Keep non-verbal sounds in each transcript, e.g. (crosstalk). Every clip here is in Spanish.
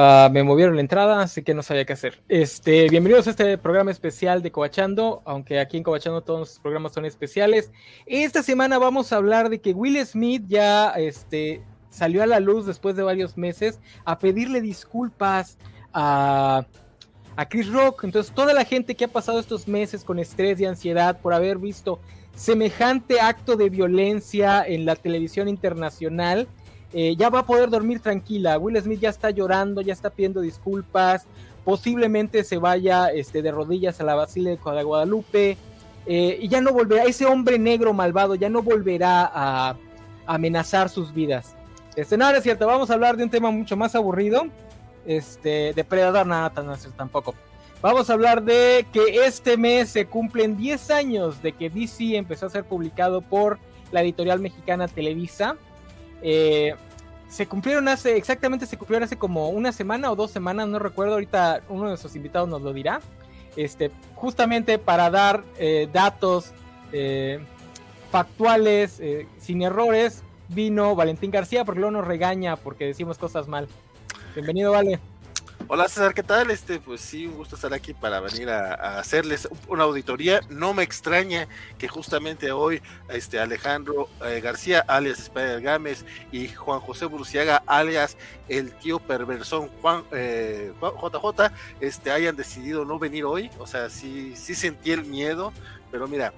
Ah, me movieron la entrada, así que no sabía qué hacer. Este, bienvenidos a este programa especial de Cobachando, aunque aquí en Cobachando todos los programas son especiales. Esta semana vamos a hablar de que Will Smith ya este, salió a la luz después de varios meses a pedirle disculpas a, a Chris Rock. Entonces, toda la gente que ha pasado estos meses con estrés y ansiedad por haber visto semejante acto de violencia en la televisión internacional, eh, ya va a poder dormir tranquila. Will Smith ya está llorando, ya está pidiendo disculpas, posiblemente se vaya este, de rodillas a la Basílica de Guadalupe eh, y ya no volverá, ese hombre negro malvado ya no volverá a, amenazar sus vidas. Este, no, es cierto, vamos a hablar de un tema mucho más aburrido. Este, Depredador, nada, no tampoco. Vamos a hablar de que este mes se cumplen 10 años de que DC empezó a ser publicado por la editorial mexicana Televisa. Eh, se cumplieron hace, exactamente se cumplieron hace como una semana o dos semanas, no recuerdo, ahorita uno de nuestros invitados nos lo dirá. Este, justamente para dar eh, datos eh, factuales, sin errores, vino Valentín García, porque luego nos regaña porque decimos cosas mal. Bienvenido, Vale. Hola César, ¿qué tal? Este, pues sí, un gusto estar aquí para venir a, hacerles una auditoría. No me extraña que justamente hoy este Alejandro eh, García, alias Spider Gámez, y Juan José Burciaga, alias el tío perversón Juan eh, JJ, este, hayan decidido no venir hoy. O sea, sí, sí sentí el miedo, pero mira,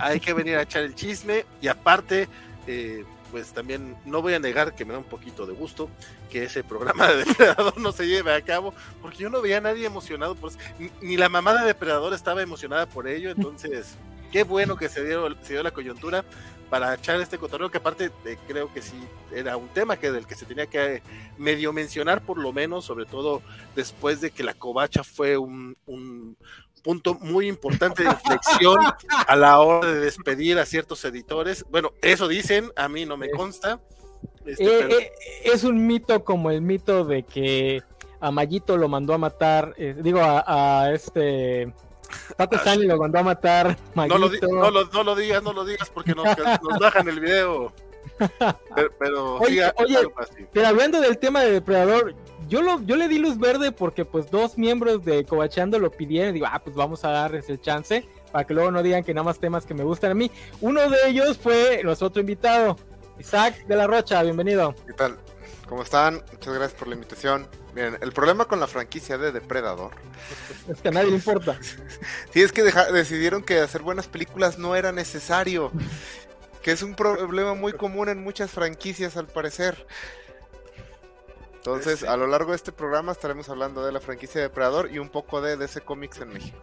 hay que venir a echar el chisme y aparte. Eh, pues también no voy a negar que me da un poquito de gusto que ese programa de (laughs) Depredador no se lleve a cabo, porque yo no veía a nadie emocionado por eso, ni, la mamá de Depredador estaba emocionada por ello, entonces (laughs) qué bueno que se dio, se dio la coyuntura para echar este cotorreo, que aparte eh, creo que sí era un tema que del que se tenía que medio mencionar por lo menos, sobre todo después de que la covacha fue un, un, punto muy importante de inflexión a la hora de despedir a ciertos editores. Bueno, eso dicen, a mí no me consta. Este, eh, eh, es un mito como el mito de que a Mayito lo mandó a matar, eh, digo, a, este... Pato ah, Stanley lo mandó a matar. No lo, no, lo, no lo, digas, no lo digas porque nos, nos bajan el video. (laughs) Pero, oye, pero hablando del tema de Depredador, yo, lo, yo le di luz verde porque pues dos miembros de Cobachando lo pidieron. Digo, ah, pues vamos a darles el chance para que luego no digan que nada más temas que me gustan a mí. Uno de ellos fue nuestro otro invitado, Isaac de la Rocha, bienvenido. ¿Qué tal? ¿Cómo están? Muchas gracias por la invitación. Miren, el problema con la franquicia de Depredador (laughs) es que a nadie le importa. (laughs) sí, es que decidieron que hacer buenas películas no era necesario. Que es un problema muy común en muchas franquicias al parecer. Entonces, a lo largo de este programa estaremos hablando de la franquicia de Depredador y un poco de DC Comics en México.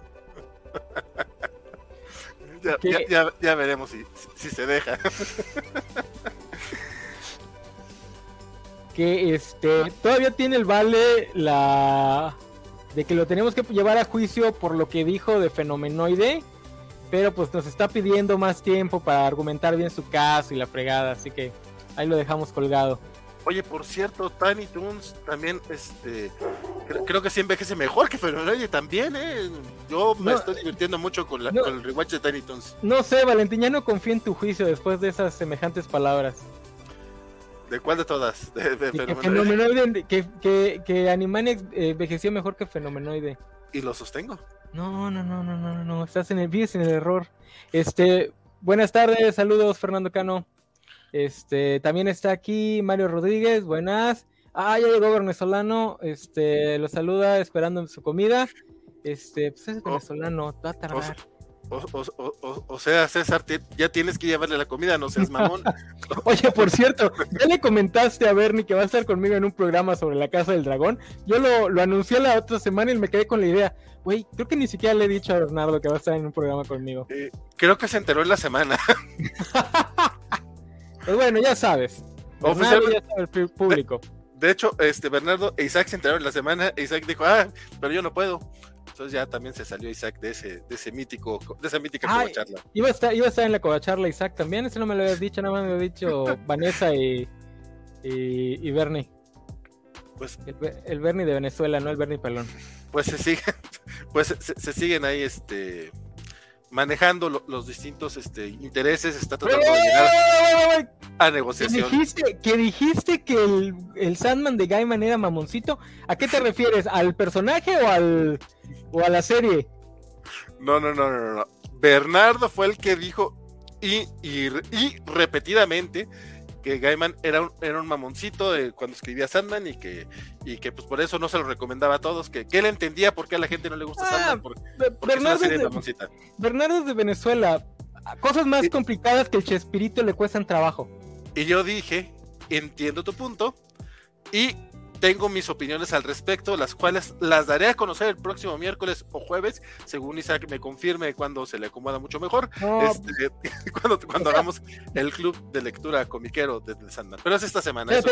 (laughs) ya, veremos si, se deja. (laughs) que este todavía tiene el vale la de que lo tenemos que llevar a juicio por lo que dijo de fenomenoide, pero pues nos está pidiendo más tiempo para argumentar bien su caso y la fregada, así que ahí lo dejamos colgado. Oye, por cierto, Tiny Toons también, este, creo, que sí envejece mejor que Oye, también, ¿eh? Yo me estoy divirtiendo mucho con, la, con el rewatch de Tiny Toons. No sé, Valentín, ya no confío en tu juicio después de esas semejantes palabras. ¿De cuál de todas? De, Fenomenoide, que, que, que Animaniacs envejeció mejor que Fenomenoide. Y lo sostengo. No, no, no, no, no, no, estás en el, en el error. Este, buenas tardes, saludos, Fernando Cano. Este, también está aquí Mario Rodríguez, buenas. Ah, ya llegó venezolano, este, lo saluda esperando su comida. Este, pues es oh. venezolano, va a tardar. O, sea, César, ya tienes que llevarle la comida, no seas mamón. (laughs) Oye, por cierto, ya le comentaste a Bernie que va a estar conmigo en un programa sobre la Casa del Dragón. Yo lo, lo anuncié la otra semana y me quedé con la idea. Güey, creo que ni siquiera le he dicho a Bernardo que va a estar en un programa conmigo. Eh, creo que se enteró en la semana. (laughs) Pues bueno, ya sabes. Oficialmente, el público. De, hecho, este Bernardo e Isaac se enteraron la semana. Isaac dijo, ah, pero yo no puedo. Entonces ya también se salió Isaac de ese, de ese mítico, de esa mítica ah, covacharla. Iba a estar, iba a estar en la covacharla Isaac también, ese no me lo habías dicho, nada más me había dicho (laughs) Vanessa y, y, Bernie. Pues, el, Bernie de Venezuela, no el Bernie Pelón. Pues se siguen, (laughs) pues se, se siguen ahí este manejando lo- los distintos este, intereses, está tratando de llegar a ¿Que negociación. dijiste, que dijiste que el, el Sandman de Gaiman era mamoncito. ¿A qué te refieres? ¿Al personaje o al o a la serie? No, no, no, no, no, no. Bernardo fue el que dijo y, y, y repetidamente que Gaiman era un, era un mamoncito de cuando escribía Sandman y que, y que pues por eso no se lo recomendaba a todos, que, que él entendía por qué a la gente no le gusta Ah, Sandman, por- Be- porque es una Bernardo, serie es de, mamoncita. Bernardo es de Venezuela. Cosas más complicadas que el Chespirito le cuestan trabajo. Y yo dije, entiendo tu punto y tengo mis opiniones al respecto, las cuales las daré a conocer el próximo miércoles o jueves, según Isaac me confirme cuando se le acomoda mucho mejor. No, Este, (laughs) cuando cuando hagamos el club de lectura comiquero de, de Sandman. Pero es esta semana. eso.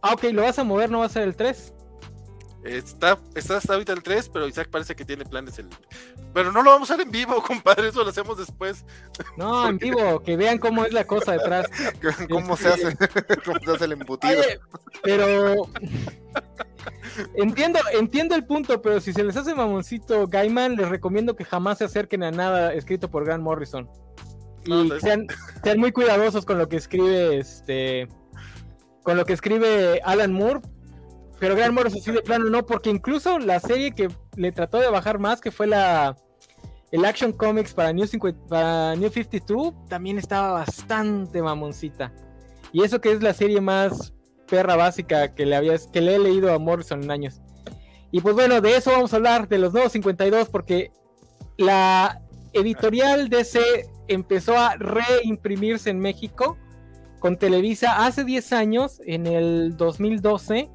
Ah, ok, lo vas a mover, no va a ser el 3. Está, está hasta ahorita el 3, pero Isaac parece que tiene planes el. Pero no lo vamos a hacer en vivo, (laughs) compadre, eso lo hacemos después. No, (laughs) en vivo, que vean cómo es la cosa detrás. (laughs) ¿Cómo se hace? ¿Cómo se hace el embutido? Oye, pero entiendo, entiendo el punto, pero si se les hace mamoncito Gaiman, les recomiendo que jamás se acerquen a nada escrito por Grant Morrison. No, Y no sean, sean muy cuidadosos con lo que escribe este con lo que escribe Alan Moore. Pero Grant Morrison sí de plano no, porque incluso la serie que le trató de bajar más, que fue la el Action Comics para New, 50 para New 52, también estaba bastante mamoncita. Y eso que es la serie más perra básica que le, había, que le he leído a Morrison en años. Y pues bueno, de eso vamos a hablar, de los nuevos 52, porque la editorial DC empezó a reimprimirse en México con Televisa hace 10 años, en el 2012,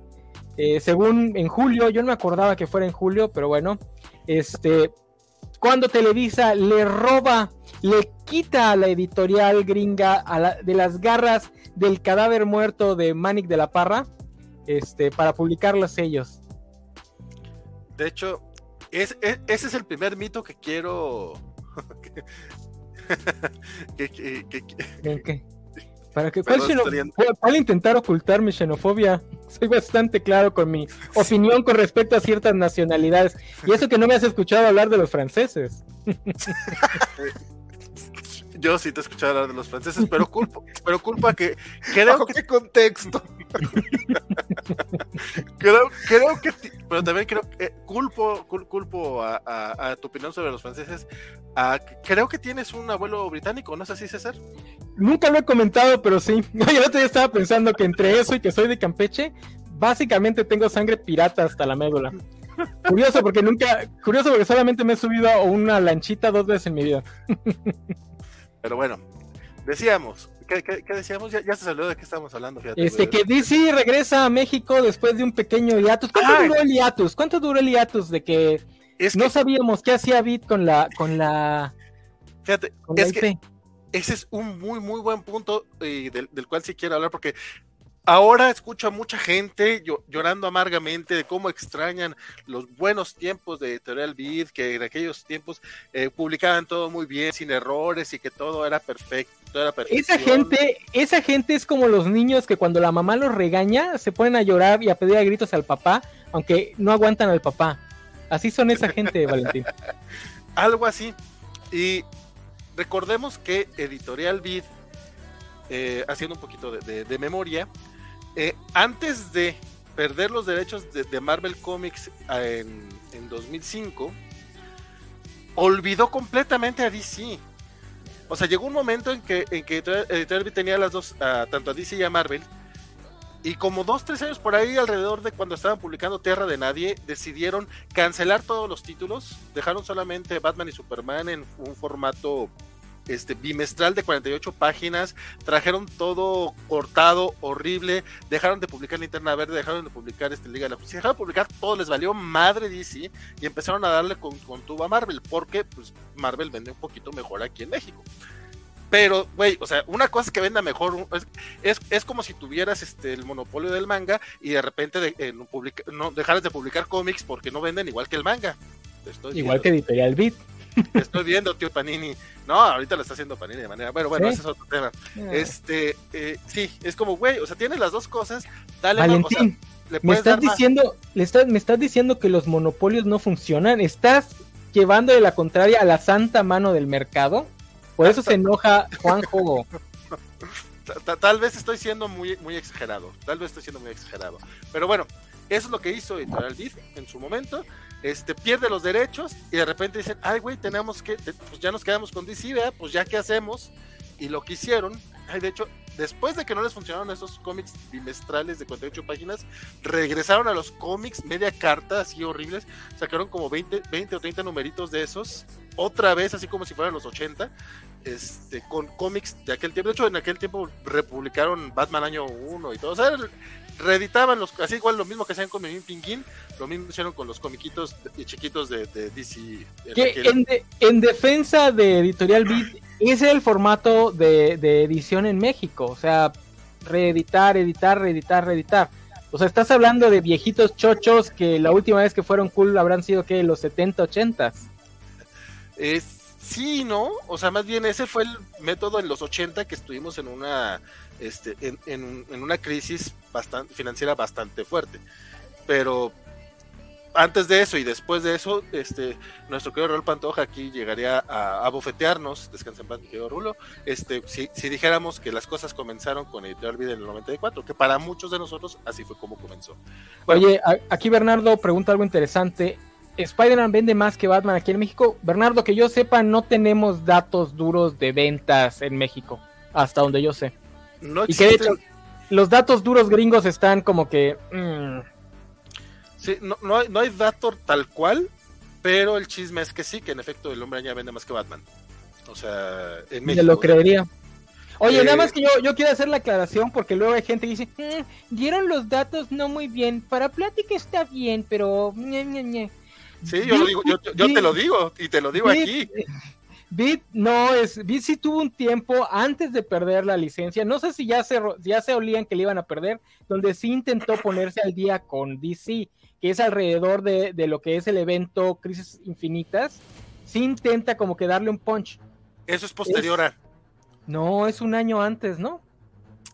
eh, según en julio, yo no me acordaba que fuera en julio, pero bueno, este, cuando Televisa le roba, le quita a la editorial gringa a la- de las garras del cadáver muerto de Manic de la Parra, este, para publicarlos ellos. De hecho, es, es- ese es el primer mito que quiero. (laughs) que, que-. ¿Para intentar ocultar mi xenofobia? Soy bastante claro con mi opinión con respecto a ciertas nacionalidades. Y eso que no me has escuchado hablar de los franceses. (laughs) yo sí te he escuchado hablar de los franceses, pero (laughs) culpa, pero culpa que creo ¿Bajo que qué contexto? (laughs) creo, creo que pero también creo que eh, culpo cul- culpo a, a- a tu opinión sobre los franceses a creo que tienes un abuelo británico no es así César Nunca lo he comentado, pero sí. (laughs) Yo el otro día estaba pensando que entre eso y que soy de Campeche, básicamente tengo sangre pirata hasta la médula. Curioso porque nunca, curioso porque solamente me he subido a una lanchita dos veces en mi vida. Pero bueno decíamos ¿qué, qué- qué decíamos? Ya, ya se salió de qué estamos hablando fíjate Este, que DC regresa a México después de un pequeño hiatus. ¿Cuánto Ay. duró el hiatus? ¿Cuánto duró el hiatus de que es que no sabíamos qué hacía Bit con la, con la, fíjate con la es que IP? ese es un muy, muy buen punto y del, del cual sí quiero hablar porque ahora escucho a mucha gente llo- llorando amargamente de cómo extrañan los buenos tiempos de Editorial Beat, que en aquellos tiempos eh, publicaban todo muy bien, sin errores y que todo era perfecto. Era Esa gente, esa gente es como los niños que cuando la mamá los regaña se ponen a llorar y a pedir a gritos al papá, aunque no aguantan al papá. Así son esa gente, (laughs) Valentín. algo así. Y recordemos que Editorial Beat, eh, haciendo un poquito de, de- de memoria, eh, antes de perder los derechos de, Marvel Comics eh, en, en 2005, olvidó completamente a DC. O sea, llegó un momento en que, en que Editorial tenía las dos, ah, tanto a DC y a Marvel, y como dos, tres años por ahí, alrededor de cuando estaban publicando Tierra de Nadie, decidieron cancelar todos los títulos, dejaron solamente Batman y Superman en un formato este, bimestral de 48 páginas, trajeron todo cortado, horrible, dejaron de publicar Linterna Verde, dejaron de publicar este, Liga de la Justicia, dejaron de publicar todo, les valió madre DC y empezaron a darle con, con tubo a Marvel, porque pues, Marvel vende un poquito mejor aquí en México. Pero, güey, o sea, una cosa es que venda mejor, es, es, es como si tuvieras este el monopolio del manga y de repente de- eh, no, publica- no dejaras de publicar cómics porque no venden igual que el manga. Estoy Igual viendo, que Editorial Beat. Te (laughs) estoy viendo, tío Panini. No, ahorita lo está haciendo Panini de manera. Bueno, bueno, ¿Eh? ese es otro tema. Este, eh, sí, es como, güey, o sea, tienes las dos cosas. Dale, más, o sea, Valentín, le me estás diciendo, le estás, me estás diciendo que los monopolios no funcionan. Estás llevándole la contraria a la santa mano del mercado. Por eso se enoja Juan Jogo. (laughs) Tal vez estoy siendo muy, muy exagerado. Tal vez estoy siendo muy exagerado. Pero bueno, eso es lo que hizo Editorial Beef en su momento. Este, pierde los derechos y de repente dicen, ay, güey, tenemos que, pues ya nos quedamos con DC. Pues ya, ¿qué hacemos? Y lo que hicieron, ay, de hecho, después de que no les funcionaron esos cómics bimestrales de 48 páginas, regresaron a los cómics media carta, así horribles, sacaron como 20, 20 o 30 numeritos de esos, otra vez, así como si fueran los 80, este, con cómics de aquel tiempo. De hecho, en aquel tiempo republicaron Batman año 1 y todo. O sea, reeditaban los, así igual lo mismo que hacían con Memín Pinguín, lo mismo hicieron con los comiquitos chiquitos de, DC. En, en, defensa de Editorial Beat, ese es el formato de, de, edición en México, o sea, reeditar, editar, reeditar, reeditar. O sea, estás hablando de viejitos chochos que la última vez que fueron cool habrán sido que los 70, 80 es, sí, ¿no? O sea, más bien ese fue el método en los 80 que estuvimos en una, este, en, en, una crisis bastante, financiera bastante fuerte. Pero antes de eso y después de eso, este, nuestro querido Rol Pantoja aquí llegaría a, a bofetearnos, descansa en paz, querido Rulo, este, si, si, dijéramos que las cosas comenzaron con Editorial Vida en el 94, que para muchos de nosotros así fue como comenzó. Oye, aquí Bernardo pregunta algo interesante. Spider-Man vende más que Batman aquí en México. Bernardo, que yo sepa, no tenemos datos duros de ventas en México, hasta donde yo sé. No y que de hecho, los datos duros gringos están como que... Mm. Sí, no, no, hay, no hay dato tal cual, pero el chisme es que sí, que en efecto el hombre araña vende más que Batman. O sea, en México. lo creería. Oye, nada más eh, que yo, yo quiero hacer la aclaración porque luego hay gente que dice, mm, dieron los datos no muy bien, para plática está bien, pero... Sí, yo, lo digo, yo, te lo digo y te lo digo aquí. Bit no es, Bit sí tuvo un tiempo antes de perder la licencia, no sé si ya se, ya se olían que le iban a perder, donde sí intentó ponerse al día con DC, que es alrededor de, de lo que es el evento Crisis Infinitas, sí intenta como que darle un punch. Eso es posterior a... No, es un año antes, ¿no?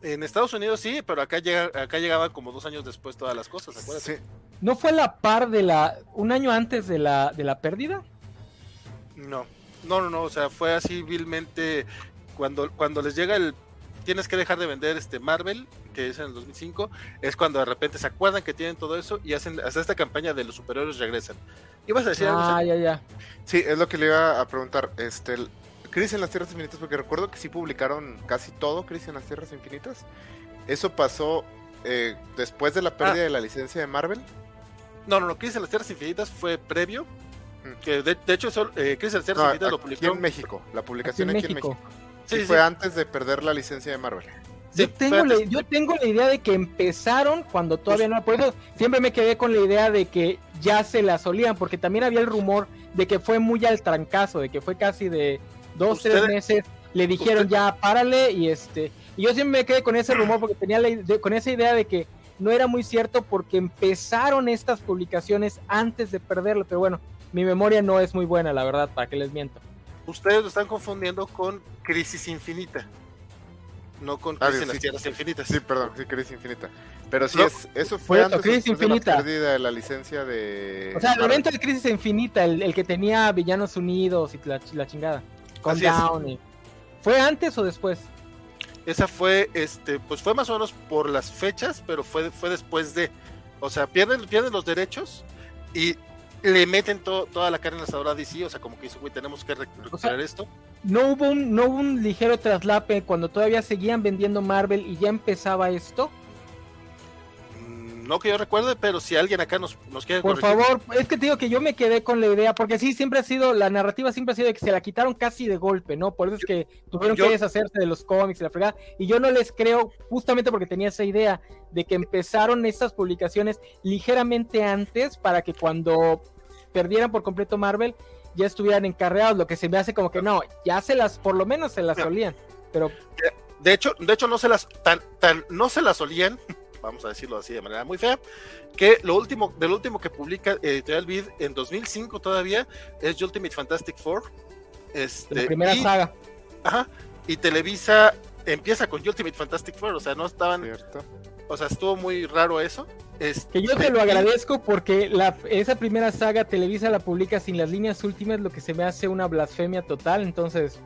En Estados Unidos sí, pero acá, llega, acá llegaban como dos años después todas las cosas, acuérdate. Sí. ¿No fue la par de la. un año antes de la, de la pérdida? No, no, no, no, o sea, fue así vilmente. Cuando, cuando les llega el. Tienes que dejar de vender este Marvel, que es en el 2005, es cuando de repente se acuerdan que tienen todo eso y hacen hasta esta campaña de los superiores regresan. ¿Ibas a decir Ah, ya, ya. Sí, es lo que le iba a preguntar. Este, Crisis en las Tierras Infinitas, porque recuerdo que sí publicaron casi todo Crisis en las Tierras Infinitas. Eso pasó eh, después de la pérdida ah. de la licencia de Marvel. No, no, no, Crisis en las Tierras Infinitas fue previo. Mm. Que de, hecho, eh, Crisis en las Tierras Infinitas lo publicó. en México, la publicación aquí en, México. Sí, fue antes de perder la licencia de Marvel. yo, tengo la, yo tengo la idea de que empezaron cuando todavía no. Por eso siempre me quedé con la idea de que ya se la solían, porque también había el rumor de que fue muy al trancazo, de que fue casi de dos, tres meses. Le dijeron ya párale y este. Y yo siempre me quedé con ese rumor porque tenía la, con esa idea de que no era muy cierto porque empezaron estas publicaciones antes de perderlo, pero bueno, mi memoria no es muy buena, la verdad, para que les miento. Ustedes lo están confundiendo con Crisis Infinita. No con ah, Crisis en las Tierras Infinitas. Sí, perdón, sí, Crisis Infinita. Pero sí, es, eso fue antes Crisis Infinita. de la pérdida de la licencia de... O sea, el evento de Crisis Infinita, el, que tenía Villanos Unidos y la, la chingada. Con Down. ¿Fue antes o después? Esa fue, este, pues fue más o menos por las fechas, pero fue, fue después de, o sea, pierden, pierden los derechos y le meten toda la carne en la asadora DC, o sea, como que dice, güey, tenemos que recuperar esto. No hubo, un, no hubo un ligero traslape cuando todavía seguían vendiendo Marvel y ya empezaba esto no que yo recuerde, pero si alguien acá nos, nos quiere Por favor, es que te digo que yo me quedé con la idea, porque sí, siempre ha sido, la narrativa siempre ha sido de que se la quitaron casi de golpe, ¿no? Por eso es que tuvieron que deshacerse de los cómics y la fregada. Y yo no les creo, justamente porque tenía esa idea de que empezaron estas publicaciones ligeramente antes para que cuando perdieran por completo Marvel ya estuvieran encarreados, lo que se me hace como que no, ya se las, por lo menos se las solían, pero... De hecho, de hecho no se las, tan, tan, no se las solían vamos a decirlo así de manera muy fea, que lo último, del último que publica Editorial Vid en 2005 todavía es Ultimate Fantastic Four. Este, la primera saga. Ajá, y Televisa empieza con Ultimate Fantastic Four, o sea, no estaban... O sea, estuvo muy raro eso. Es, que yo te lo agradezco porque la, esa primera saga Televisa la publica sin las líneas últimas, lo que se me hace una blasfemia total. Entonces,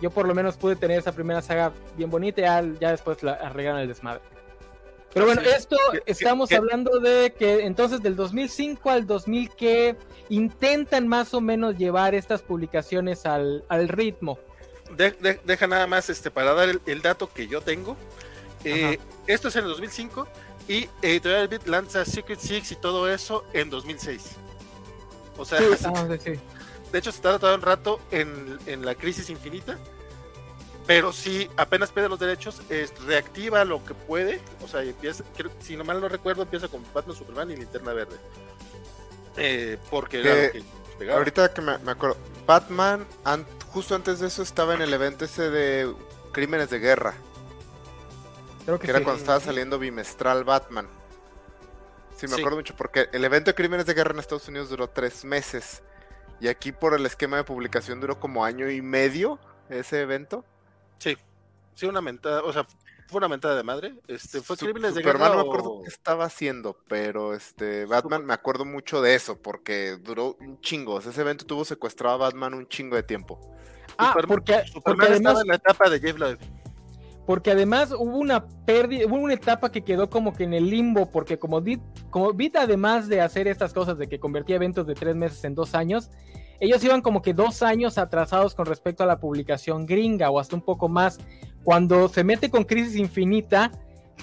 yo por lo menos pude tener esa primera saga bien bonita y ya, ya después la arreglaron el desmadre. Pero bueno, esto estamos hablando de que entonces del 2005 al 2000 que intentan más o menos llevar estas publicaciones al, al ritmo. deja nada más este para dar el, dato que yo tengo. Eh, esto es en el 2005 y Editorial Beat lanza Secret Six y todo eso en 2006. O sea, (laughs) de hecho se tarda un rato en, en la crisis infinita pero si apenas pide los derechos, reactiva lo que puede, o sea, empieza, si no mal no recuerdo, empieza con Batman, Superman y Linterna Verde. Eh, porque era Ahorita que me, acuerdo, Batman, justo antes de eso estaba en el evento ese de Crímenes de Guerra. Creo que, era cuando estaba saliendo bimestral Batman. Sí, me acuerdo mucho, porque el evento de Crímenes de Guerra en Estados Unidos duró tres meses. Y aquí por el esquema de publicación duró como año y medio ese evento. Sí, sí, una mentada, o sea, fue una mentada de madre. Este, fue crímenes de guerra. no me acuerdo qué estaba haciendo, pero este Batman me acuerdo mucho de eso, porque duró un chingo. Ese evento tuvo secuestrado a Batman un chingo de tiempo. Ah, porque, porque además, estaba en la etapa de Jeff Porque además hubo una pérdida, hubo una etapa que quedó como que en el limbo, porque como Beat, como además de hacer estas cosas de que convertía eventos de tres meses en dos años, ellos iban como que dos años atrasados con respecto a la publicación gringa o hasta un poco más. Cuando se mete con Crisis Infinita,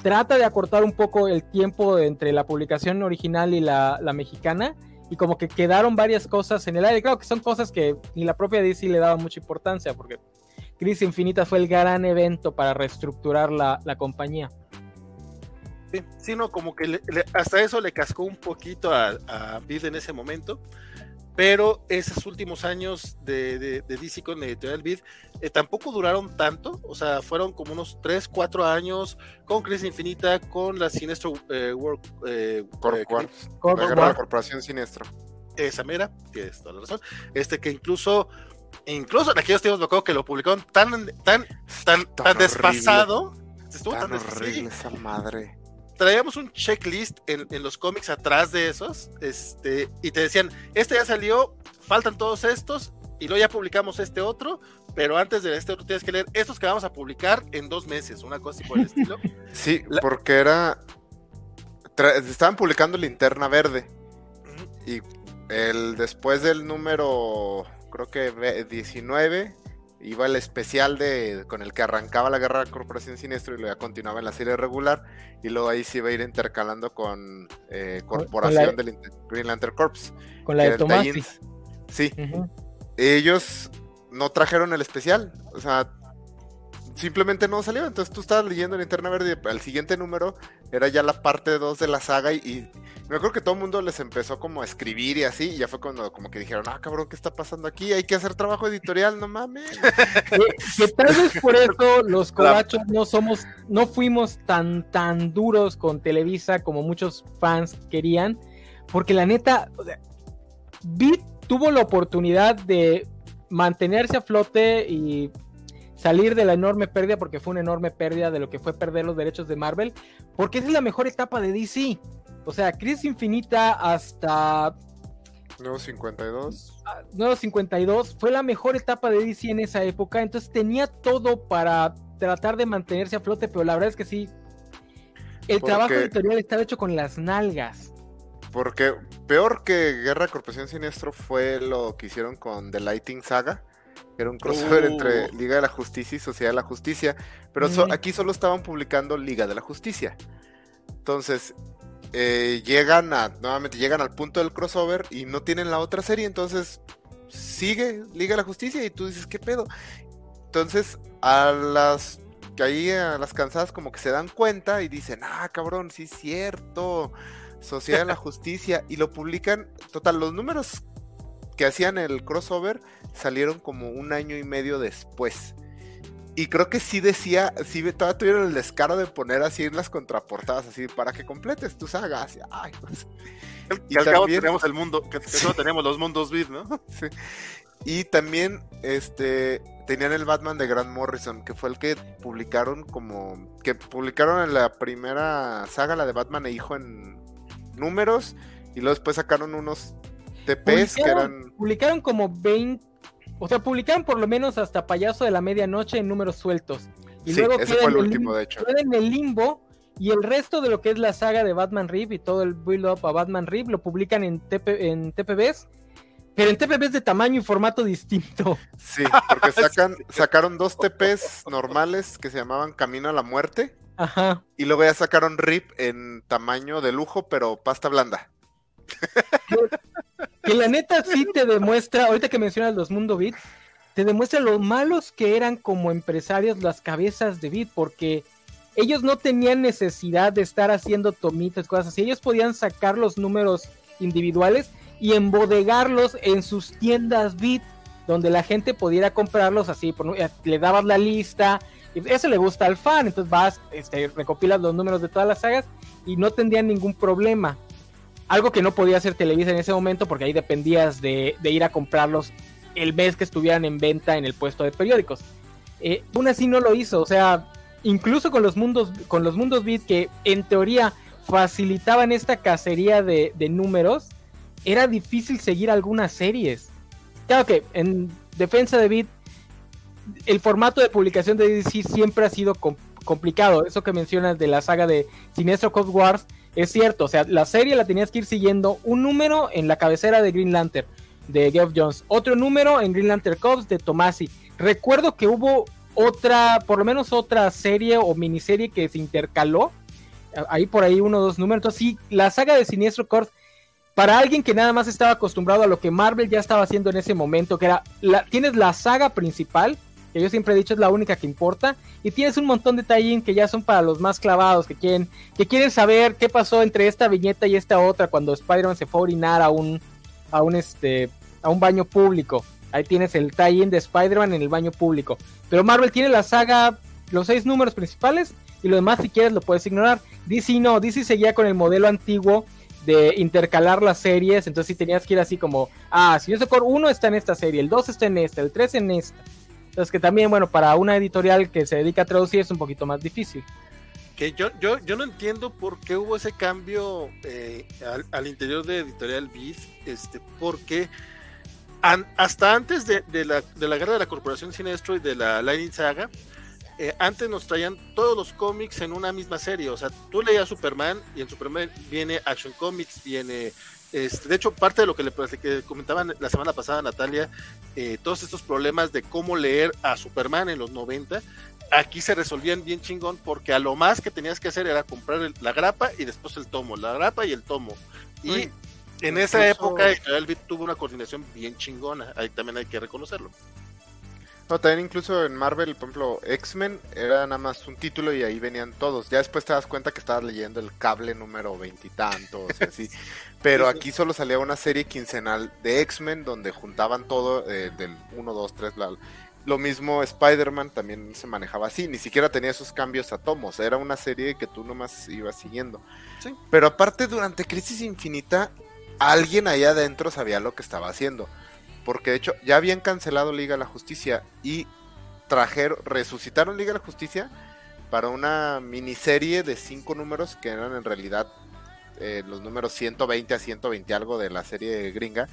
trata de acortar un poco el tiempo entre la publicación original y la, mexicana y como que quedaron varias cosas en el aire. Claro que son cosas que ni la propia DC le daba mucha importancia porque Crisis Infinita fue el gran evento para reestructurar la, compañía. Sí, sino como que hasta eso le cascó un poquito a, a en ese momento pero esos últimos años de, de, DC con Editorial Beat eh, tampoco duraron tanto, o sea, fueron como unos 3, 4 años con Crisis Infinita, con la Sinestro eh, World eh, la Corporación Sinestro. Esa mera, tienes toda la razón. Este que incluso, incluso en aquellos tiempos me acuerdo que lo publicaron tan, tan, tan, tan, despasado. Estuvo tan, horrible esa madre traíamos un checklist en, los cómics atrás de esos, este, y te decían, este ya salió, faltan todos estos, y luego ya publicamos este otro, pero antes de este otro tienes que leer estos que vamos a publicar en dos meses, una cosa así por el estilo. (laughs) Sí, porque era... estaban publicando Linterna Verde, y el después del número, creo que 19, iba el especial de con el que arrancaba la guerra de Corporación Sinestro y luego ya continuaba en la serie regular y luego ahí se iba a ir intercalando con eh, Corporación del Green Lantern Corps. Con la de Tomás. Sí. Ellos no trajeron el especial, o sea, simplemente no salió. Entonces tú estabas leyendo en Interna Verde y el siguiente número era ya la parte 2 de la saga y, me acuerdo que todo el mundo les empezó como a escribir y así, y ya fue cuando como que dijeron, ah, cabrón, ¿qué está pasando aquí? Hay que hacer trabajo editorial, no mames. (laughs) que, tal vez por eso los cobachos no somos, no fuimos tan, tan duros con Televisa como muchos fans querían, porque la neta, o Beat tuvo la oportunidad de mantenerse a flote y salir de la enorme pérdida, porque fue una enorme pérdida de lo que fue perder los derechos de Marvel, porque esa es la mejor etapa de DC. O sea, Crisis Infinita hasta... Nuevo 52. Nuevo 52 fue la mejor etapa de DC en esa época, entonces tenía todo para tratar de mantenerse a flote, pero la verdad es que sí, el trabajo editorial estaba hecho con las nalgas. Porque peor que Guerra Corporación Siniestro fue lo que hicieron con The Lighting Saga era un crossover entre uh. Liga de la Justicia y Sociedad de la Justicia, pero aquí solo estaban publicando Liga de la Justicia. Entonces, eh, llegan a, nuevamente llegan al punto del crossover y no tienen la otra serie, entonces sigue Liga de la Justicia y tú dices, ¿qué pedo? Entonces, a las que ahí a las cansadas como que se dan cuenta y dicen, ah, cabrón, sí es cierto, Sociedad de la (laughs) Justicia, y lo publican, total, los números que hacían el crossover salieron como un año y medio después. Y creo que sí decía, sí todavía tuvieron el descaro de poner así en las contraportadas, así para que completes tu saga. Así, ay, pues. Y, al cabo tenemos el mundo, que, no tenemos los mundos beat, ¿no? (laughs) Sí. Y también este tenían el Batman de Grant Morrison, que fue el que publicaron como que publicaron en la primera saga, la de Batman e Hijo en números y luego después sacaron unos TPs que eran... Publicaron como 20, o sea, publicaron por lo menos hasta Payaso de la Medianoche en números sueltos. Y Sí, luego ese fue el último, de hecho. queda en el limbo y el resto de lo que es la saga de Batman Rib y todo el build up a Batman Rib lo publican en, TP, en TPBs, pero en TPBs de tamaño y formato distinto. Sí, porque (laughs) sacan, sacaron dos TPs normales que se llamaban Camino a la Muerte Ajá. y luego ya sacaron RIP en tamaño de lujo, pero pasta blanda. Que la neta sí te demuestra, ahorita que mencionas los Mundo Beat, te demuestra lo malos que eran como empresarios las cabezas de Beat, porque ellos no tenían necesidad de estar haciendo tomitas, cosas así. Ellos podían sacar los números individuales y embodegarlos en sus tiendas Beat, donde la gente pudiera comprarlos así. por- eh, le dabas la lista, eso le gusta al fan, entonces vas, este, recopilas los números de todas las sagas y no tendrían ningún problema. Algo que no podía hacer Televisa en ese momento porque ahí dependías de, ir a comprarlos el mes que estuvieran en venta en el puesto de periódicos. Eh, aún así no lo hizo, o sea, incluso con los mundos, con los mundos beat que en teoría facilitaban esta cacería de, números, era difícil seguir algunas series. Claro que en defensa de Beat, el formato de publicación de DC siempre ha sido com- complicado. Eso que mencionas de la saga de Sinestro Code Wars es cierto. O sea, la serie la tenías que ir siguiendo un número en la cabecera de Green Lantern de Geoff Jones, otro número en Green Lantern Corps de Tomasi. Recuerdo que hubo otra, por lo menos otra serie o miniserie que se intercaló. Ahí por ahí uno o dos números. Entonces, sí, la saga de Siniestro Corps para alguien que nada más estaba acostumbrado a lo que Marvel ya estaba haciendo en ese momento, que era, tienes la saga principal, que yo siempre he dicho es la única que importa, y tienes un montón de tie que ya son para los más clavados, que quieren, que quieren saber qué pasó entre esta viñeta y esta otra cuando Spider-Man se fue a orinar a un, a un este, a un baño público. Ahí tienes el tie-in de Spider-Man en el baño público. Pero Marvel tiene la saga, los seis números principales, y lo demás si quieres lo puedes ignorar. DC no, DC seguía con el modelo antiguo de intercalar las series, entonces sí tenías que ir así como, ah, si yo Core 1 está en esta serie, el 2 está en esta, el 3 en esta. Entonces que también, bueno, para una editorial que se dedica a traducir es un poquito más difícil. Que yo, yo, yo no entiendo por qué hubo ese cambio eh, al, interior de Editorial Beat, este, porque hasta antes de, de, la, de la guerra de la Corporación Sinestro y de la Lightning Saga, eh, antes nos traían todos los cómics en una misma serie. O sea, tú leías Superman y en Superman viene Action Comics, viene. Este, de hecho, parte de lo que le que comentaban la semana pasada Natalia, eh, todos estos problemas de cómo leer a Superman en los 90, aquí se resolvían bien chingón porque a lo más que tenías que hacer era comprar el, la grapa y después el tomo, la grapa y el tomo. Y Uy, en esa época Editorial tuvo una coordinación bien chingona, ahí también hay que reconocerlo. No, también incluso en Marvel, por ejemplo, X-Men era nada más un título y ahí venían todos. Ya después te das cuenta que estabas leyendo el cable número veintitantos y así. (laughs) Pero aquí solo salía una serie quincenal de X-Men donde juntaban todo eh, del 1, 2, 3, bla, bla. Lo mismo Spider-Man también se manejaba así, ni siquiera tenía esos cambios a tomos, era una serie que tú nomás ibas siguiendo. Sí. Pero aparte, durante Crisis Infinita, alguien allá adentro sabía lo que estaba haciendo porque de hecho ya habían cancelado Liga de la Justicia y trajeron, resucitaron Liga de la Justicia para una miniserie de cinco números que eran en realidad eh, los números 120 a 120 algo de la serie gringa,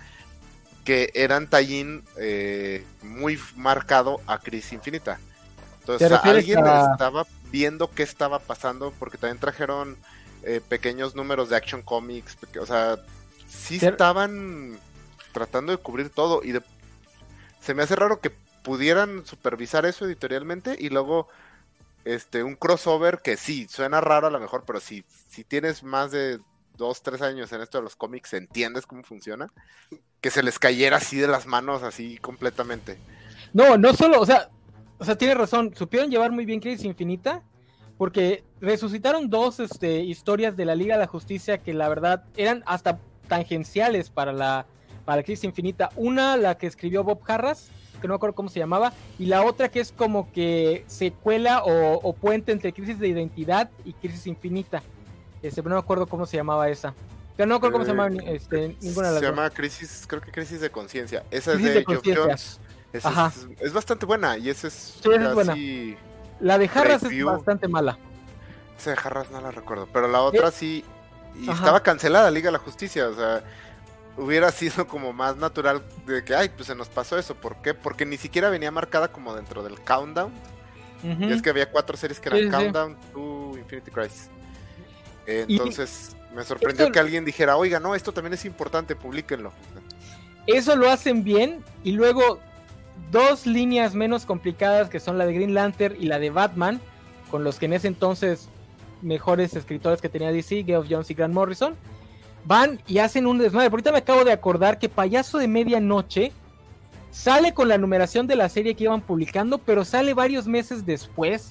que eran tallín eh, muy marcado a Crisis Infinita. Entonces alguien a... estaba viendo qué estaba pasando porque también trajeron eh, pequeños números de Action Comics, o sea, sí ¿Te... estaban tratando de cubrir todo y de... se me hace raro que pudieran supervisar eso editorialmente y luego este un crossover que sí suena raro a lo mejor pero si si tienes más de dos tres años en esto de los cómics entiendes cómo funciona que se les cayera así de las manos así completamente. No no solo o sea o sea tiene razón supieron llevar muy bien Crisis Infinita porque resucitaron dos este, historias de la Liga de la Justicia que la verdad eran hasta tangenciales para la para Crisis Infinita. Una, la que escribió Bob Harras, que no me acuerdo cómo se llamaba, y la otra que es como que secuela o, o puente entre Crisis de Identidad y Crisis Infinita. Este, pero no me acuerdo cómo se llamaba esa. Pero no me acuerdo cómo se llamaba este, ninguna de las Se llama Crisis, creo que Crisis de Conciencia. Esa crisis es de, de Geoff Jones. Es, es, bastante buena y esa es, sí, esa es buena. La de Harras review. es bastante mala. Esa de Harras no la recuerdo, pero la otra ¿Eh? sí y estaba cancelada Liga de la Justicia, o sea, hubiera sido como más natural de que, ay, pues se nos pasó eso, ¿por qué? Porque ni siquiera venía marcada como dentro del countdown. Y es que había cuatro series que eran Countdown to Infinity Crisis. Entonces, me sorprendió que alguien dijera, oiga, no, esto también es importante, publíquenlo. Eso lo hacen bien y luego dos líneas menos complicadas que son la de Green Lantern y la de Batman, con los que en ese entonces mejores escritores que tenía DC, Geoff Jones y Grant Morrison, van y hacen un desmadre. Ahorita me acabo de acordar que Payaso de Medianoche sale con la numeración de la serie que iban publicando, pero sale varios meses después.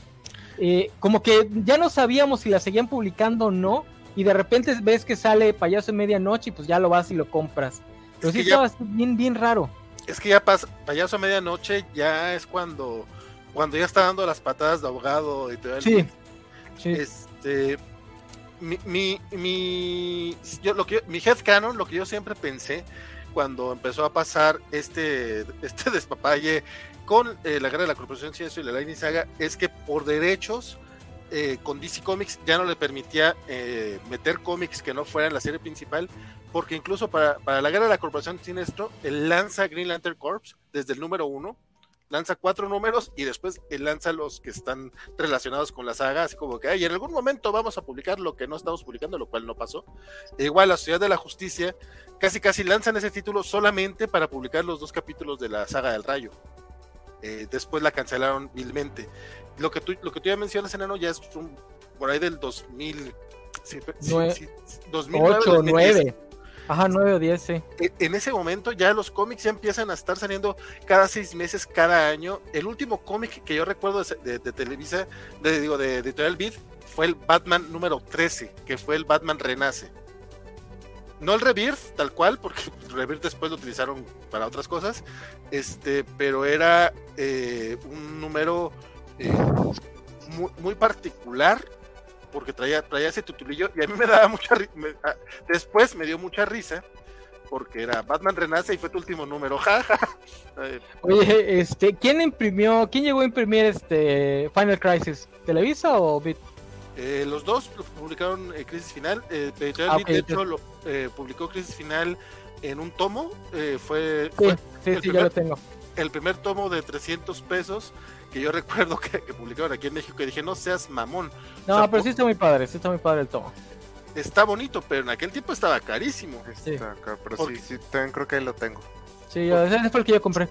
Eh, como que ya no sabíamos si la seguían publicando o no, y de repente ves que sale Payaso de Medianoche y pues ya lo vas y lo compras. Pero sí estaba bien, bien raro. Es que ya pasa, Payaso a Medianoche ya es cuando, cuando ya está dando las patadas de abogado y todo Sí. sí. Este, mi, mi, yo, lo que, mi head canon, lo que yo siempre pensé cuando empezó a pasar este, (laughs) este despapalle con eh, la guerra de la Corporación Ciencia y la Lightning Saga, es que por derechos eh, con DC Comics ya no le permitía eh, meter cómics que no fueran la serie principal, porque incluso para, para la guerra de la Corporación Sinestro, él lanza Green Lantern Corps desde el número uno lanza cuatro números y después lanza los que están relacionados con la saga, así como que, ay, en algún momento vamos a publicar lo que no estamos publicando, lo cual no pasó. E igual la Ciudad de la Justicia casi casi lanzan ese título solamente para publicar los dos capítulos de la saga del Rayo. Eh, después la cancelaron vilmente. Lo que tú, lo que tú ya mencionas, Enano, ya es por ahí del 2000, sí, 2008, 9. Ajá, 9 o 10, sí. E, en ese momento ya los cómics ya empiezan a estar saliendo cada seis meses, cada año. El último cómic que yo recuerdo de, Televisa, de, digo, de Editorial Beat, fue el Batman número 13, que fue el Batman Renace. No el Rebirth, tal cual, porque (laughs) Rebirth después lo utilizaron para otras cosas, este, pero era eh, un número eh, muy particular porque traía, traía ese tutulillo y a mí me daba mucha. Ah, después me dio mucha risa porque era Batman Renace y fue tu último número, (laughs) jaja. Oye, este, ¿quién imprimió, quién llegó a imprimir este Final Crisis? ¿Televisa o Bit? Eh, los dos publicaron eh, Crisis Final. Eh, ah, de hecho, lo, eh, publicó Crisis Final en un tomo. fue, sí, sí, sí, ya lo tengo. El primer tomo de 300 pesos que yo (laughs) recuerdo que, publicaron aquí en México que dije, no seas mamón. No, pero sí está muy padre, sí está muy padre el tomo. Está bonito, pero en aquel tiempo estaba carísimo. Sí. Está pero sí, sí, creo que ahí lo tengo. Sí, ese fue el que yo compré.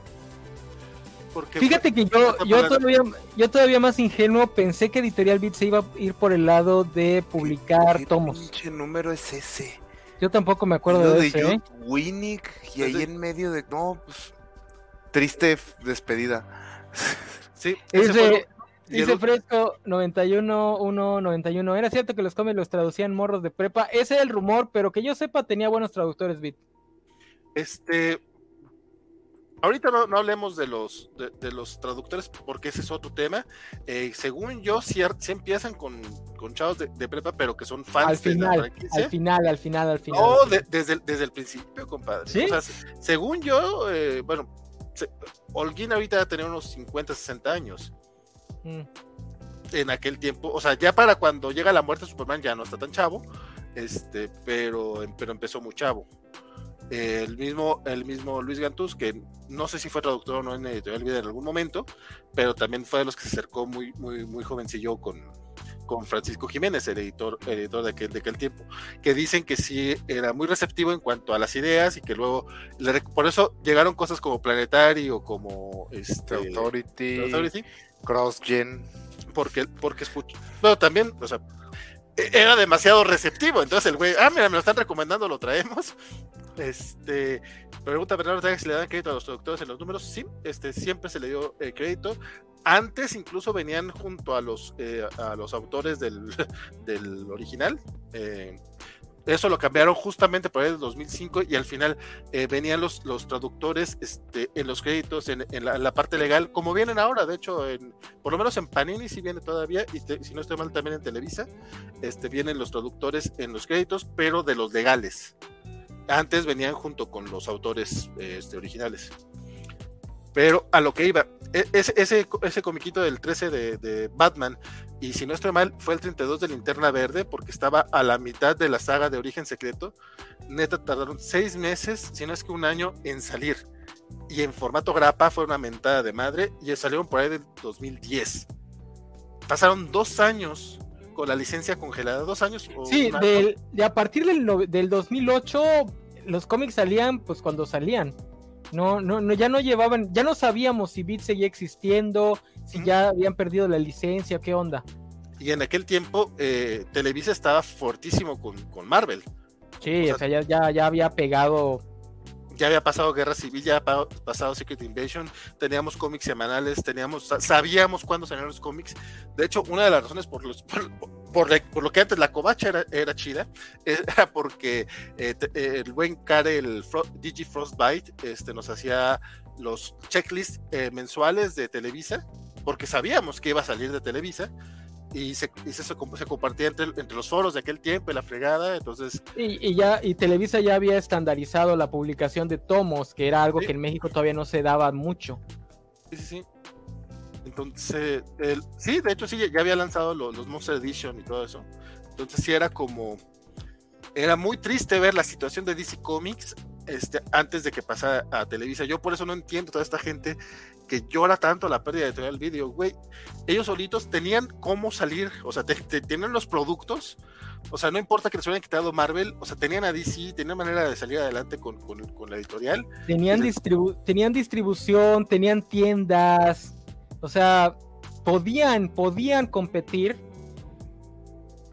Porque Fíjate que yo, yo, todavía, yo todavía más ingenuo pensé que Editorial Beat se iba a ir por el lado de publicar ¿Qué tomos. ¿Qué número es ese? Yo tampoco me acuerdo de, ese. ¿eh? Winnick y ahí en medio de. No, pues. Triste despedida. (laughs) Sí, ese Dice Fresco 91, 1, 91. Era cierto que los cómics los traducían morros de prepa. Ese es el rumor, pero que yo sepa tenía buenos traductores, Bit. Este. Ahorita no, no hablemos de los, de, los traductores porque ese es otro tema. Eh, según yo, sí, empiezan con, con chavos de, prepa, pero que son fans al final, Al final, al final, al final. No, desde, el, desde el principio, compadre. ¿Sí? O sea, según yo, eh, bueno, Holguín ahorita tenía unos 50, 60 años. Mm. En aquel tiempo, o sea, ya para cuando llega la muerte de Superman ya no está tan chavo, este, pero, pero empezó muy chavo. El mismo, el mismo Luis Gantús, que no sé si fue traductor o no en Editorial Vida en algún momento, pero también fue de los que se acercó muy, muy, muy jovencillo con, con Francisco Jiménez, el editor, editor de, aquel, de aquel tiempo, que dicen que sí era muy receptivo en cuanto a las ideas y que luego, por eso llegaron cosas como Planetario, como este, Authority, CrossGen. Porque, porque escucho, pero también, o sea, e, era demasiado receptivo, entonces el güey, ah, mira, me lo están recomendando, lo traemos. (laughs) Este, pregunta Bernardo si le dan crédito a los traductores en los números. Sí, este, siempre se le dio el crédito. Antes incluso venían junto a los, eh, a los autores del, (laughs) original. Eh, eso lo cambiaron justamente por el 2005 y al final eh, venían los, los traductores este, en los créditos, en, la, parte legal, como vienen ahora, de hecho, en, por lo menos en Panini sí viene todavía, y si no estoy mal también en Televisa, este, vienen los traductores en los créditos, pero de los legales. Antes venían junto con los autores este, originales Pero a lo que iba, e, ese, ese, ese comiquito del 13 de, de, Batman, y si no estoy mal, fue el 32 de Linterna Verde, porque estaba a la mitad de la saga de Origen Secreto. Neta, tardaron seis meses, si no es que un año, en salir. Y en formato grapa fue una mentada de madre, y salieron por ahí del 2010. Pasaron dos años con la licencia congelada, dos años. sí, del, de a partir del, del 2008, los cómics salían pues cuando salían. No, no, no, ya no llevaban, ya no sabíamos si Beat seguía existiendo, si ya habían perdido la licencia, qué onda. Y en aquel tiempo eh, Televisa estaba fortísimo con, con Marvel. Sí, o sea, ya, ya, ya había pegado ya había pasado Guerra Civil, ya había pasado Secret Invasion, teníamos cómics semanales, teníamos, sabíamos cuándo salían los cómics. De hecho, una de las razones por los por, por, lo que antes la covacha era, era chida, (laughs) era porque eh, el buen Karel Digi Frostbite este, nos hacía los checklists eh, mensuales de Televisa, porque sabíamos que iba a salir de Televisa y se, y se, se compartía entre, entre, los foros de aquel tiempo y la fregada, entonces... Y, y, ya, y Televisa ya había estandarizado la publicación de tomos, que era algo Sí. que en México todavía no se daba mucho. Sí, sí, sí. Entonces, el, sí, de hecho sí, ya había lanzado los, los Monster Edition y todo eso. Entonces sí era como... Era muy triste ver la situación de DC Comics este, antes de que pasara a Televisa. Yo por eso no entiendo toda esta gente que llora tanto la pérdida de Editorial Video, güey. Ellos solitos tenían cómo salir, o sea, te, te, tenían los productos, o sea, no importa que les hubieran quitado Marvel, o sea, tenían a DC, tenían manera de salir adelante con, con, con la editorial. Tenían, distribu tenían distribución, tenían tiendas, o sea, podían, podían competir.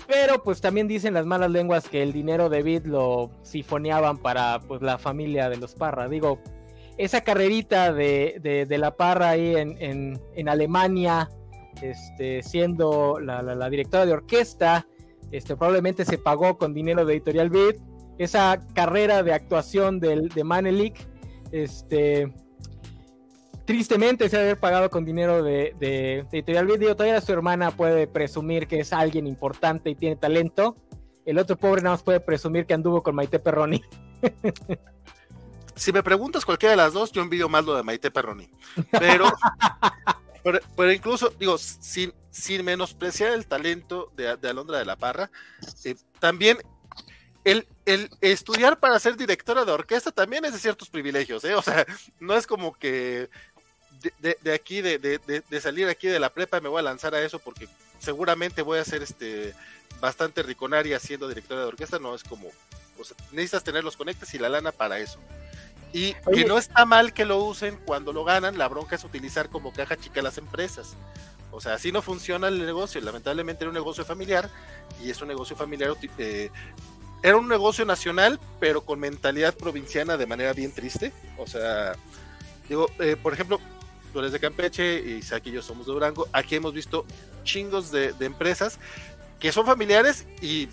Pero pues también dicen las malas lenguas que el dinero de Bit lo sifoneaban para pues la familia de los Parra. Digo, esa carrerita de, de, la Parra ahí en, en, en Alemania, este, siendo la, la, la, directora de orquesta, este, probablemente se pagó con dinero de Editorial Beat. Esa carrera de actuación del, de Manelik, este, tristemente se ha haber pagado con dinero de, de, de Editorial todavía su hermana puede presumir que es alguien importante y tiene talento. El otro pobre nada más puede presumir que anduvo con Maite Perroni. si me preguntas cualquiera de las dos, yo envidio más lo de Maite Perroni. Pero, (laughs) pero, pero, incluso, digo, sin, sin menospreciar el talento de, de Alondra de la Parra, eh, también el, el, estudiar para ser directora de orquesta también es de ciertos privilegios, ¿eh? O sea, no es como que de, de, de aquí, de, de, salir aquí de la prepa, me voy a lanzar a eso porque seguramente voy a ser este bastante riconaria siendo directora de orquesta, no es como, o sea, necesitas tener los conectes y la lana para eso. Y Oye. que no está mal que lo usen cuando lo ganan, la bronca es utilizar como caja chica las empresas. O sea, así no funciona el negocio. Lamentablemente era un negocio familiar y es un negocio familiar. Eh, era un negocio nacional, pero con mentalidad provinciana de manera bien triste. O sea, digo, eh, por ejemplo, tú eres de Campeche y Isaac y yo somos de Durango. Aquí hemos visto chingos de, de empresas que son familiares y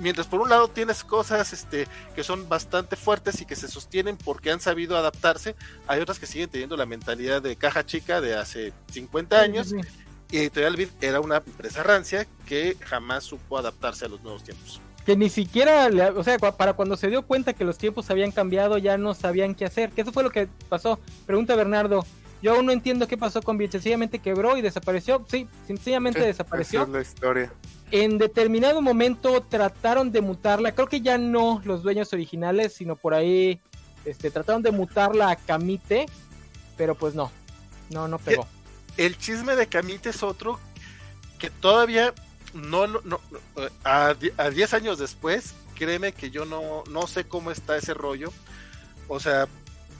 mientras por un lado tienes cosas este, que son bastante fuertes y que se sostienen porque han sabido adaptarse, hay otras que siguen teniendo la mentalidad de caja chica de hace 50 años. Sí, sí. Y Editorial Vid era una empresa rancia que jamás supo adaptarse a los nuevos tiempos. Que ni siquiera, o sea, para cuando se dio cuenta que los tiempos habían cambiado, ya no sabían qué hacer. Que eso fue lo que pasó. Pregunta Bernardo. Yo aún no entiendo qué pasó con Bill. Sencillamente quebró y desapareció. Sí, sencillamente desapareció. Esa es la historia en determinado momento trataron de mutarla, creo que ya no los dueños originales, sino por ahí este, trataron de mutarla a Camite, pero pues no, no, no pegó. El, el chisme de Camite es otro que todavía no, no, no a 10 años después, créeme que yo no, no sé cómo está ese rollo. O sea,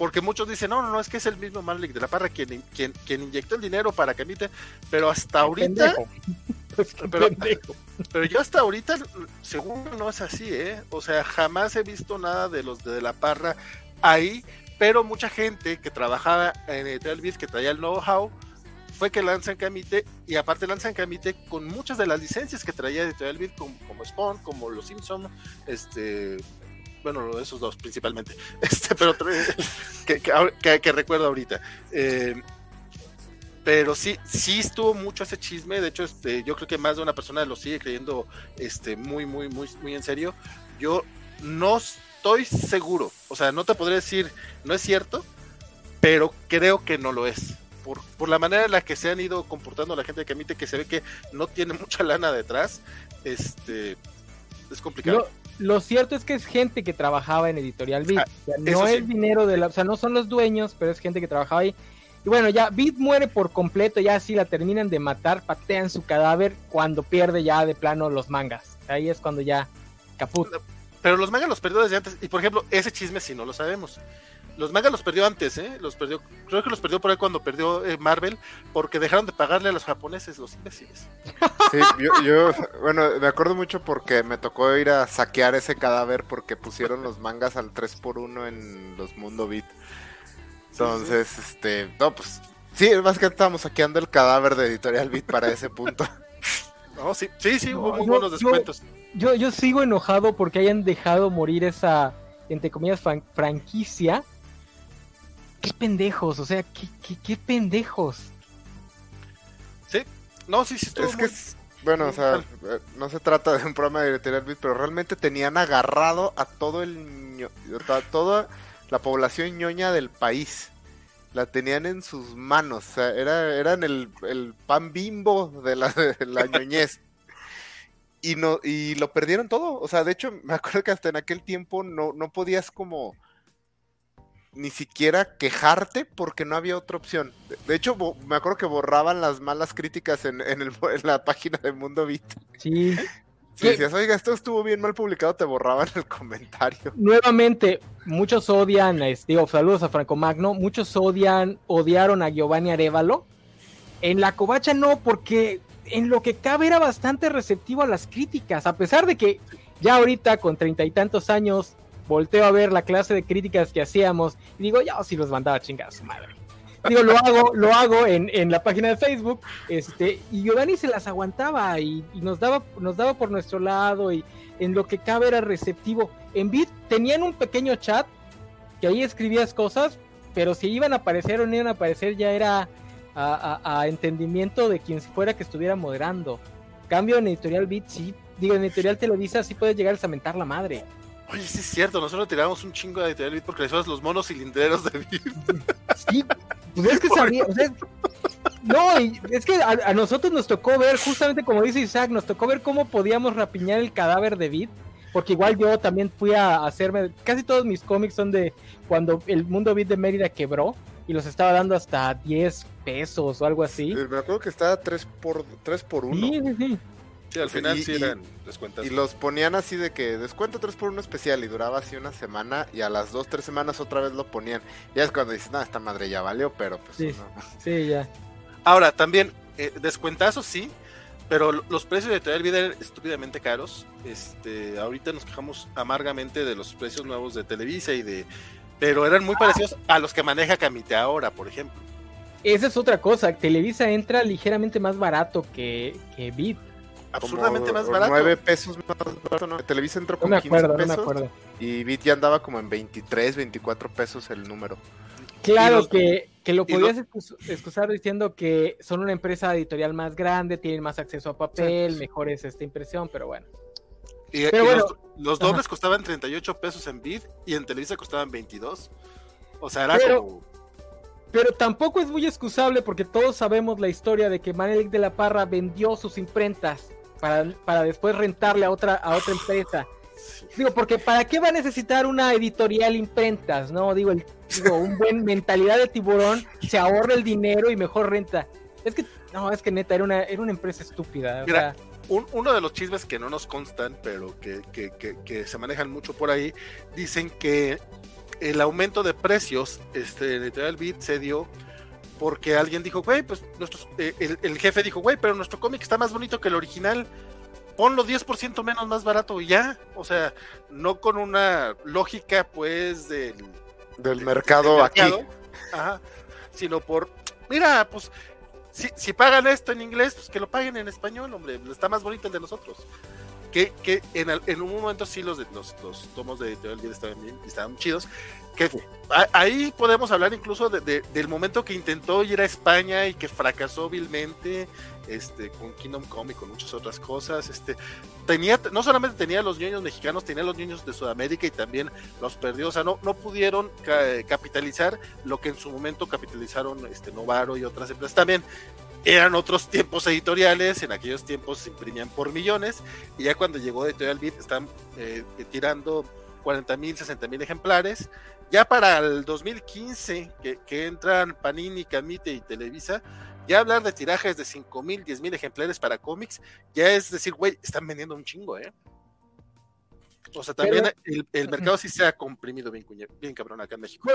porque muchos dicen, no, no, no, es que es el mismo Malik de la Parra quien, quien, quien inyectó el dinero para Camite, pero hasta ahorita... (laughs) Pues pero, pero, yo hasta ahorita, seguro no es así, ¿eh? O sea, jamás he visto nada de los de, la Parra ahí, pero mucha gente que trabajaba en Editorial Biz, que traía el know-how, fue que lanzan Camite, y aparte lanzan Camite con muchas de las licencias que traía Editorial Biz, como, como Spawn, como Los Simpson, este, bueno, esos dos principalmente, (laughs) este, pero que, que, recuerdo ahorita. Eh, pero sí, sí estuvo mucho ese chisme, de hecho, este, yo creo que más de una persona lo sigue creyendo este, muy, muy, muy, muy en serio. Yo no estoy seguro, o sea, no te podría decir, no es cierto, pero creo que no lo es. Por, por, la manera en la que se han ido comportando la gente que emite, que se ve que no tiene mucha lana detrás, este es complicado. Lo, cierto es que es gente que trabajaba en Editorial Beat. Ah, no es dinero de la, o sea, no son los dueños, pero es gente que trabajaba ahí. Y bueno, ya Beat muere por completo, ya así la terminan de matar, patean su cadáver cuando pierde ya de plano los mangas. Ahí es cuando ya caput. Pero los mangas los perdió desde antes. Y por ejemplo, ese chisme sí no lo sabemos. Los mangas los perdió antes, ¿eh? Los perdió, creo que los perdió por ahí cuando perdió eh, Marvel, porque dejaron de pagarle a los japoneses, los imbéciles. Sí, yo, yo, bueno, me acuerdo mucho porque me tocó ir a saquear ese cadáver porque pusieron los mangas al 3x1 en los Mundo Beat. Entonces, este, no, pues, sí, más que estábamos saqueando el cadáver de Editorial Beat para ese punto. (laughs) No, sí, sí, sí, hubo muy buenos descuentos. Yo, yo, sigo enojado porque hayan dejado morir esa, entre comillas, franquicia qué pendejos, o sea, qué, qué, qué pendejos. Sí, no, sí, sí, es que bueno, o sea, eh, no se trata de un programa de editorial pero realmente tenían agarrado a todo el a toda la población ñoña del país. La tenían en sus manos, o sea, era, eran el, el pan bimbo de la, de la (laughs) ñoñez. y no, y lo perdieron todo. O sea, de hecho, me acuerdo que hasta en aquel tiempo no, no podías como ni siquiera quejarte porque no había otra opción. De hecho, me acuerdo que borraban las malas críticas en, en, (laughs) la página de Mundo Beat. Sí. Si decías, oiga, esto estuvo bien mal publicado, te borraban el comentario. Nuevamente, muchos odian, digo, saludos a Franco Magno, muchos odian, odiaron a Giovanni Arevalo. En la covacha no, porque en lo que cabe era bastante receptivo a las críticas, a pesar de que ya ahorita con treinta y tantos años volteo a ver la clase de críticas que hacíamos y digo, ya si los mandaba a su madre. Digo, lo hago, lo hago en, en, la página de Facebook, este, y Giovanni se las aguantaba y, nos daba, nos daba por nuestro lado, y en lo que cabe era receptivo. En Bit tenían un pequeño chat que ahí escribías cosas, pero si iban a aparecer o no iban a aparecer ya era a entendimiento de quien fuera que estuviera moderando. Cambio en editorial Bit, sí, digo, en editorial Televisa sí puedes llegar a mentar la madre. Oye, sí es cierto, nosotros tiramos un chingo de editorial Beat porque somos los monos cilindreros de Beat. Sí, pues es que (laughs) sabía, o sea, no, es que a, nosotros nos tocó ver, justamente como dice Isaac, nos tocó ver cómo podíamos rapiñar el cadáver de Beat, porque igual yo también fui a hacerme, casi todos mis cómics son de cuando el mundo Beat de Mérida quebró y los estaba dando hasta 10 pesos o algo así. Me acuerdo que estaba 3 por, 3 por 1. Sí, sí, sí. Sí, al final sí eran descuentos. Y los ponían así de que descuento 3 por 1 especial y duraba así una semana y a las 2, 3 semanas otra vez lo ponían. Ya es cuando dices, no, esta madre ya valió, pero pues sí, sí ya. Ahora, también, eh, descuentazos sí, pero los precios de Editorial Vida eran estúpidamente caros. Este, ahorita nos quejamos amargamente de los precios nuevos de Televisa y de... Pero eran muy parecidos a los que maneja Camite ahora, por ejemplo. Esa es otra cosa, Televisa entra ligeramente más barato que, que Bit absurdamente más barato. 9 pesos más barato, ¿no? Televisa entró como no 15 pesos. y Bit ya andaba como en 23, 24 pesos el número. Claro que, que, lo podías excusar diciendo que son una empresa editorial más grande, tienen más acceso a papel, mejor es esta impresión, pero bueno. Y, bueno, los, dobles costaban 38 pesos en Bit y en Televisa costaban 22. O sea, era como... Pero tampoco es muy excusable porque todos sabemos la historia de que Manelik de la Parra vendió sus imprentas para, después rentarle a otra, a otra empresa. Digo, porque ¿para qué va a necesitar una editorial imprentas? No, digo, el, un buen (laughs) mentalidad de tiburón se ahorra el dinero y mejor renta. Es que, no, es que neta, era una, era una empresa estúpida. Mira, uno de los chismes que no nos constan, pero que, que, se manejan mucho por ahí, dicen que el aumento de precios este, en Editorial Beat se dio porque alguien dijo, güey, pues nuestros, eh, el, jefe dijo, güey, pero nuestro cómic está más bonito que el original, ponlo 10% menos más barato y ya, o sea, no con una lógica pues del, del mercado aquí, sino por, mira, pues si, si pagan esto en inglés, pues que lo paguen en español, hombre, está más bonito el de nosotros. Que, que en, en, un momento sí los, los, los tomos de Vid estaban bien, estaban chidos, que ahí podemos hablar incluso de, del momento que intentó ir a España y que fracasó vilmente este, con Kingdom Come y con muchas otras cosas. Este, tenía, no solamente tenía los niños mexicanos, tenía los niños de Sudamérica y también los perdió. O sea, no, no pudieron capitalizar lo que en su momento capitalizaron este, Novaro y otras empresas. También eran otros tiempos editoriales, en aquellos tiempos se imprimían por millones, y ya cuando llegó Editorial Beat están eh, tirando 40 mil, 60 mil ejemplares. Ya para el 2015, que, que entran Panini, Camite y Televisa, ya hablar de tirajes de 5 mil, 10 mil ejemplares para cómics, ya es decir, güey, están vendiendo un chingo, ¿eh? O sea, también el, mercado sí se ha comprimido bien, bien cabrón acá en México.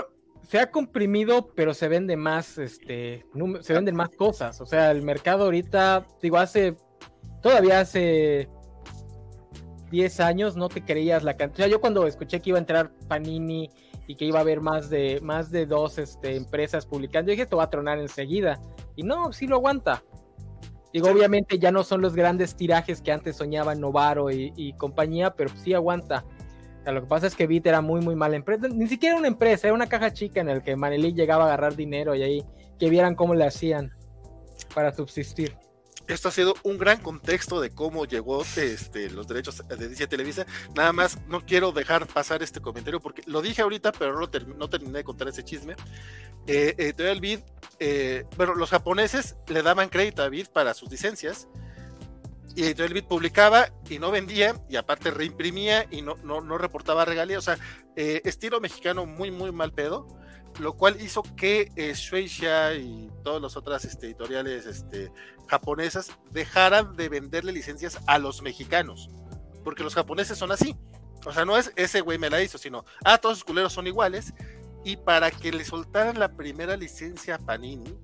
se ha comprimido, pero se vende más, este, se venden más cosas. O sea, el mercado ahorita, digo, hace, todavía hace 10 años no te creías la cantidad. O sea, yo cuando escuché que iba a entrar Panini y que iba a haber más de, más de dos este, empresas publicando, yo dije, esto va a tronar enseguida. Y no, sí lo aguanta. Digo, obviamente ya no son los grandes tirajes que antes soñaban Novaro y, compañía, pero sí aguanta. O sea, lo que pasa es que Bit era muy, muy mala empresa. Ni siquiera una empresa, era una caja chica en la que Manelí llegaba a agarrar dinero y ahí que vieran cómo le hacían para subsistir esto ha sido un gran contexto de cómo llegó este, los derechos de DC Televisa. Nada más no quiero dejar pasar este comentario porque lo dije ahorita, pero no, no terminé de contar ese chisme. Eh, Editorial Vid, eh, bueno, los japoneses le daban crédito a Vid para sus licencias. Y Editorial Vid publicaba y no vendía, y aparte reimprimía y no, no, no reportaba regalías. O sea, eh, estilo mexicano muy, muy mal pedo lo cual hizo que eh, Shueisha y todas las otras este, editoriales este, japonesas dejaran de venderle licencias a los mexicanos, porque los japoneses son así. O sea, no es ese güey me la hizo, sino, ah, todos los culeros son iguales. Y para que le soltaran la primera licencia a Panini,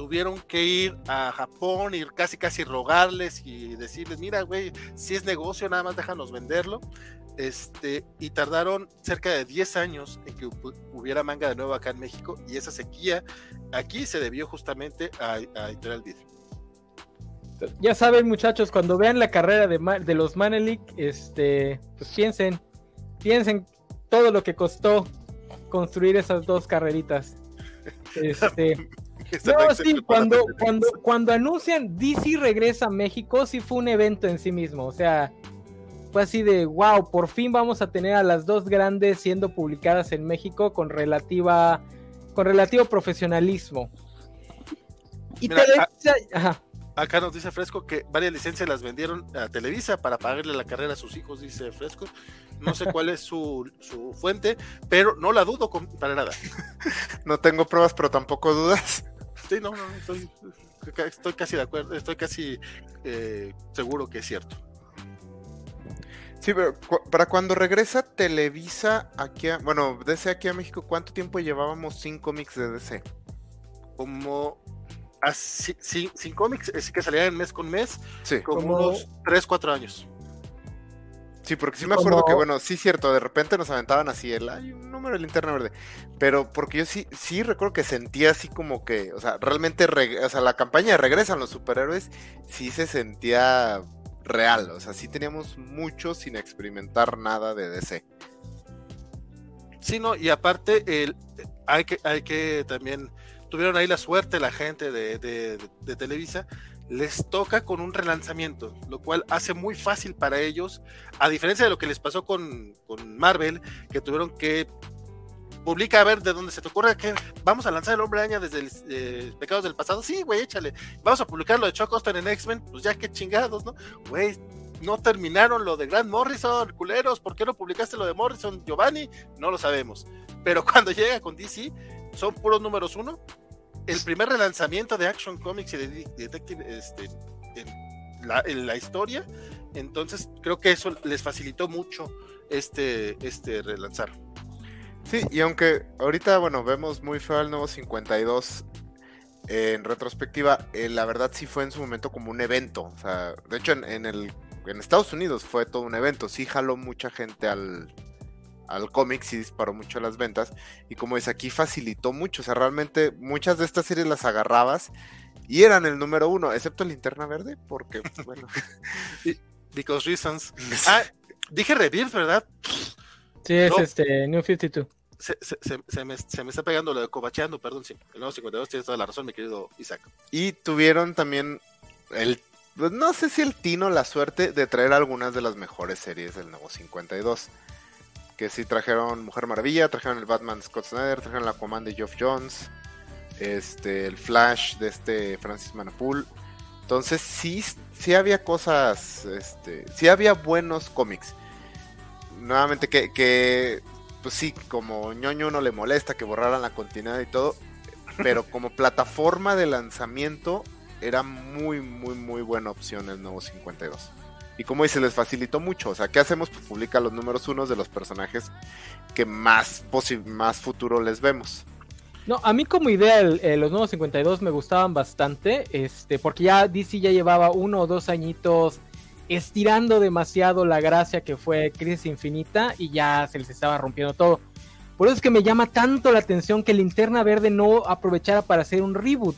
tuvieron que ir a Japón, ir casi casi rogarles y decirles, mira, güey, si es negocio, nada más déjanos venderlo. Este, y tardaron cerca de 10 años en que hubiera manga de nuevo acá en México y esa sequía aquí se debió justamente a, a Editorial Ya saben muchachos, cuando vean la carrera de, de los Manelik, este, pues piensen, piensen todo lo que costó construir esas dos carreritas. (laughs) Este, no, sí, cuando, cuando, cuando anuncian DC regresa a México, sí fue un evento en sí mismo. O sea, fue así de wow, por fin vamos a tener a las dos grandes siendo publicadas en México con relativa con relativo profesionalismo. Y Acá nos dice Fresco que varias licencias las vendieron a Televisa para pagarle la carrera a sus hijos, dice Fresco. No sé cuál es su, fuente, pero no la dudo para nada. (laughs) No tengo pruebas, pero tampoco dudas. Sí, no, no, estoy, estoy casi de acuerdo, estoy casi eh, seguro que es cierto. Sí, pero para cuando regresa Televisa aquí a, bueno, DC aquí a México, ¿cuánto tiempo llevábamos sin cómics de DC? Como sin, cómics, es que salían mes con mes, sí. como, unos 3, 4 años. Sí, porque sí me acuerdo que, bueno, sí cierto, de repente nos aventaban así el, hay un número de linterna verde, pero porque yo sí, sí recuerdo que sentía así como que, o sea, realmente, o sea, la campaña de Regresan los superhéroes, sí se sentía real. O sea, sí teníamos mucho sin experimentar nada de DC. Sí, no, y aparte, el, hay, que, hay que también, tuvieron ahí la suerte la gente de, de, Televisa, les toca con un relanzamiento, lo cual hace muy fácil para ellos, a diferencia de lo que les pasó con, con Marvel, que tuvieron que publica a ver de dónde se te ocurre que vamos a lanzar el hombre araña desde el eh, Pecados del Pasado. Sí, güey, échale. Vamos a publicar lo de Chuck Austin en X-Men. Pues ya que chingados, ¿no? Güey, no terminaron lo de Grant Morrison, culeros. ¿Por qué no publicaste lo de Morrison, Giovanni? No lo sabemos. Pero (laughs) cuando llega con DC, son puros números uno. El primer relanzamiento de Action Comics y de Detective este, en, la, en la historia. Entonces creo que eso les facilitó mucho este, este relanzar. Sí, y aunque ahorita, bueno, vemos muy feo al nuevo 52 en retrospectiva, eh, la verdad sí fue en su momento como un evento. O sea, de hecho en, el, en Estados Unidos fue todo un evento. Sí jaló mucha gente al, al cómic, sí disparó mucho las ventas. Y como dice, aquí facilitó mucho. O sea, realmente muchas de estas series las agarrabas y eran el número uno, excepto Linterna Verde, porque, bueno. (laughs) (laughs) Because reasons. Ah, dije Rebirth, ¿verdad? Sí, es No. este New 52. Se, se- se- se me, se me está pegando lo de cobacheando, perdón, sí. El nuevo 52 tienes toda la razón, mi querido Isaac. Y tuvieron también el, pues, no sé si el tino, la suerte de traer algunas de las mejores series del nuevo 52. Que sí trajeron Mujer Maravilla, trajeron el Batman Scott Snyder, trajeron la Aquaman de Geoff Jones, este, el Flash de este Francis Manapul. Entonces sí, sí había cosas, este, sí había buenos cómics. Nuevamente que, que, pues sí, como ñoño uno le molesta que borraran la continuidad y todo, pero como (laughs) plataforma de lanzamiento era muy, muy, muy buena opción el nuevo 52. Y como dice, les facilitó mucho. O sea, ¿qué hacemos? Pues publica los números unos de los personajes que más, más futuro les vemos. No, a mí como idea el- eh, los nuevos 52 me gustaban bastante, este, porque ya DC ya llevaba uno o dos añitos estirando demasiado la gracia que fue Crisis Infinita y ya se les estaba rompiendo todo. Por eso es que me llama tanto la atención que Linterna Verde no aprovechara para hacer un reboot,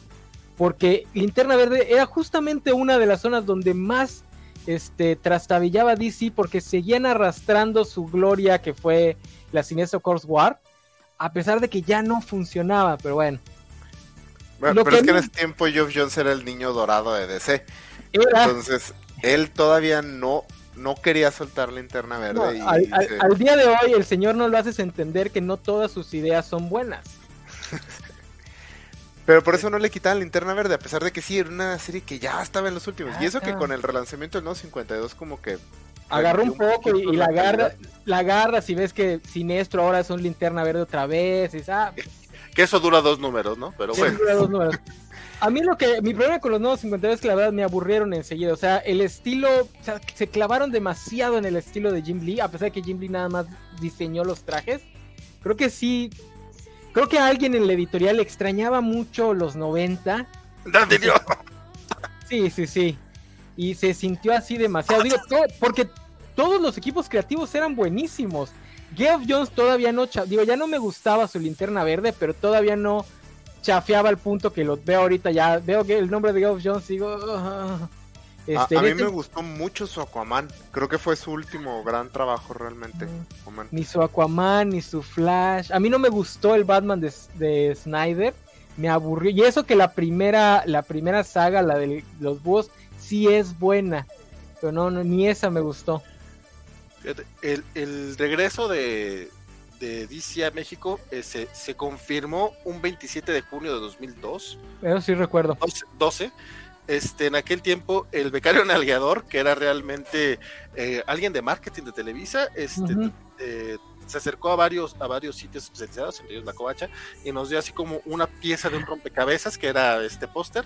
porque Linterna Verde era justamente una de las zonas donde más este, trastabillaba DC porque seguían arrastrando su gloria que fue la Sinestro Course War a pesar de que ya no funcionaba, pero bueno. Bueno, Lo pero que es que en ese tiempo Geoff Jones era el niño dorado de DC. Era, Entonces, él todavía no, no quería soltar linterna verde. no, y al, al- se- al día de hoy el señor no lo haces entender que no todas sus ideas son buenas. (laughs) Pero por eso no le quitaban linterna verde, a pesar de que sí, era una serie que ya estaba en los últimos. y eso que con el relanzamiento del nuevo 52 como que... Agarró un poco y, y la agarra, la agarras y ves que Sinestro ahora es un linterna verde otra vez. Y ah, Que eso dura dos números, ¿no? Pero sí, bueno. dura dos números. A mí lo que, mi problema con los nuevos 52 es que la verdad me aburrieron enseguida. O sea, el estilo, o sea, se clavaron demasiado en el estilo de Jim Lee, a pesar de que Jim Lee nada más diseñó los trajes. Creo que sí, creo que a alguien en la editorial le extrañaba mucho los 90. ¡Date Dios! Sí, sí, sí. Y se sintió así demasiado. Digo, porque todos los equipos creativos eran buenísimos. Geoff Jones todavía no, digo, ya no me gustaba su linterna verde, pero todavía no chafeaba al punto que lo veo ahorita ya. Veo que el nombre de Geoff Jones, digo... A, Este, a mí este- me gustó mucho su Aquaman. Creo que fue su último gran trabajo realmente. Ni su Aquaman, ni su Flash. A mí no me gustó el Batman de, de Snyder. Me aburrió. Y eso que la primera, la primera saga, la de los búhos, sí es buena. Pero no, no, ni esa me gustó. Fíjate, El, el regreso de, de DC a México eh, se, se confirmó un 27 de junio de 2002, Eso sí recuerdo. 12, 12. Este, en aquel tiempo, el becario nalgueador, que era realmente eh, alguien de marketing de Televisa, este, eh, se acercó a varios, a varios sitios especializados, entre ellos la Covacha, y nos dio así como una pieza de un rompecabezas, que era este póster,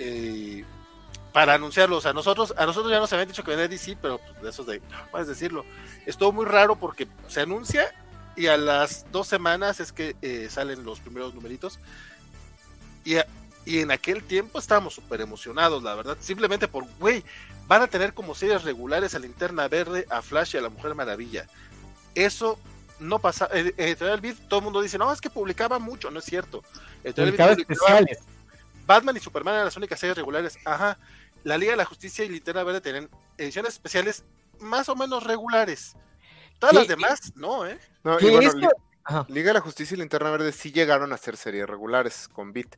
eh, para anunciarlo. O sea, nosotros, a nosotros ya nos habían dicho que venía DC, pero pues, de esos de, puedes decirlo. Estuvo muy raro porque se anuncia y a las dos semanas es que eh, salen los primeros numeritos. Y, a- y en aquel tiempo estábamos súper emocionados, la verdad. Simplemente por, güey, van a tener como series regulares a Linterna Verde, a Flash y a la Mujer Maravilla. Eso no pasa. eh, eh, Editorial Beat, todo el mundo dice, no, es que publicaba mucho, no es cierto. Editorial Beat Publicaba especiales. Batman y Superman eran las únicas series regulares. Ajá. La Liga de la Justicia y Linterna Verde tienen ediciones especiales más o menos regulares. Todas ¿Qué? las demás, no, ¿eh? No, y bueno. Liga de la Justicia y Linterna Verde sí llegaron a ser series regulares con Beat.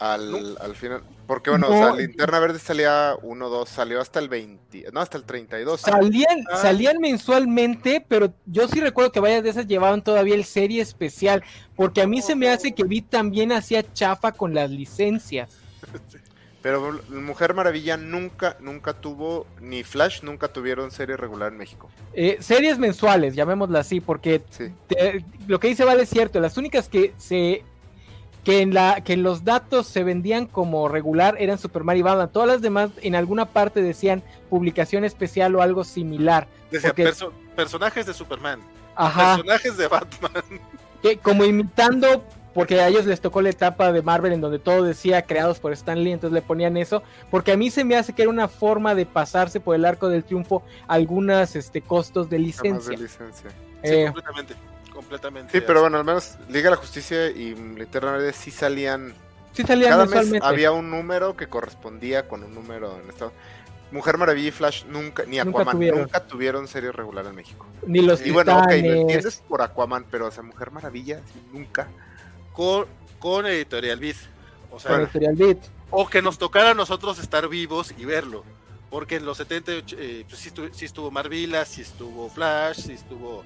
Al, No. al final. Porque bueno, No. o sea, Linterna Verde salía 1, 2, salió hasta el 20. No, hasta el 32. Salían, Ah. salían mensualmente, pero yo sí recuerdo que varias de esas llevaban todavía el serie especial, porque a mí se me hace que Beat también hacía chafa con las licencias. (laughs) Pero Mujer Maravilla nunca, nunca tuvo, ni Flash nunca tuvieron serie regular en México. Eh, series mensuales, llamémosla así, porque Sí. te- lo que dice Vale es cierto, las únicas que se que en la que en los datos se vendían como regular eran Superman y Batman, todas las demás en alguna parte decían publicación especial o algo similar. Decía, Porque- perso- personajes de Superman, Ajá, personajes de Batman. (laughs) que como imitando porque a ellos les tocó la etapa de Marvel en donde todo decía creados por Stan Lee, entonces le ponían eso, porque a mí se me hace que era una forma de pasarse por el arco del triunfo algunas este costos de más de licencia. licencia. Sí, Eh, completamente. Completamente. Sí, pero así. bueno, al menos Liga de la Justicia y Linterna Verde sí salían sí salían Cada mes había un número que correspondía con un número en estado. Mujer Maravilla y Flash nunca, ni Nunca Aquaman, tuvieron. nunca tuvieron serie regular en México. Ni los Y bueno, ok, lo entiendes por Aquaman, pero o sea, Mujer Maravilla, sí, nunca. Con, con Editorial Beat. O sea, con Editorial Beat. o que nos tocara a nosotros estar vivos y verlo. Porque en los 70 eh, pues sí, estuvo, sí estuvo Marvila, sí estuvo Flash, sí estuvo.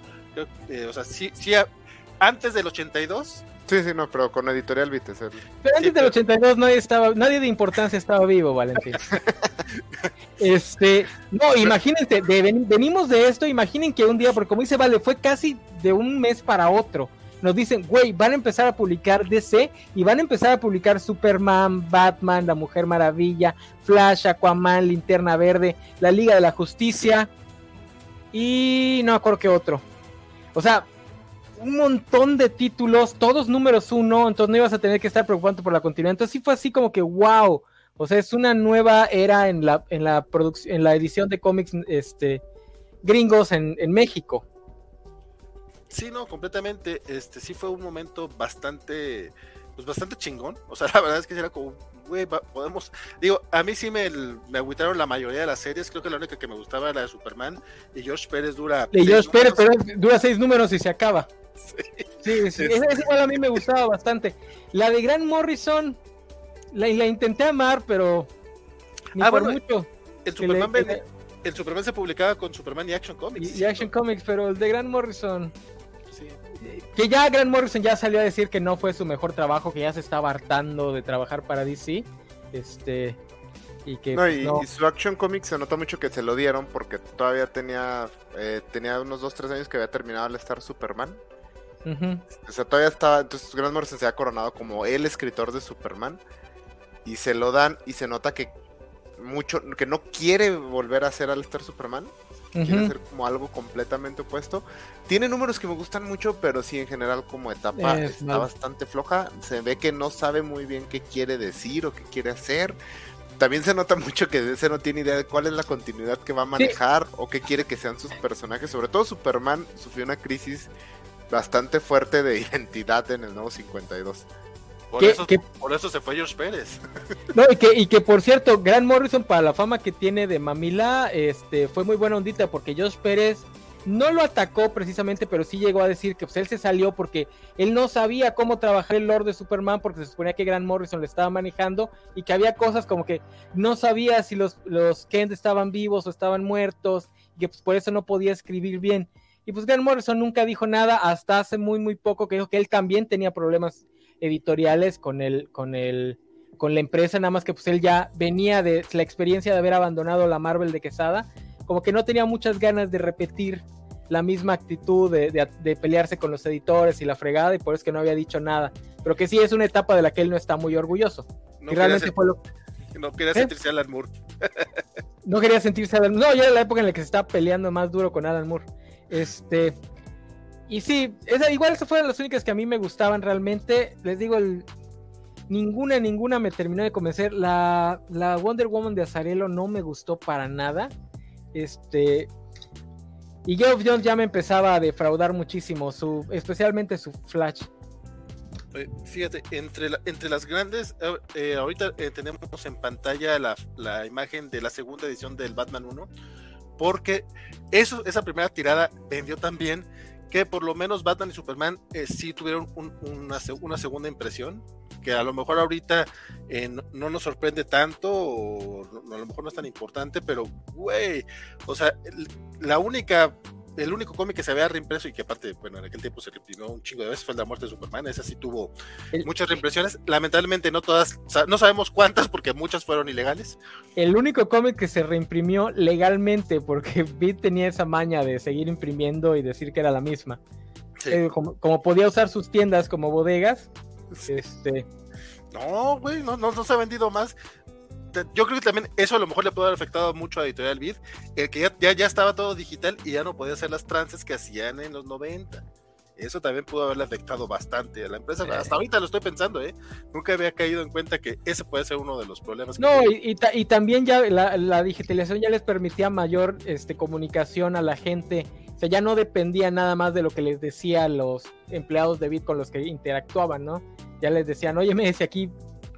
Eh, o sea, sí, sí, a- antes del 82. Sí, sí, no, pero con Editorial Beat es el- Pero antes Sí, del pero- 82 nadie estaba, nadie de importancia estaba vivo, Valentín. (laughs) Este, no, imagínense, de- ven- venimos de esto, imaginen que un día, porque como dice Vale, fue casi de un mes para otro. Nos dicen, güey, van a empezar a publicar DC y van a empezar a publicar Superman, Batman, La Mujer Maravilla, Flash, Aquaman, Linterna Verde, La Liga de la Justicia y no acuerdo qué otro. O sea, un montón de títulos, todos números uno, entonces no ibas a tener que estar preocupándote por la continuidad. Entonces sí fue así como que wow. O sea, es una nueva era en la, en la en la edición de cómics este, gringos en, en México. Sí, no, completamente. Este sí fue un momento bastante, pues bastante chingón. O sea, (laughs) la verdad es que era como, güey, podemos. Digo, a mí sí me, me agüitaron la mayoría de las series. Creo que la única que me gustaba era la de Superman. Y George Pérez dura. Seis George Pérez, pero dura seis números y se acaba. Sí. Sí, sí, esa, esa igual a mí me gustaba bastante. La de Grant Morrison, la, la intenté amar, pero ni Ah, por bueno, mucho. El le- Superman, ven- el Superman se publicaba con Superman y Action Comics. Y, y Action Comics, pero el de Grant Morrison. Que ya Grant Morrison ya salió a decir que no fue su mejor trabajo, que ya se estaba hartando de trabajar para DC. Este. Y que No, pues, y, no. y su Action Comics se nota mucho que se lo dieron porque todavía tenía eh, tenía unos 2-3 años que había terminado el Star Superman. O sea, todavía estaba. Entonces, Grant Morrison se ha coronado como el escritor de Superman. Y se lo dan y se nota que mucho que no quiere volver a hacer al Quiere hacer como algo completamente opuesto. Tiene números que me gustan mucho, pero sí en general como etapa Es está bastante floja. Se ve que no sabe muy bien qué quiere decir o qué quiere hacer. También se nota (laughs) mucho que ese no tiene idea de cuál es la continuidad que va a manejar o qué quiere que sean sus personajes. Sobre todo Superman sufrió una crisis bastante fuerte de (laughs) identidad en el nuevo 52. Por, Que- eso, que- por eso se fue George Pérez. (laughs) No, y que, y que por cierto, Grant Morrison, para la fama que tiene de Mamila, este, fue muy buena ondita porque Josh Pérez no lo atacó precisamente, pero sí llegó a decir que pues, él se salió porque él no sabía cómo trabajar el Lord de Superman porque se suponía que Grant Morrison le estaba manejando y que había cosas como que no sabía si los, los Kent estaban vivos o estaban muertos y que pues, por eso no podía escribir bien. Y pues Grant Morrison nunca dijo nada hasta hace muy, muy poco que dijo que él también tenía problemas editoriales con el, con el, con la empresa, nada más que pues él ya venía de la experiencia de haber abandonado la Marvel de Quesada, como que no tenía muchas ganas de repetir la misma actitud de, de- de pelearse con los editores y la fregada, y por eso es que no había dicho nada. Pero que sí es una etapa de la que él no está muy orgulloso. No y realmente ser- fue lo, no quería ¿Eh? sentirse Alan Moore. no quería sentirse Alan No, ya era la época en la que se estaba peleando más duro con Alan Moore. Este. Y sí, igual esas fueron las únicas que a mí me gustaban realmente. Les digo, ninguna, ninguna me terminó de convencer. La, Wonder Woman de Azarelo no me gustó para nada. Este. Y Geoff Jones ya me empezaba a defraudar muchísimo, su, especialmente su Flash. Eh, Fíjate, entre, entre las grandes, eh, eh, ahorita tenemos en pantalla la, la imagen de la segunda edición del Batman 1, porque eso, esa primera tirada vendió tan bien que por lo menos Batman y Superman eh, sí tuvieron un- una, se- una segunda impresión, que a lo mejor ahorita eh, no, no nos sorprende tanto, o a lo mejor no es tan importante, pero güey, o sea, la única el único cómic que se había reimpreso y que aparte, bueno, en aquel tiempo se reimprimió un chingo de veces fue la muerte de Superman. Esa sí tuvo El- muchas reimpresiones. Lamentablemente no todas, no sabemos cuántas porque muchas fueron ilegales. El único cómic que se reimprimió legalmente, porque (laughs) Beat tenía esa maña de seguir imprimiendo y decir que era la misma. Sí. Eh, como, como podía usar sus tiendas como bodegas, este, No, güey, no, no, no se ha vendido más. Yo creo que también eso a lo mejor le puede haber afectado mucho a Editorial Beat, el que ya, ya, ya estaba todo digital y ya no podía hacer las trances que hacían en los 90. Eso también pudo haberle afectado bastante a la empresa. Hasta ahorita lo estoy pensando, ¿eh? Nunca había caído en cuenta que ese puede ser uno de los problemas. que No, tiene. y, y ta- y también ya la, la digitalización ya les permitía mayor este, comunicación a la gente. O sea, ya no dependía nada más de lo que les decía los empleados de Bit con los que interactuaban, ¿no? Ya les decían, oye, me dice aquí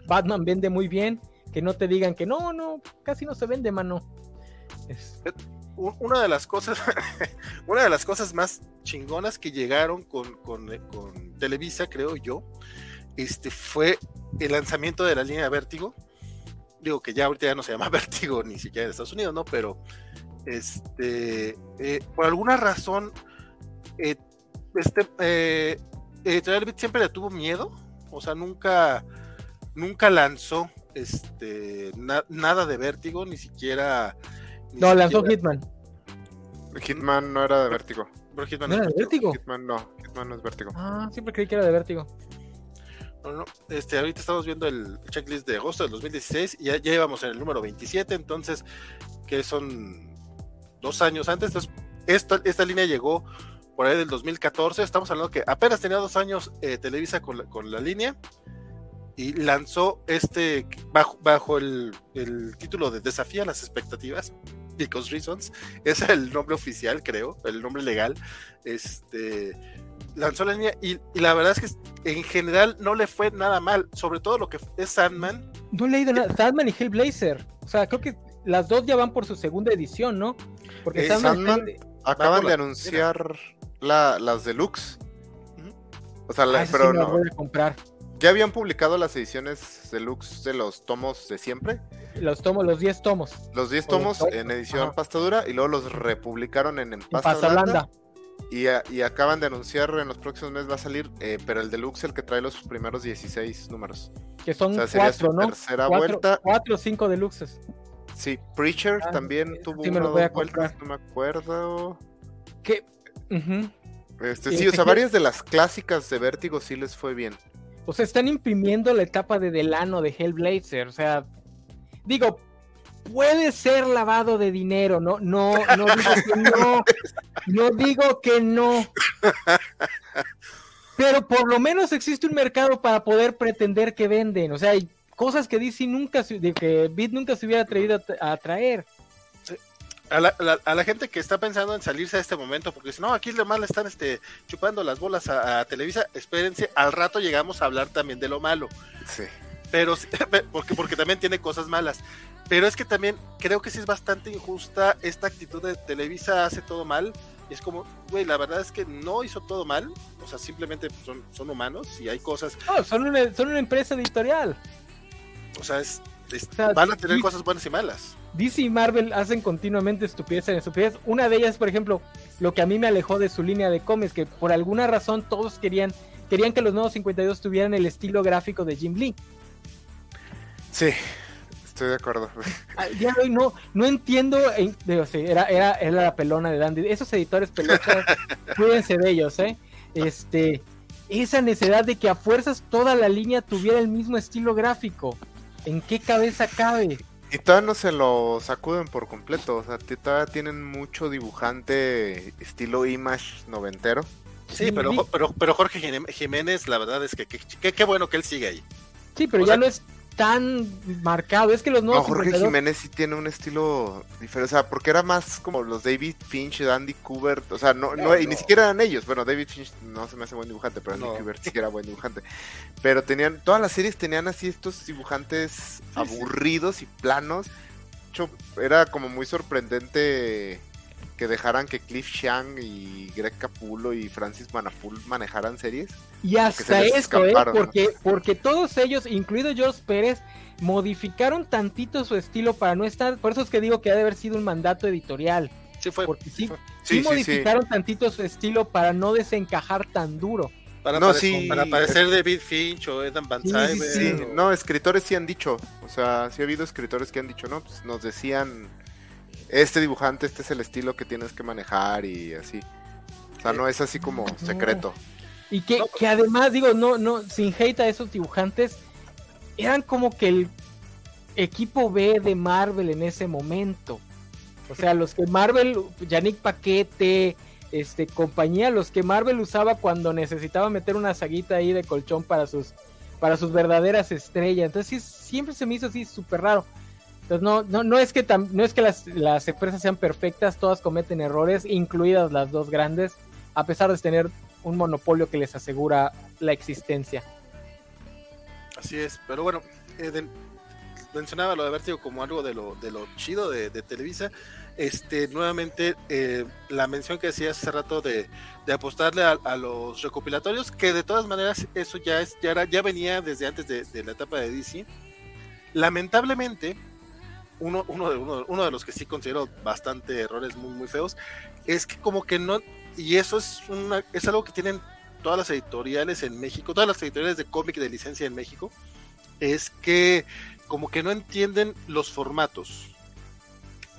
Batman vende muy bien, que no te digan que no, no, casi no se vende, mano. Una de las cosas, (laughs) una de las cosas más chingonas que llegaron con, con, con Televisa, creo yo, este fue el lanzamiento de la línea Vértigo. Digo que ya ahorita ya no se llama (laughs) Vértigo ni siquiera en Estados Unidos, ¿no? Pero este, eh, por alguna razón, eh, este, eh, siempre le tuvo miedo, o sea, nunca, nunca lanzó este, nada de Vértigo, ni siquiera. no, lanzó Hitman. Hitman no era de Vértigo. Pero Hitman ¿No era de Vértigo? Hitman no, Hitman no es Vértigo. Ah, siempre creí que era de Vértigo. No, no, este, ahorita estamos viendo el checklist de agosto del 2016 y ya, ya íbamos en el número 27, entonces, que son dos años antes. Entonces, esta, esta línea llegó por ahí del 2014. Estamos hablando que apenas tenía dos años eh, Televisa con la, con la, línea y lanzó este bajo, bajo el, el, título de Desafía las expectativas. Because Reasons es el nombre oficial, creo, el nombre legal. Este lanzó la línea y, y, la verdad es que en general no le fue nada mal, sobre todo lo que es Sandman. No he leído nada, Sandman y Hellblazer. O sea, creo que las dos ya van por su segunda edición, ¿no? Porque eh, acaban de anunciar las deluxe. O sea, ah, pero no. Voy a comprar. ¿Ya habían publicado las ediciones deluxe de los tomos de siempre? Los tomos, los 10 tomos. Los 10 tomos en edición pastadura y luego los republicaron en, en pasta, Y, y, acaban de anunciar en los próximos meses va a salir, eh, pero el deluxe el que trae los primeros 16 números. Que son cuatro, ¿no? Tercera vuelta. Cuatro o cinco deluxes. Sí, Preacher ah, también tuvo una dos vueltas, no me acuerdo. ¿Qué? Este, sí, o sea, varias de las clásicas de Vértigo sí les fue bien. O sea, están imprimiendo la etapa de Delano de Hellblazer. O sea, digo, puede ser lavado de dinero, no, no, no digo que no, no digo que no. Pero por lo menos existe un mercado para poder pretender que venden. O sea, hay cosas que DC nunca, de que nunca se hubiera atrevido a, traer. A la, gente que está pensando en salirse a este momento, porque si no, aquí lo malo están este, chupando las bolas a, Televisa, espérense, al rato llegamos a hablar también de lo malo. Sí. Pero, (laughs) porque, porque también tiene cosas malas. Pero es que también creo que sí es bastante injusta esta actitud de Televisa hace todo mal. Y es como, güey, la verdad es que no hizo todo mal. O sea, simplemente son, son humanos y hay cosas. No, son una, son una empresa editorial. O sea, es, van a tener cosas buenas y malas. DC y Marvel hacen continuamente estupidez en estupidez. Una de ellas, por ejemplo, lo que a mí me alejó de su línea de cómics, que por alguna razón todos querían, querían que los nuevos 52 tuvieran el estilo gráfico de Jim Lee. Sí, estoy de acuerdo. (laughs) Ya hoy no, no entiendo, era, era, era, la pelona de Dandy. Esos editores pelotas, (laughs) cuídense de ellos, ¿eh? Este, esa necesidad de que a fuerzas toda la línea tuviera el mismo estilo gráfico. ¿En qué cabeza cabe? Y todavía no se lo sacuden por completo, o sea, todavía tienen mucho dibujante estilo image noventero. Sí, pero, pero, pero Jorge Jiménez, la verdad es que qué bueno que él sigue ahí. Sí, pero ya no es tan marcado. Es que los nuevos. No, Jorge Jiménez sí tiene un estilo diferente. O sea, porque era más como los David Finch, Andy Kubert. O sea, no, no, y ni siquiera eran ellos. Bueno, David Finch no se me hace buen dibujante, pero Andy Kubert sí era buen dibujante. Pero tenían, todas las series tenían así estos dibujantes aburridos y planos. De hecho, era como muy sorprendente que dejaran que Cliff Chang y Greg Capullo y Francis Manapul manejaran series. Y hasta esto, ¿eh? porque, porque todos ellos, incluido George Pérez, modificaron tantito su estilo para no estar. Por eso es que digo que ha de haber sido un mandato editorial. Sí, fue. Porque sí, sí, modificaron tantito su estilo para no desencajar tan duro. Para, no, sí, para parecer David Finch o Edan Van Sí, no, escritores sí han dicho. O sea, sí ha habido escritores que han dicho, no, pues nos decían este dibujante, este es el estilo que tienes que manejar y así. O sea, no es así como secreto. Y que, que además, digo, no, no, sin hate a esos dibujantes, eran como que el equipo B de Marvel en ese momento. O sea, los que Marvel, Yannick Paquete, este, compañía, los que Marvel usaba cuando necesitaba meter una saguita ahí de colchón para sus, para sus verdaderas estrellas. Entonces siempre se me hizo así súper raro. Entonces no, no, no es que no es que las, las empresas sean perfectas, todas cometen errores, incluidas las dos grandes, a pesar de tener un monopolio que les asegura la existencia. Así es, pero bueno, mencionaba lo de Vértigo como algo de lo, de lo chido de, Televisa, este, nuevamente eh, la mención que decías hace rato de, apostarle a, los recopilatorios, que de todas maneras eso ya es, ya, era, ya venía desde antes de, la etapa de DC. Lamentablemente, uno, uno, de, uno, de los que sí considero bastante errores muy, muy feos, es que como que no, y eso es, es algo que tienen todas las editoriales en México, todas las editoriales de cómic de licencia en México, es que como que no entienden los formatos.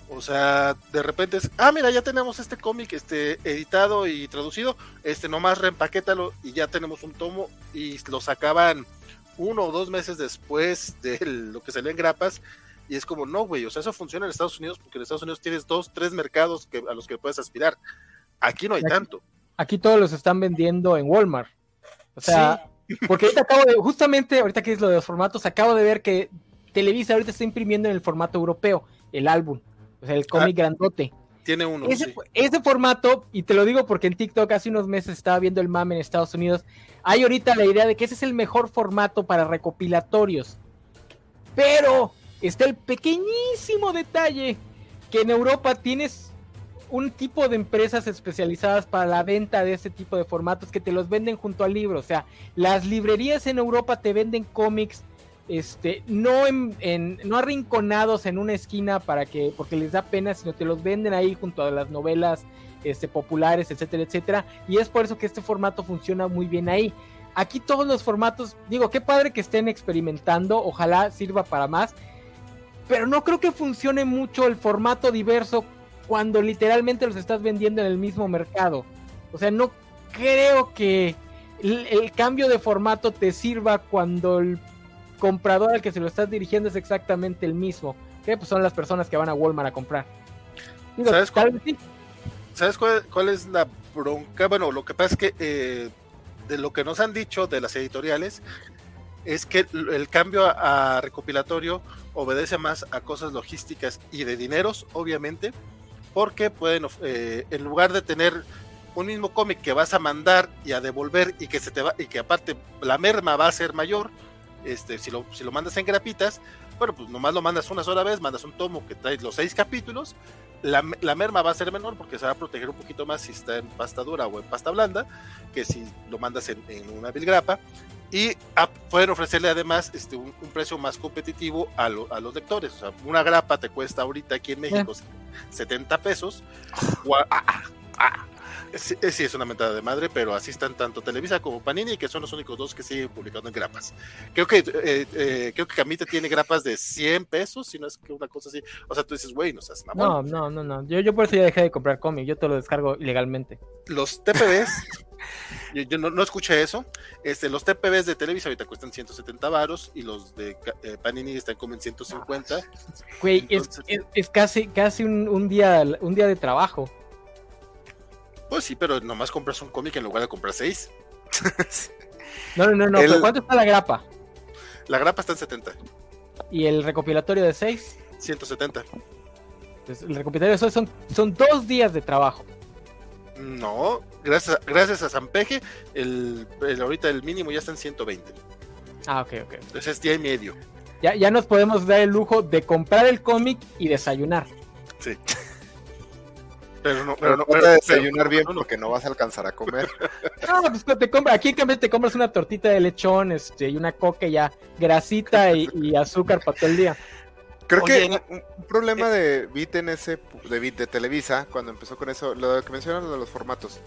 O sea, de repente es, ah, mira, ya tenemos este cómic este, editado y traducido, este nomás reempaquétalo y ya tenemos un tomo y lo sacaban uno o dos meses después de lo que salió en grapas y es como, no, güey, o sea, eso funciona en Estados Unidos porque en Estados Unidos tienes dos, tres mercados que, a los que puedes aspirar. Aquí no hay tanto. Aquí todos los están vendiendo en Walmart. O sea, porque ahorita acabo de, justamente ahorita que es lo de los formatos, acabo de ver que Televisa ahorita está imprimiendo en el formato europeo el álbum, o sea, el cómic ah, grandote. Tiene uno. Ese, ese, formato, y te lo digo porque en TikTok hace unos meses estaba viendo el mame en Estados Unidos, hay ahorita la idea de que ese es el mejor formato para recopilatorios. Pero está el pequeñísimo detalle que en Europa tienes un tipo de empresas especializadas para la venta de ese tipo de formatos que te los venden junto al libro. O sea, las librerías en Europa te venden cómics, este, no en, no arrinconados en una esquina para que, porque les da pena, sino te los venden ahí junto a las novelas este, populares, etcétera, etcétera. Y es por eso que este formato funciona muy bien ahí. Aquí todos los formatos, digo, qué padre que estén experimentando, ojalá sirva para más, pero no creo que funcione mucho el formato diverso cuando literalmente los estás vendiendo en el mismo mercado. O sea, no creo que el, cambio de formato te sirva cuando el comprador al que se lo estás dirigiendo es exactamente el mismo. Que pues son las personas que van a Walmart a comprar. ¿Sabes, cuál, ¿Sabes cuál, es la bronca? Bueno, lo que pasa es que eh, de lo que nos han dicho de las editoriales es que el cambio a recopilatorio obedece más a cosas logísticas y de dineros, obviamente, porque pueden, eh, en lugar de tener un mismo cómic que vas a mandar y a devolver y que se te va y que aparte la merma va a ser mayor, este, si lo, si lo mandas en grapitas, bueno, pues nomás lo mandas una sola vez, mandas un tomo que trae los seis capítulos, la, merma va a ser menor porque se va a proteger un poquito más si está en pasta dura o en pasta blanda, que si lo mandas en, en una bilgrapa, y pueden ofrecerle además este, un, precio más competitivo a, los lectores. O sea, una grapa te cuesta ahorita aquí en México 70 pesos. Ah, ah, ah, sí, es una mentada de madre, pero así están tanto Televisa como Panini, que son los únicos dos que siguen publicando en grapas. Creo que eh, eh, creo que Camita tiene grapas de 100 pesos, si no es que una cosa así. O sea, tú dices, güey, no seas mamón. No, no, no, no. Yo, yo por eso ya dejé de comprar cómic, yo te lo descargo ilegalmente. Los TPBs (laughs) yo, no, escuché eso. Este, los TPBs de Televisa ahorita cuestan 170 varos y los de eh, Panini están como en 150. Güey, es, casi, casi un, día, un día de trabajo. Pues sí, pero nomás compras un cómic en lugar de comprar seis. (laughs) no, no, no, no. ¿pero ¿Cuánto está la grapa? La grapa está en 70. ¿Y el recopilatorio de 6? 170. el recopilatorio de son, son dos días de trabajo. No, gracias, gracias a Zampeje, el, el, ahorita el mínimo ya está en 120. Ah, ok, ok. Entonces es día y medio. Ya, ya nos podemos dar el lujo de comprar el cómic y desayunar. Sí. (laughs) Pero no, pero no puedes desayunar bien porque no vas a alcanzar a comer. (laughs) No, pues te compras, aquí en te compras una tortita de lechón este, y una coca ya, grasita y, y azúcar para todo el día. Creo que un, problema eh, de Bit en ese, de Bit de Televisa, cuando empezó con eso, lo que mencionan de los formatos,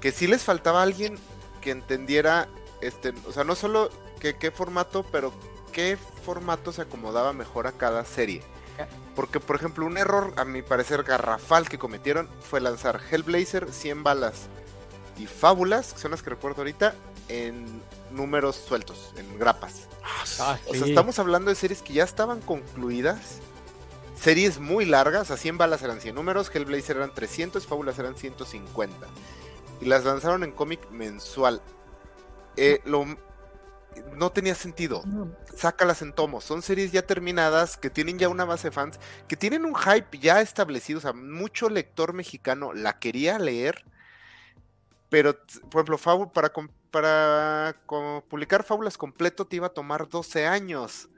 que sí les faltaba alguien que entendiera, este, o sea, no solo que, qué formato, pero qué formato se acomodaba mejor a cada serie. Porque, por ejemplo, un error, a mi parecer, garrafal que cometieron fue lanzar Hellblazer, 100 balas y Fábulas, que son las que recuerdo ahorita, en números sueltos, en grapas. Ah, o sea, estamos hablando de series que ya estaban concluidas. Series muy largas, a 100 balas eran 100 números, Hellblazer eran 300, Fábulas eran 150. Y las lanzaron en cómic mensual. Eh, lo, no tenía sentido. Sácalas en tomos. Son series ya terminadas, que tienen ya una base de fans, que tienen un hype ya establecido. O sea, mucho lector mexicano la quería leer. Pero, por ejemplo, para, para publicar fábulas completo te iba a tomar 12 años.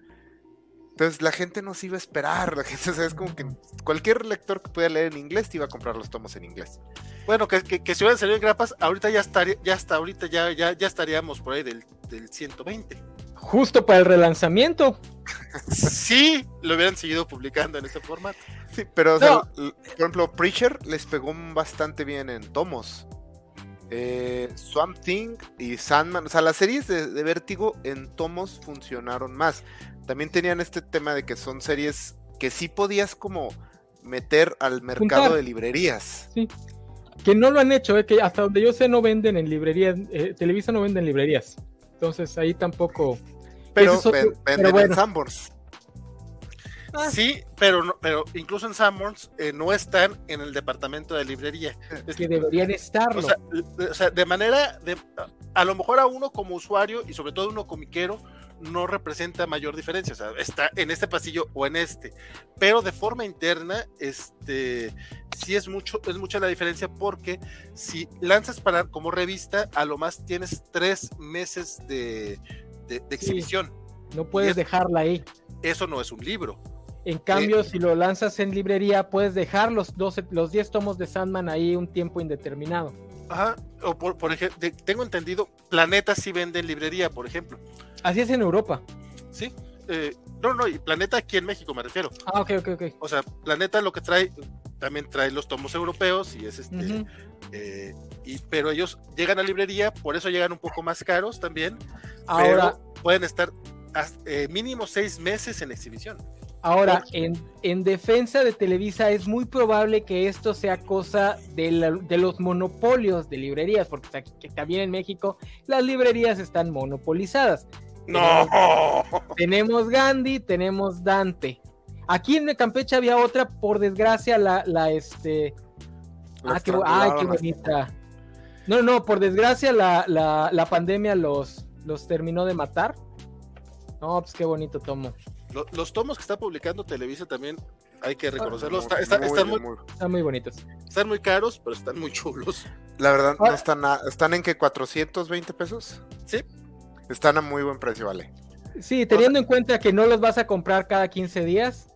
Entonces la gente no se iba a esperar, la gente, o sea, es como que cualquier lector que pueda leer en inglés te iba a comprar los tomos en inglés. Bueno, que, que, que si hubieran salido en grapas, ahorita ya estaría, ya hasta ahorita ya, ya, ya estaríamos por ahí del, del 120. Justo para el relanzamiento. (laughs) Sí, lo hubieran seguido publicando en ese formato. Sí, pero o sea, No. l- por ejemplo, Preacher les pegó bastante bien en tomos. Eh, Swamp Thing y Sandman, o sea, las series de, de Vértigo en tomos funcionaron más. También tenían este tema de que son series que sí podías como meter al mercado Juntar. de librerías. Que no lo han hecho, eh, que hasta donde yo sé no venden en librerías. eh, Televisa no vende en librerías. Entonces ahí tampoco. Pero Ese es otro- ven- pero venden bueno. en Sanborns. Ah. Sí, pero no, pero incluso en Sanborns eh, no están en el departamento de librería. Es- Que deberían estarlo. o, sea, l- o sea, de manera, de, a lo mejor a uno como usuario y sobre todo uno comiquero no representa mayor diferencia, o sea, está en este pasillo o en este, pero de forma interna, este, sí es mucho, es mucha la diferencia porque si lanzas para como revista, a lo más tienes tres meses de, de- de exhibición, no puedes es- dejarla ahí. eso no es un libro. En cambio, si lo lanzas en librería, puedes dejar los 12, los 10 tomos de Sandman ahí un tiempo indeterminado. Ajá, o por, por ejemplo, tengo entendido, Planeta sí vende en librería, por ejemplo. Así es en Europa. Sí, eh, no, no, y Planeta aquí en México me refiero. Ah, ok, ok, ok. O sea, Planeta lo que trae, también trae los tomos europeos y es este, eh, y, pero ellos llegan a librería, por eso llegan un poco más caros también, Ahora, pero pueden estar hasta, eh, mínimo seis meses en exhibición. Ahora en, en defensa de Televisa es muy probable que esto sea cosa de, la- de los monopolios de librerías, porque aquí- que también en México las librerías están monopolizadas. No, Tenemos Gandhi, tenemos Dante. Aquí en Campeche había otra, por desgracia, la, la este. Ah, qué, ay, qué bonita. No, no, por desgracia la, la, la pandemia los, los terminó de matar. No, pues qué bonito tomo. Lo- los tomos que está publicando Televisa también hay que reconocerlos. Muy- Está- está- muy, están, muy, muy- Están muy bonitos. están muy caros, pero están muy chulos. La verdad, Ahora- no están, a- están en que 420 pesos. Sí. Están a muy buen precio, vale. Sí, teniendo en cuenta que no los vas a comprar cada 15 días.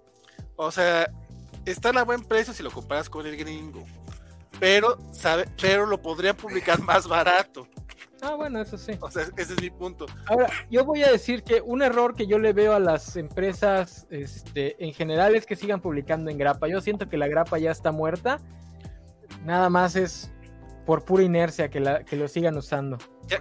O sea, están a buen precio si lo comparas con el gringo. Pero, sabe, pero lo podrían publicar más barato. Ah, bueno, eso sí. O sea, ese es mi punto. Ahora, yo voy a decir que un error que yo le veo a las empresas este, en general es que sigan publicando en grapa. Yo siento que la grapa ya está muerta. Nada más es por pura inercia que, la, que lo sigan usando.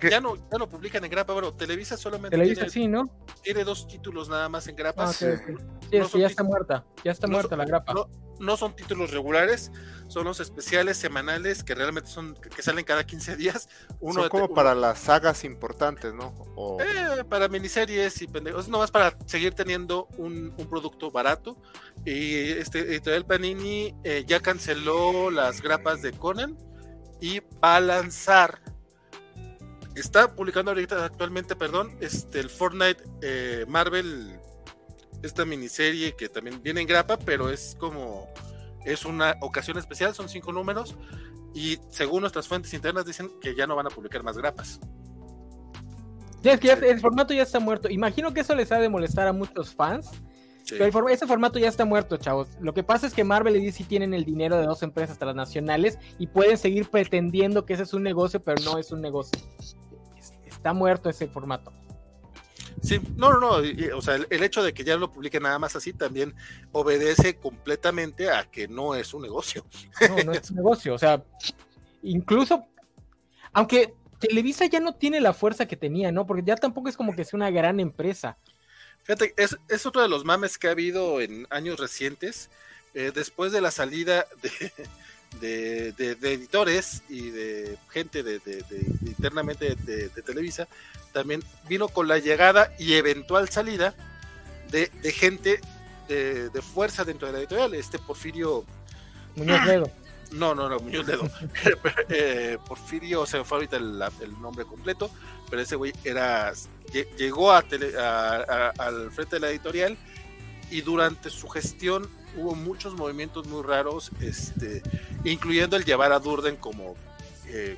Ya, no, ya no publican en grapa. Bueno, Televisa solamente Televisa tiene, sí, ¿no? tiene dos títulos nada más en Ah, grapas. ok, ok. Sí, No es que son ya está muerta. Ya está no muerta son- la grapa. No, no son títulos regulares, son los especiales semanales que realmente son que salen cada 15 días. Uno Son como para las sagas importantes, ¿no? O- Eh, para miniseries y pendejos, nomás para seguir teniendo un, un producto barato. Y este editorial Panini eh, ya canceló las grapas de Conan y va a lanzar. Está publicando ahorita actualmente, perdón, este el Fortnite eh, Marvel, esta miniserie que también viene en grapa, pero es como es una ocasión especial, son cinco números. Y según nuestras fuentes internas dicen que ya no van a publicar más grapas. Sí, es que ya- el formato ya está muerto. Imagino que eso les ha de molestar a muchos fans. Sí. Pero for- ese formato ya está muerto, chavos. Lo que pasa es que Marvel y DC tienen el dinero de dos empresas transnacionales y pueden seguir pretendiendo que ese es un negocio, pero no es un negocio. Es- Está muerto ese formato. Sí, no, no, no, y- o sea, el, el hecho de que ya lo publiquen nada más así también obedece completamente a que no es un negocio. No, no es un negocio. O sea, incluso, aunque Televisa ya no tiene la fuerza que tenía, ¿no? Porque ya tampoco es como que sea una gran empresa. Fíjate, es, es otro de los mames que ha habido en años recientes, eh, después de la salida de, de, de- de editores y de gente de, internamente de Televisa, también vino con la llegada y eventual salida de, de gente de, de fuerza dentro de la editorial. Este Porfirio Muñoz Ledo. No, no, no, Muñoz Ledo. (laughs) Eh, Porfirio, se me fue ahorita el, el nombre completo, pero ese güey era, lle- llegó a tele- a- a- al frente de la editorial y durante su gestión hubo muchos movimientos muy raros, este, incluyendo el llevar a Durden como eh,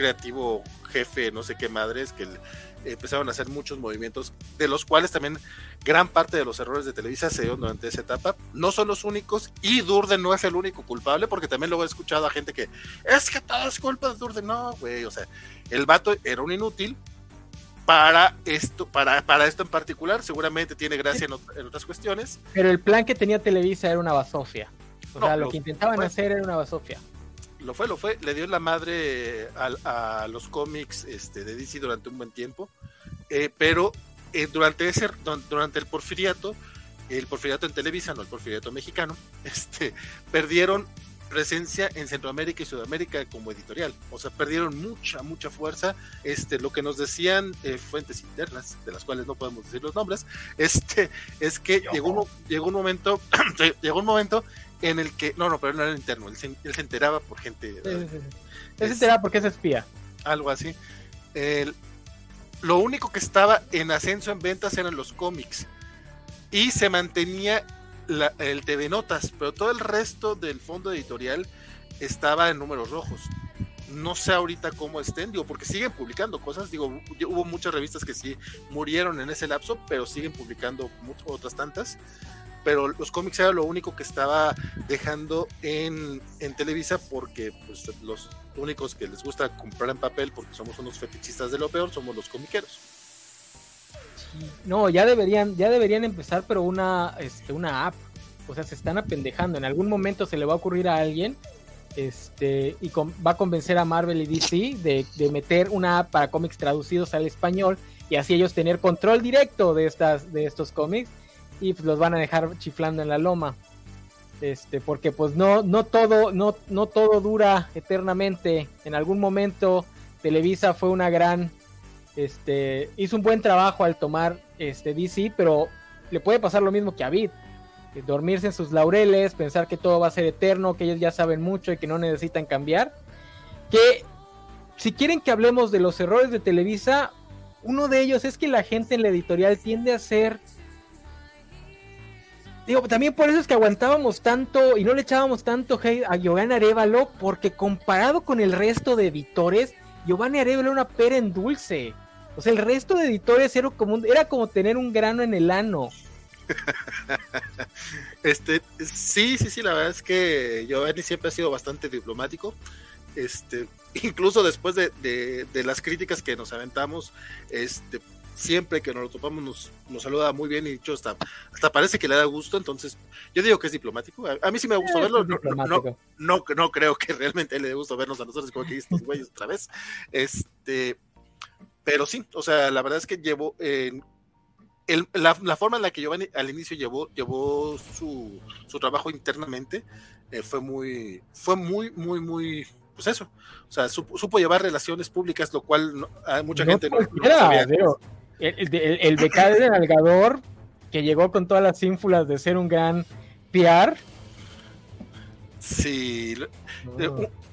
creativo jefe, no sé qué madres, que, el- empezaron a hacer muchos movimientos, de los cuales también gran parte de los errores de Televisa se dieron durante esa etapa. No son los únicos y Durden no es el único culpable, porque también luego he escuchado a gente que es que todo es culpa de Durden. No, güey, o sea, el vato era un inútil, para esto, para, para esto en particular, seguramente tiene gracia en, otras cuestiones. Pero el plan que tenía Televisa era una basofia. O sea, lo, que intentaban hacer era una basofia. Lo fue, lo fue. Le dio la madre a, los cómics este, de DC durante un buen tiempo. Eh, pero eh, durante, ese, durante el porfiriato, el porfiriato en Televisa, no el porfiriato mexicano, (laughs) este, perdieron presencia en Centroamérica y Sudamérica como editorial. O sea, perdieron mucha, mucha fuerza. Este, lo que nos decían eh, fuentes internas, de las cuales no podemos decir los nombres, (laughs) este, es que llegó un, llegó un momento, (clears throat) llegó un momento en el que, no, no, pero no era interno, él se, él se enteraba por gente. él se enteraba porque es espía. Algo así. lo único que estaba en ascenso en ventas eran los cómics y se mantenía el TV Notas, pero todo el resto del fondo editorial estaba en números rojos. No sé ahorita cómo estén, digo, porque siguen publicando cosas, digo, hubo muchas revistas que sí murieron en ese lapso, pero siguen publicando otras tantas. Pero los cómics era lo único que estaba dejando en, en Televisa porque pues, los únicos que les gusta comprar en papel porque somos unos fetichistas de lo peor somos los comiqueros. No, ya deberían, ya deberían empezar, pero una, este, una app. O sea, se están apendejando. En algún momento se le va a ocurrir a alguien este, y va a convencer a Marvel y DC de, meter una app para cómics traducidos al español y así ellos tener control directo de, estas, de estos cómics y pues los van a dejar chiflando en la loma. Este, porque pues no, no todo, no, no todo dura eternamente. En algún momento Televisa fue una gran este, hizo un buen trabajo al tomar este DC, pero le puede pasar lo mismo que a Vid. Dormirse en sus laureles, pensar que todo va a ser eterno, que ellos ya saben mucho y que no necesitan cambiar. Que si quieren que hablemos de los errores de Televisa, uno de ellos es que la gente en la editorial tiende a ser Digo, también por eso es que aguantábamos tanto y no le echábamos tanto hate a Giovanni Arevalo, porque comparado con el resto de editores, Giovanni Arevalo era una pera en dulce. O sea, el resto de editores era como, tener un grano en el ano. (laughs) este, sí, sí, sí, la verdad es que Giovanni siempre ha sido bastante diplomático. Este, (laughs) incluso después de, las críticas que nos aventamos, este, siempre que nos lo topamos nos, saluda muy bien y dicho hasta, hasta parece que le da gusto, entonces yo digo que es diplomático, a, mí sí me gusta eh, verlo, no, no, no, creo que realmente le dé gusto vernos a nosotros como que estos güeyes otra vez, este, pero sí, o sea, la verdad es que llevó, la, forma en la que Giovanni al inicio llevó, llevó su, su trabajo internamente eh, fue muy, fue muy, muy, muy, pues eso, o sea, supo, llevar relaciones públicas, lo cual a mucha gente no, sabía. El, el, de Algador, que llegó con todas las ínfulas de ser un gran PR. Sí,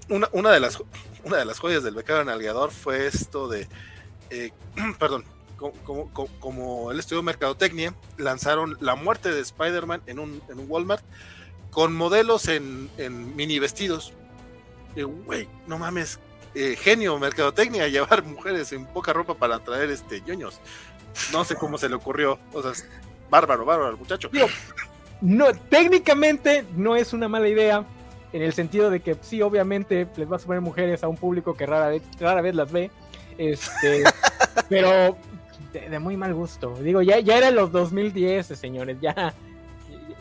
una, una, de las, una de las joyas del becado en Algador fue esto de eh, (clears throat) perdón, como, como, el estudio Mercadotecnia, lanzaron La muerte de Spider-Man en un, en un Walmart con modelos en, mini vestidos. Güey, no mames, eh, genio Mercadotecnia llevar (laughs) mujeres en poca ropa para traer este ñoños. No sé cómo se le ocurrió. O sea, bárbaro, bárbaro al muchacho. no, técnicamente no es una mala idea. En el sentido de que sí, obviamente les vas a poner mujeres a un público que rara vez, rara vez las ve este, (laughs) pero de, muy mal gusto. Digo, ya, ya eran los 2010, señores, ya,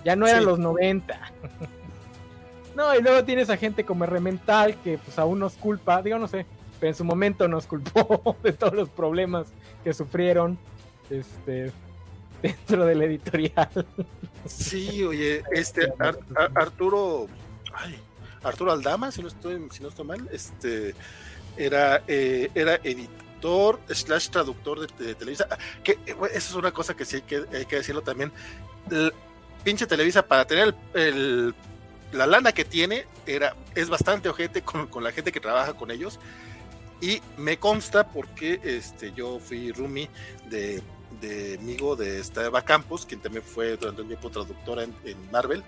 ya no eran los 90. No, y luego tienes a gente como Remental que pues aún nos culpa, digo, no sé, pero en su momento nos culpó (laughs) de todos los problemas que sufrieron este (laughs) dentro del editorial. Sí, oye, este Arturo ay, Arturo Aldama, si no estoy si no estoy mal, este era, eh, era editor slash traductor de, Televisa. Que eh, eso es una cosa que sí hay que, hay que decirlo también. Pinche Televisa, para tener el, la lana que tiene, era, es bastante ojete con, con, la gente que trabaja con ellos. Y me consta porque este, yo fui roomie de, de amigo de Eva Campos, quien también fue durante un tiempo traductora en, en Marvel.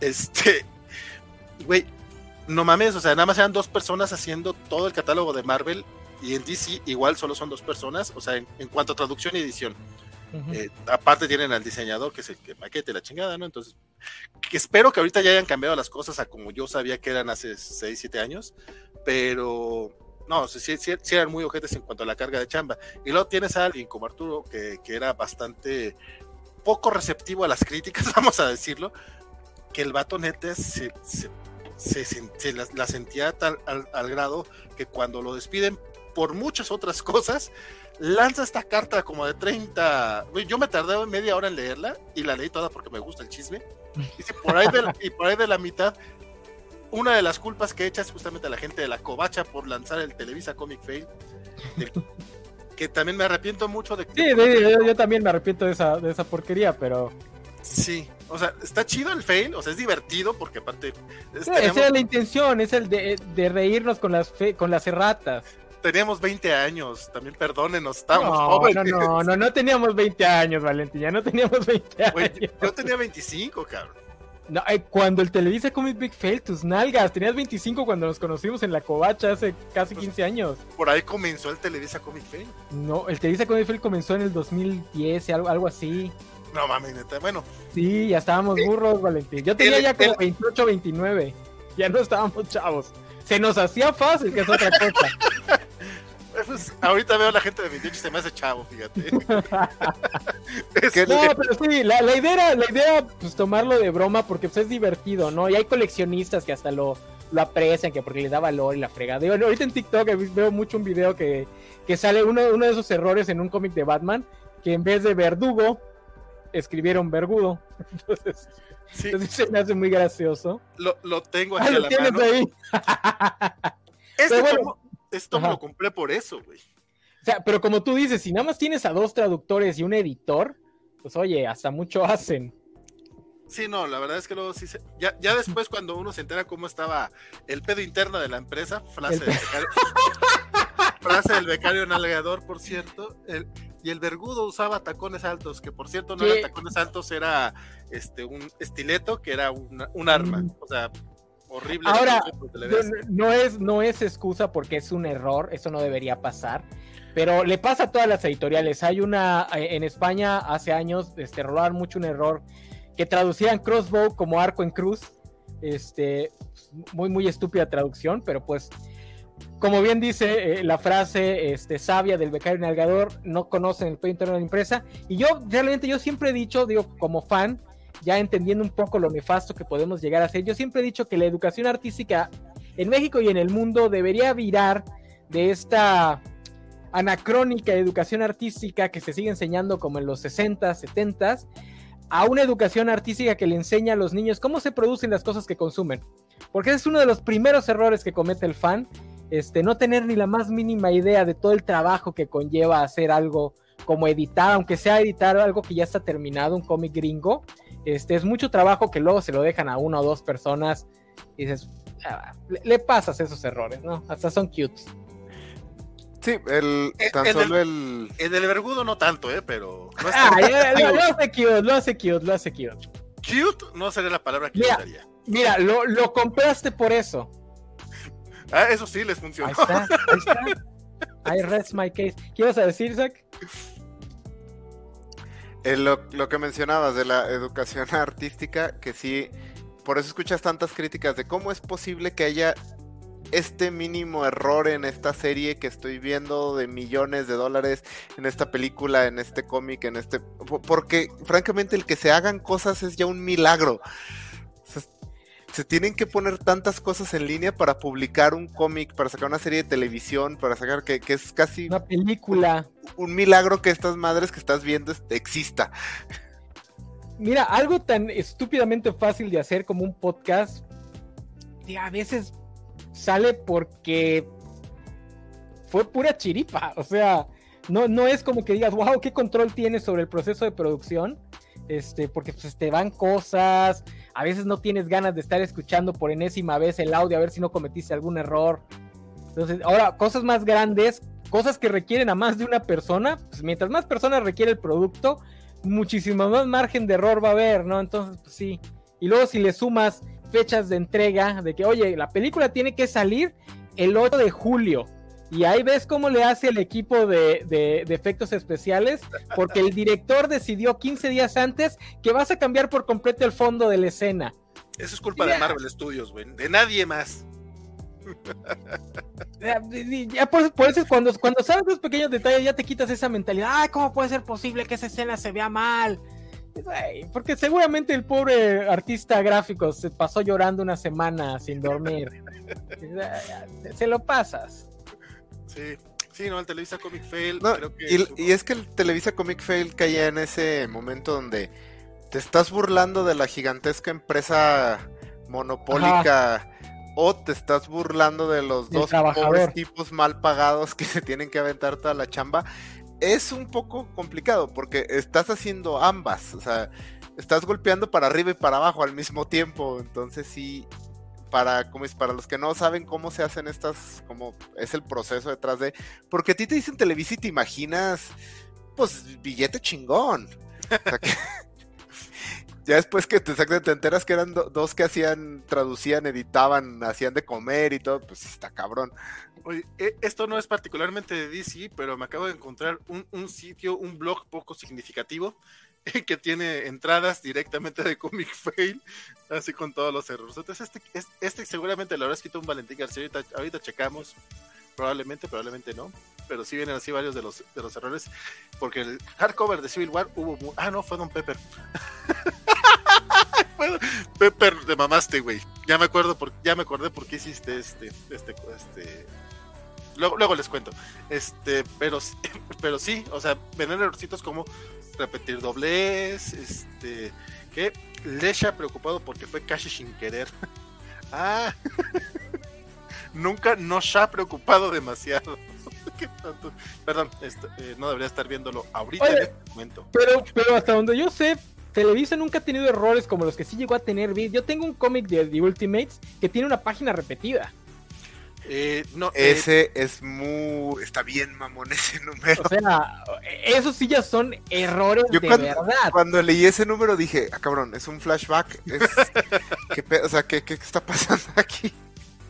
Este, güey, no mames, o sea, nada más eran dos personas haciendo todo el catálogo de Marvel y en DC igual solo son dos personas, o sea, en, cuanto a traducción y edición. Eh, aparte tienen al diseñador que es el que maquete la chingada, ¿no? Entonces, que espero que ahorita ya hayan cambiado las cosas a como yo sabía que eran hace 6, 7 años, pero no, sí, sí, eran muy ojetes en cuanto a la carga de chamba. Y luego tienes a alguien como Arturo, que, que era bastante poco receptivo a las críticas, (laughs) vamos a decirlo, que el vato neta se, se, se, la, sentía tal, al, grado que cuando lo despiden por muchas otras (laughs) cosas, lanza esta carta como de 30. Yo me tardé media hora en leerla y la leí toda porque me gusta el chisme. Y por ahí de, y por ahí de la mitad una de las culpas que echa es justamente a la gente de la covacha por lanzar el Televisa Comic Fail. que también me arrepiento mucho de Sí, yo, también me arrepiento de esa, de esa porquería, pero. Sí, o sea, está chido el fail, o sea, es divertido porque aparte. esa es la intención, es el de, de reírnos con las, con las erratas. Teníamos 20 años, también perdónenos, estábamos jóvenes. No, no, no, no teníamos 20 años, Valentín, ya no teníamos 20 años. yo tenía 25, cabrón. No, eh, cuando el Televisa Comic Big Fail, tus nalgas, tenías 25 cuando nos conocimos en la covacha hace casi 15 pues, años. Por ahí comenzó el Televisa Comic Fail. No, el Televisa Comic Fail comenzó en el 2010, algo, algo así. No mames, neta, bueno. Sí, ya estábamos burros, Valentín. Yo tenía ya como 28, 29. Ya no estábamos chavos. Se nos hacía fácil, que es otra cosa. (laughs) Pues, ahorita veo a la gente de 28 y se me hace chavo, fíjate. (laughs) no, pero sí, la, idea era, la idea, pues tomarlo de broma porque pues, es divertido, ¿no? Y hay coleccionistas que hasta lo, lo aprecian, que porque le da valor y la fregada. ahorita en TikTok veo mucho un video que, que sale uno, uno de esos errores en un cómic de Batman, que en vez de verdugo, escribieron vergudo. (laughs) Entonces, sí. se me hace muy gracioso. Lo, lo tengo aquí ah, a la mano. Ahí? Este bueno, esto me lo compré por eso, güey. O sea, pero como tú dices, si nada más tienes a dos traductores y un editor, pues oye, hasta mucho hacen. Sí, no, la verdad es que luego sí se... ya, ya después cuando uno se entera cómo estaba el pedo interno de la empresa, frase, del, becario, (laughs) frase del becario nalgador, por cierto, y el vergudo usaba tacones altos, que por cierto no eran tacones altos, era este un estileto que era un arma, mm. o sea, horrible. Ahora, no, es, no es excusa porque es un error, eso no debería pasar. Pero le pasa a todas las editoriales. Hay una eh, en España hace años, este, robaron mucho un error que traducían crossbow como arco en cruz. Este, muy, muy estúpida traducción, pero pues, como bien dice eh, la frase este, sabia del becario navegador, no conocen el pedo interno de la empresa. Y yo, realmente, yo siempre he dicho, digo, como fan, ya entendiendo un poco lo nefasto que podemos llegar a ser. Yo siempre he dicho que la educación artística en México y en el mundo debería virar de esta anacrónica educación artística que se sigue enseñando como en los 60, 70 a una educación artística que le enseña a los niños cómo se producen las cosas que consumen. Porque ese es uno de los primeros errores que comete el fan, este, no tener ni la más mínima idea de todo el trabajo que conlleva hacer algo como editar, aunque sea editar algo que ya está terminado, un cómic gringo, este, es mucho trabajo que luego se lo dejan a una o dos personas y dices, ah, le, pasas esos errores, ¿no? Hasta son cute. Sí, el, tan solo el... El del vergudo no tanto, ¿eh? Pero... ah, lo, hace cute, lo hace cute, lo hace cute. Cute no sería la palabra que mira, usaría. Mira, lo, lo compraste por eso. Ah, eso sí les funcionó. Ahí está, ahí está. (laughs) I rest my case. ¿Qué ibas a decir, Zach? Eh, lo, lo, que mencionabas de la educación (laughs) artística, que sí, por eso escuchas tantas críticas de cómo es posible que haya este mínimo error en esta serie que estoy viendo de millones de dólares en esta película, en este cómic, en este... Porque francamente el que se hagan cosas es ya un milagro se tienen que poner tantas cosas en línea para publicar un cómic, para sacar una serie de televisión, para sacar que, es casi... Una película. Un, milagro que estas madres que estás viendo exista. Mira, algo tan estúpidamente fácil de hacer como un podcast, a veces sale porque fue pura chiripa. O sea, no, no es como que digas, wow, qué control tienes sobre el proceso de producción. Este, porque pues te van cosas, a veces no tienes ganas de estar escuchando por enésima vez el audio a ver si no cometiste algún error. Entonces, ahora, cosas más grandes, cosas que requieren a más de una persona, pues mientras más personas requiere el producto, muchísimo más margen de error va a haber, ¿no? Entonces, pues sí. Y luego si le sumas fechas de entrega, de que, oye, la película tiene que salir el 8 de julio. Y ahí ves cómo le hace el equipo de, de, de, efectos especiales, porque el director decidió 15 días antes que vas a cambiar por completo el fondo de la escena. Eso es culpa de Marvel Studios, güey, de nadie más. (laughs) Ya, por, eso cuando, cuando sabes los pequeños detalles ya te quitas esa mentalidad, ay, ¿cómo puede ser posible que esa escena se vea mal? porque seguramente el pobre artista gráfico se pasó llorando una semana sin dormir. (laughs) se lo pasas. Sí, sí, no, el Televisa Comic Fail. y, es que el Televisa Comic Fail caía en ese momento donde te estás burlando de la gigantesca empresa monopólica. O te estás burlando de los dos pobres tipos mal pagados que se tienen que aventar toda la chamba es un poco complicado porque estás haciendo ambas, o sea, estás golpeando para arriba y para abajo al mismo tiempo, entonces sí, para, como es, para los que no saben cómo se hacen estas, cómo es el proceso detrás de, porque a ti te dicen Televisa y te imaginas, pues, billete chingón. O sea, que, (laughs) ya después que te, te enteras que eran dos que hacían, traducían, editaban, hacían de comer y todo, pues está cabrón. Oye, e, esto no es particularmente de DC, pero me acabo de encontrar un, sitio, un blog poco significativo (laughs) que tiene entradas directamente de Comic Fail, así con todos los errores. Entonces, este, este seguramente lo habrá escrito un Valentín García, ahorita, ahorita checamos, probablemente, probablemente no, pero sí vienen así varios de los, de los errores, porque el hardcover de Civil War hubo... Ah, no, fue Don Pepper. (laughs) Pepper de mamaste, güey. Ya me acuerdo por, ya me acordé por qué hiciste este, este, este. Luego, luego les cuento. Este, pero, (laughs) pero sí, o sea, venden errorcitos como repetir doblez, este, que Lesha preocupado porque fue casi sin querer. (laughs) ah, (laughs) nunca nos ha preocupado demasiado. Perdón, este, eh, no debería estar viéndolo ahorita en este momento. Pero, pero hasta donde yo sé, Televisa nunca ha tenido errores como los que sí llegó a tener. Yo tengo un cómic de The Ultimates que tiene una página repetida. Eh, no, eh, ese es muy. Está bien, mamón, ese número. O sea, esos sí ya son errores de verdad. Cuando leí ese número dije, ah, cabrón, es un flashback. (laughs) o sea, ¿qué, está pasando aquí?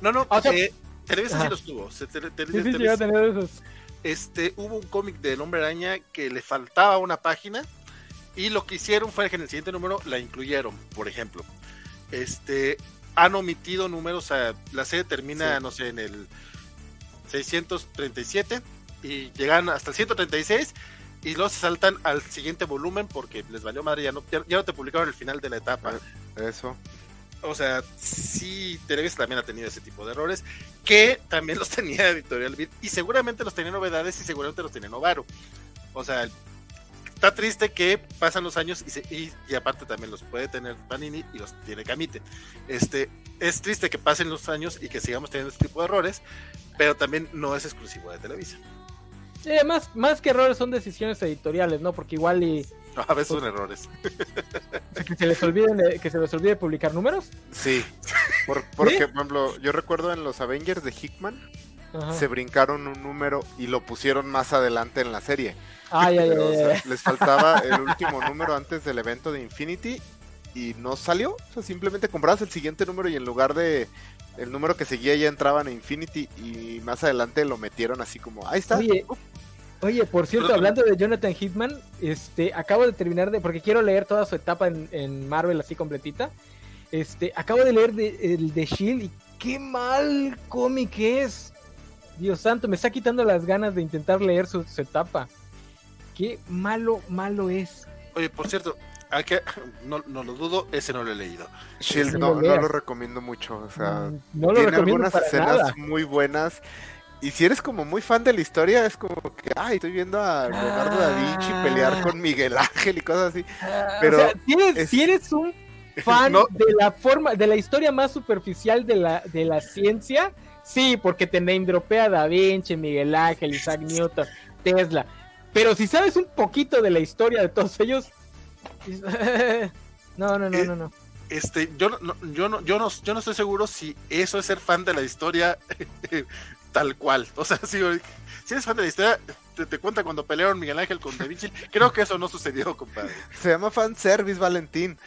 No, no, eh, Televisa sí los tuvo. Televisa, Este, hubo un cómic del Hombre Araña que le faltaba una página y lo que hicieron fue que en el siguiente número la incluyeron, por ejemplo. Este, han omitido números, o sea, la serie termina, no sé, en el 637 y llegan hasta el 136 y luego se saltan al siguiente volumen porque les valió madre, ya no, ya, no te publicaron el final de la etapa. Eso. O sea, sí, Televisa también ha tenido ese tipo de errores, que también los (laughs) tenía Editorial Beat, y seguramente los tenía novedades y seguramente los tenía Novaro. O sea, está triste que pasan los años y, y, aparte también los puede tener Panini y los tiene Camite. Este, es triste que pasen los años y que sigamos teniendo este tipo de errores, pero también no es exclusivo de Televisa. más, más que errores son decisiones editoriales, ¿no? Porque igual y... (laughs) a veces son errores. (laughs) que se les olvide, que se les olvide publicar números. Sí. Por, (laughs) porque, por ejemplo, yo recuerdo en los Avengers de Hickman, se brincaron un número y lo pusieron más adelante en la serie. Ay, ay, ay, les faltaba (laughs) el último número antes del evento de Infinity y no salió. O sea, simplemente comprabas el siguiente número y en lugar de el número que seguía ya entraban a Infinity y más adelante lo metieron así como, ahí está. Oye, por cierto, hablando de Jonathan Hitman, este, acabo de terminar de, porque quiero leer toda su etapa en, Marvel así completita. Este, acabo de leer el de Shield y qué mal cómic es. Dios santo, me está quitando las ganas de intentar leer su, etapa. Qué malo, malo es. Oye, por cierto, (laughs) no, no lo dudo, ese no lo he leído. Shield no, lo recomiendo mucho. O sea, tiene algunas escenas muy buenas. Y si eres como muy fan de la historia, es como que, ay, estoy viendo a Leonardo da Vinci pelear ah. con Miguel Ángel y cosas así. Ah, Pero si eres, un (laughs) fan de la forma, de la historia más superficial de la, de la ciencia, Sí, porque te name dropea Da Vinci, Miguel Ángel, Isaac Newton, Tesla. Pero si sabes un poquito de la historia de todos ellos. (laughs) no, no, no, no, no. Este, yo no, yo no, yo no, yo no estoy seguro si eso es ser fan de la historia (laughs) tal cual. O sea, si, si eres fan de la historia, te, cuenta cuando pelearon Miguel Ángel con Da Vinci. Creo que eso no sucedió, compadre. Se llama fan service, Valentín.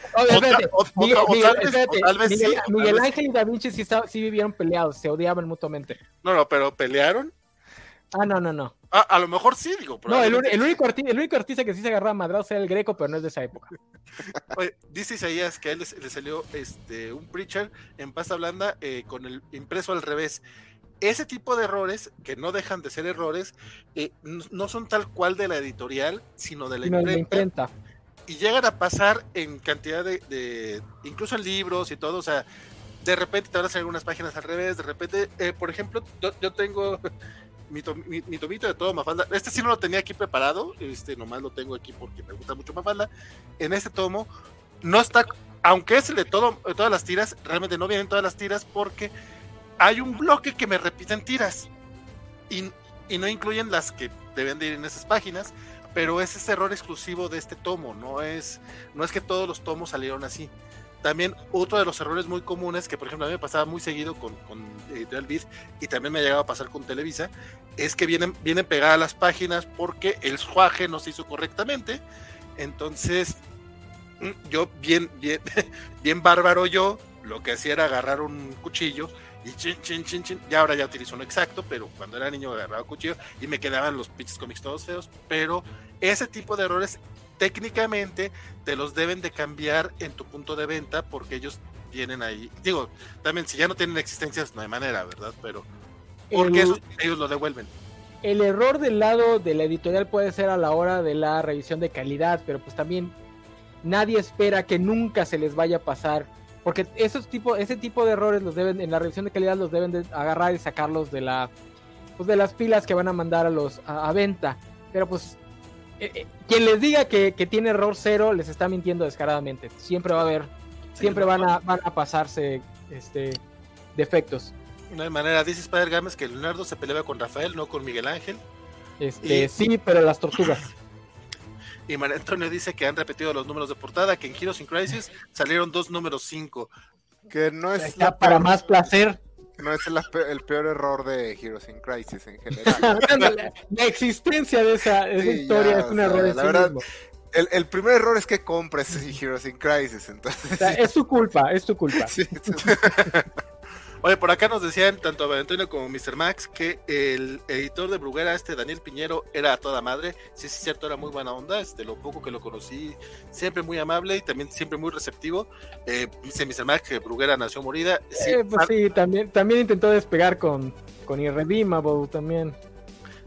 Miguel, Ángel y Da Vinci sí, sí vivieron peleados, se odiaban mutuamente. No, no, pero pelearon. Ah, no, no, no. Ah, a lo mejor sí, digo. No, el, único artista, el único artista que sí se agarraba a madrazos era el Greco, pero no es de esa época. (laughs) Oye, dice Isaías que a él le, salió este, un preacher en pasta blanda eh, con el impreso al revés. Ese tipo de errores, que no dejan de ser errores, eh, no son tal cual de la editorial, sino de la imprenta. Y llegan a pasar en cantidad de, incluso en libros y todo, o sea, de repente te van a salir algunas páginas al revés, de repente, eh, por ejemplo, yo, tengo (laughs) mi, tomito de todo Mafalda. Este sí no lo tenía aquí preparado, este nomás lo tengo aquí porque me gusta mucho Mafalda. En este tomo no está, aunque es el de todo, todas las tiras, realmente no vienen todas las tiras porque hay un bloque que me repiten tiras y, no incluyen las que deben de ir en esas páginas, pero es ese error exclusivo de este tomo, no es, no es que todos los tomos salieron así. También otro de los errores muy comunes, que por ejemplo a mí me pasaba muy seguido con, con Editorial Beat y también me ha llegado a pasar con Televisa, es que vienen, vienen pegadas las páginas porque el suaje no se hizo correctamente. Entonces, yo bien, bien, (laughs) bien bárbaro yo, lo que hacía era agarrar un cuchillo y chin, chin, chin, chin. Ya ahora ya utilizo uno exacto, pero cuando era niño agarraba cuchillo y me quedaban los pinches cómics todos feos. Pero ese tipo de errores técnicamente te los deben de cambiar en tu punto de venta porque ellos vienen ahí. Digo, también si ya no tienen existencias no hay manera, ¿verdad? Pero porque ellos lo devuelven. El error del lado de la editorial puede ser a la hora de la revisión de calidad, pero pues también nadie espera que nunca se les vaya a pasar porque esos tipo, ese tipo de errores los deben, en la revisión de calidad los deben de agarrar y sacarlos de la, pues de las pilas que van a mandar a los a, venta. Pero pues eh, eh, quien les diga que, tiene error cero les está mintiendo descaradamente. Siempre va a haber, siempre van a, van a pasarse este defectos. No hay manera, dice Spider Games que Leonardo se pelea con Rafael, no con Miguel Ángel. Este, sí, pero las tortugas. Y María Antonio dice que han repetido los números de portada, que en Heroes in Crisis salieron dos números 5. Que no es la para más placer. No es el, peor error de Heroes in Crisis en general. (laughs) la, existencia de esa, historia es un error. La verdad, el, primer error es que compres Heroes in Crisis. Entonces, es tu culpa, es tu culpa. (laughs) Oye, por acá nos decían tanto Antonio como Mr. Max que el editor de Bruguera, este Daniel Piñero, era a toda madre. Sí, es cierto, era muy buena onda. Este, lo poco que lo conocí, siempre muy amable y también siempre muy receptivo. Eh, dice Mr. Max que Bruguera nació morida. Sí, eh, pues sí, también, también intentó despegar con, con Irredeemable también.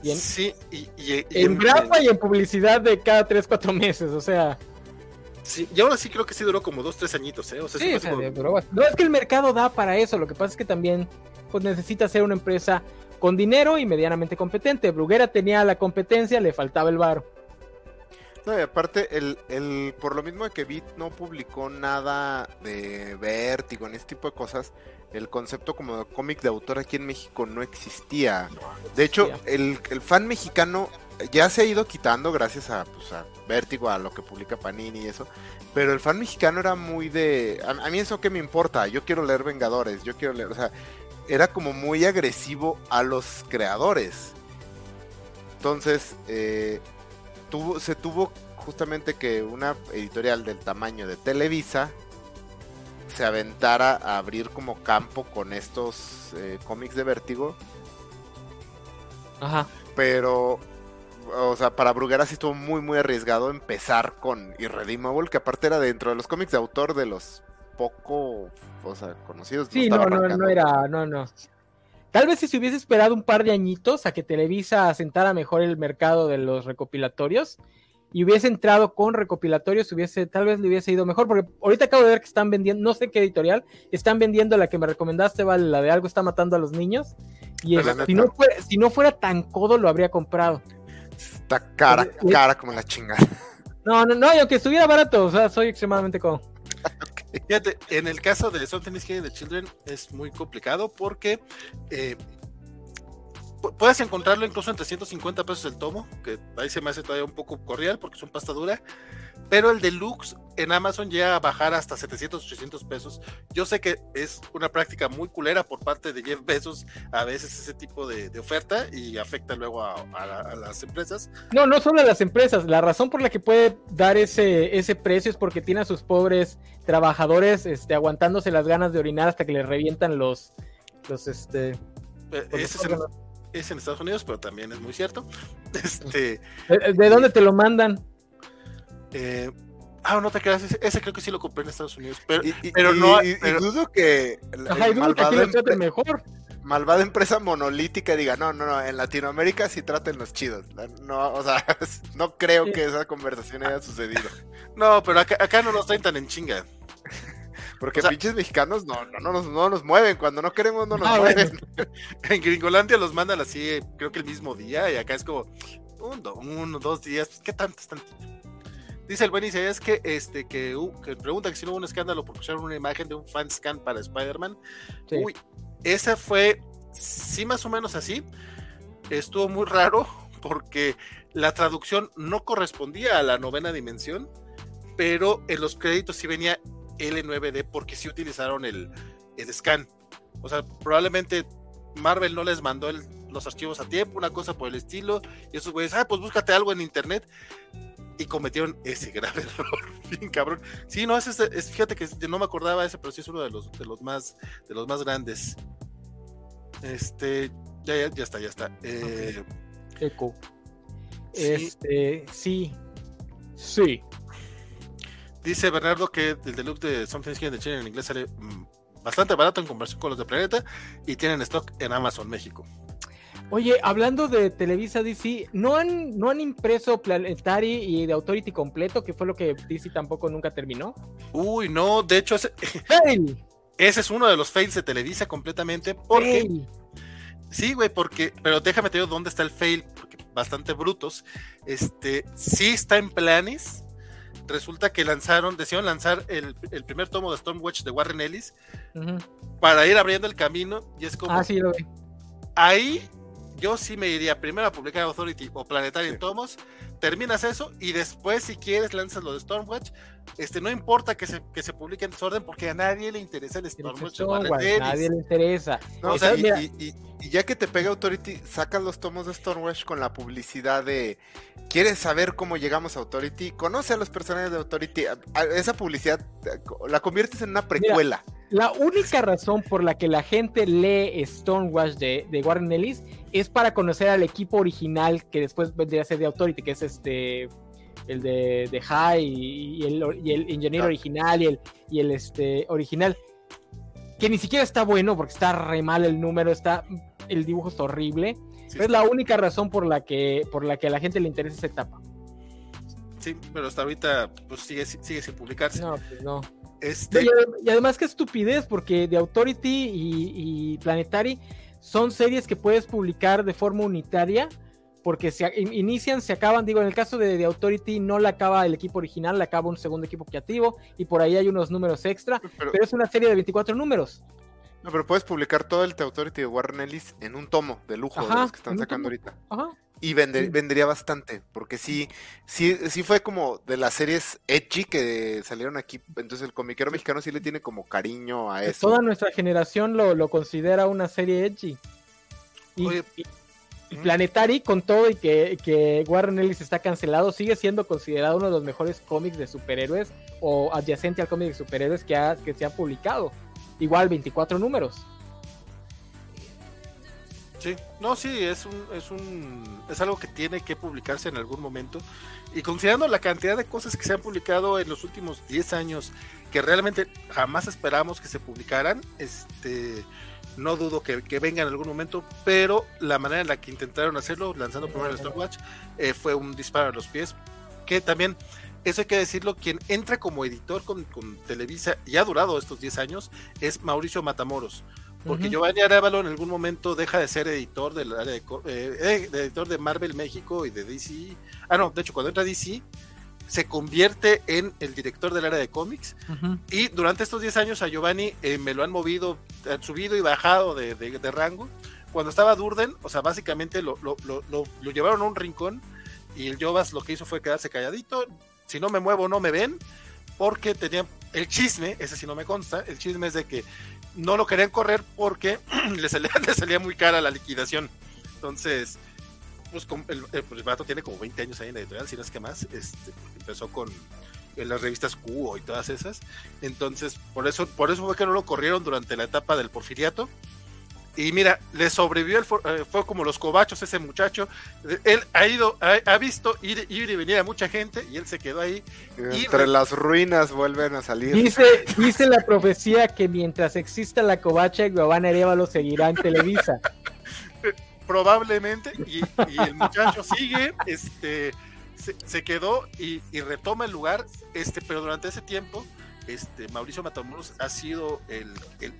sí, y, en, grapa y en publicidad de cada 3-4 meses, o sea. Sí, y ahora sí creo que sí duró como dos, tres añitos, ¿eh? O sea, sí, No es que el mercado da para eso, lo que pasa es que también pues necesita ser una empresa con dinero y medianamente competente. Bruguera tenía la competencia, le faltaba el varo. No, y aparte, el, el, por lo mismo de que Beat no publicó nada de Vértigo, en este tipo de cosas, el concepto como de cómic de autor aquí en México no existía. De hecho, el, el fan mexicano ya se ha ido quitando gracias a, pues, a Vértigo, a lo que publica Panini y eso. Pero el fan mexicano era muy de. A, mí eso que me importa. Yo quiero leer Vengadores. Yo quiero leer. O sea, era como muy agresivo a los creadores. Entonces, eh, tuvo, se tuvo justamente que una editorial del tamaño de Televisa se aventara a abrir como campo con estos eh, cómics de Vértigo. Ajá. Pero o sea, para Bruguera sí estuvo muy, muy arriesgado empezar con Irredeemable, que aparte era dentro de los cómics de autor de los poco, o sea, conocidos. Sí, no, no, no, era, no, no. Tal vez si se hubiese esperado un par de añitos a que Televisa asentara mejor el mercado de los recopilatorios y hubiese entrado con recopilatorios, hubiese, tal vez le hubiese ido mejor, porque ahorita acabo de ver que están vendiendo, no sé qué editorial, están vendiendo la que me recomendaste, vale, la de algo está matando a los niños. Y si, no fuera, si no fuera tan codo, lo habría comprado. Está cara, cara como la chingada. No, no, no, aunque estuviera barato, o sea, soy extremadamente cómodo. (laughs) Fíjate, en el caso de Something is de Children es muy complicado porque eh, puedes encontrarlo incluso en 350 pesos el tomo, que ahí se me hace todavía un poco cordial porque es un pasta dura, pero el deluxe en Amazon llega a bajar hasta 700, 800 pesos. Yo sé que es una práctica muy culera por parte de Jeff Bezos a veces ese tipo de, oferta y afecta luego a, las empresas. No, no solo a las empresas, la razón por la que puede dar ese, ese precio es porque tiene a sus pobres trabajadores este, aguantándose las ganas de orinar hasta que les revientan los, los este... Eh, ese es el es en Estados Unidos, pero también es muy cierto. (laughs) Este, ¿De, dónde te lo mandan? Eh, ah, no te creas, ese, creo que sí lo compré en Estados Unidos, pero, pero no. Y, dudo que. Ajá, y dudo que aquí lo mejor malvada empresa monolítica diga, no, no, no, en Latinoamérica sí traten los chidos. No, o sea, (laughs) no creo que esa conversación haya sucedido. No, pero acá, no nos traen tan en chinga. Porque pinches mexicanos no, no, no, nos, no nos mueven, cuando no queremos no nos ah, mueven. (laughs) en Gringolandia los mandan así, creo que el mismo día, y acá es como uno, uno dos días, pues, ¿qué tanto es tantito? Dice el buen es que, este, que, uh, que pregunta que si no hubo un escándalo por pusieron una imagen de un fan scan para Spider-Man. Uy, esa fue, sí, más o menos así. Estuvo muy raro porque la traducción no correspondía a la novena dimensión, pero en los créditos sí venía L9D porque sí utilizaron el, el scan. O sea, probablemente Marvel no les mandó los archivos a tiempo, una cosa por el estilo, y esos güeyes, ah, pues búscate algo en internet, y cometieron ese grave (laughs) error, bien cabrón. Sí, no, es, es, fíjate que no me acordaba ese, pero sí es uno de los, de los más, de los más grandes. Este, ya, ya, ya está, ya está. Eh, Eco. Este, sí. Sí. Dice Bernardo que el deluxe de Something Skin de Chile en inglés sale mm, bastante barato en comparación con los de Planeta y tienen stock en Amazon México. Oye, hablando de Televisa DC, ¿no han, ¿no han impreso Planetary y de Authority completo, que fue lo que DC tampoco nunca terminó? Uy, no, de hecho, ese, (laughs) ese es uno de los fails de Televisa completamente. Porque, Sí, güey, porque, pero déjame te digo dónde está el fail, porque bastante brutos. Este, sí está en planes. Resulta que lanzaron, decidieron lanzar el, primer tomo de Stormwatch de Warren Ellis para ir abriendo el camino. Y es como. Ah, sí, lo vi. Ahí yo sí me iría primero a publicar Authority o Planetary en tomos, terminas eso y después si quieres lanzas lo de Stormwatch. Este, no importa que se, que se publique en desorden porque a nadie le interesa el Stormwatch. a nadie le interesa. y, ya que te pega Authority, sacas los tomos de Stormwatch con la publicidad de ¿quieres saber cómo llegamos a Authority? Conoce a los personajes de Authority. Esa publicidad la conviertes en una precuela. la única razón por la que la gente lee Stormwatch de, de Warren Ellis es para conocer al equipo original que después vendría a ser de Authority, que es este el de, de High y, el, ingeniero original y el, y el este, original. Que ni siquiera está bueno porque está re mal el número, está el dibujo es horrible. es la única razón por la que por la que a la gente le interesa esa etapa. Sí, pero hasta ahorita pues sigue, sigue sin publicarse. No, pues no. Este... Y, además qué estupidez, porque de Authority y, y Planetary son series que puedes publicar de forma unitaria porque se inician, se acaban, digo, en el caso de, Authority no la acaba el equipo original, la acaba un segundo equipo creativo y por ahí hay unos números extra, pero, es una serie de 24 números. No, pero puedes publicar todo el The Authority de Warren Ellis en un tomo de lujo de los que están sacando ahorita. Ajá. Y vendría bastante, porque sí, sí, sí fue como de las series edgy que salieron aquí. Entonces el comiquero mexicano sí le tiene como cariño a eso. Toda nuestra generación lo, considera una serie edgy. Y, Planetary, con todo y que, que Warren Ellis está cancelado, sigue siendo considerado uno de los mejores cómics de superhéroes o adyacente al cómic de superhéroes que, ha, que se ha publicado. Igual 24 números. Sí, no, sí, es un, es un, es algo que tiene que publicarse en algún momento. Y considerando la cantidad de cosas que se han publicado en los últimos 10 años, que realmente jamás esperamos que se publicaran, este, no dudo que, venga en algún momento, pero la manera en la que intentaron hacerlo, lanzando primero el Stopwatch, eh, fue un disparo a los pies, que también, eso hay que decirlo, quien entra como editor con, Televisa y ha durado estos 10 años, es Mauricio Matamoros. Porque Giovanni Arevalo en algún momento deja de ser editor del área de, eh, eh, editor de Marvel México y de DC. Ah, no, de hecho, cuando entra DC, se convierte en el director del área de cómics. Y durante estos 10 años a Giovanni eh, me lo han movido, han subido y bajado de, rango. Cuando estaba Durden, o sea, básicamente lo, llevaron a un rincón y el Jovas lo que hizo fue quedarse calladito. Si no me muevo, no me ven. Porque tenía el chisme, ese sí no me consta, el chisme es de que no lo querían correr porque (clears throat) le salía, (laughs) le salía muy cara la liquidación. Entonces, pues, el, el, tiene como 20 años ahí en la editorial, si no es que más, este, empezó con las revistas Cubo y todas esas. Entonces, por eso, por eso fue que no lo corrieron durante la etapa del porfiriato. Y mira, le sobrevivió, el, eh, fue como los cobachos ese muchacho. Él ha ido, ha, visto ir, ir, y venir a mucha gente y él se quedó ahí. Entre las ruinas vuelven a salir. Dice, dice la profecía que mientras exista la covacha, Giovanna Arevalo seguirá en Televisa. (laughs) Probablemente, y, el muchacho sigue, este, se, quedó y, y, retoma el lugar, este, pero durante ese tiempo este, Mauricio Matamoros ha sido el,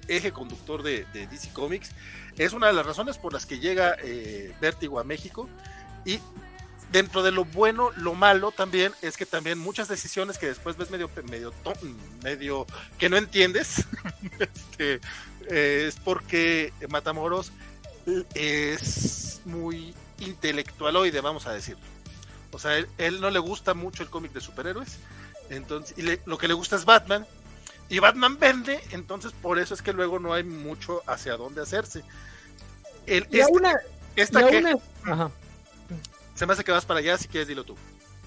eje conductor de, DC Comics. Es una de las razones por las que llega eh, Vértigo a México. Y dentro de lo bueno, lo malo también es que también muchas decisiones que después ves medio, medio, que no entiendes, (laughs) este, es porque Matamoros es muy intelectualoide, vamos a decirlo. O sea, él no le gusta mucho el cómic de superhéroes entonces, y lo que le gusta es Batman. Y Batman vende, entonces por eso es que luego no hay mucho hacia dónde hacerse. El, y esta, Se me hace que vas para allá, si quieres dilo tú.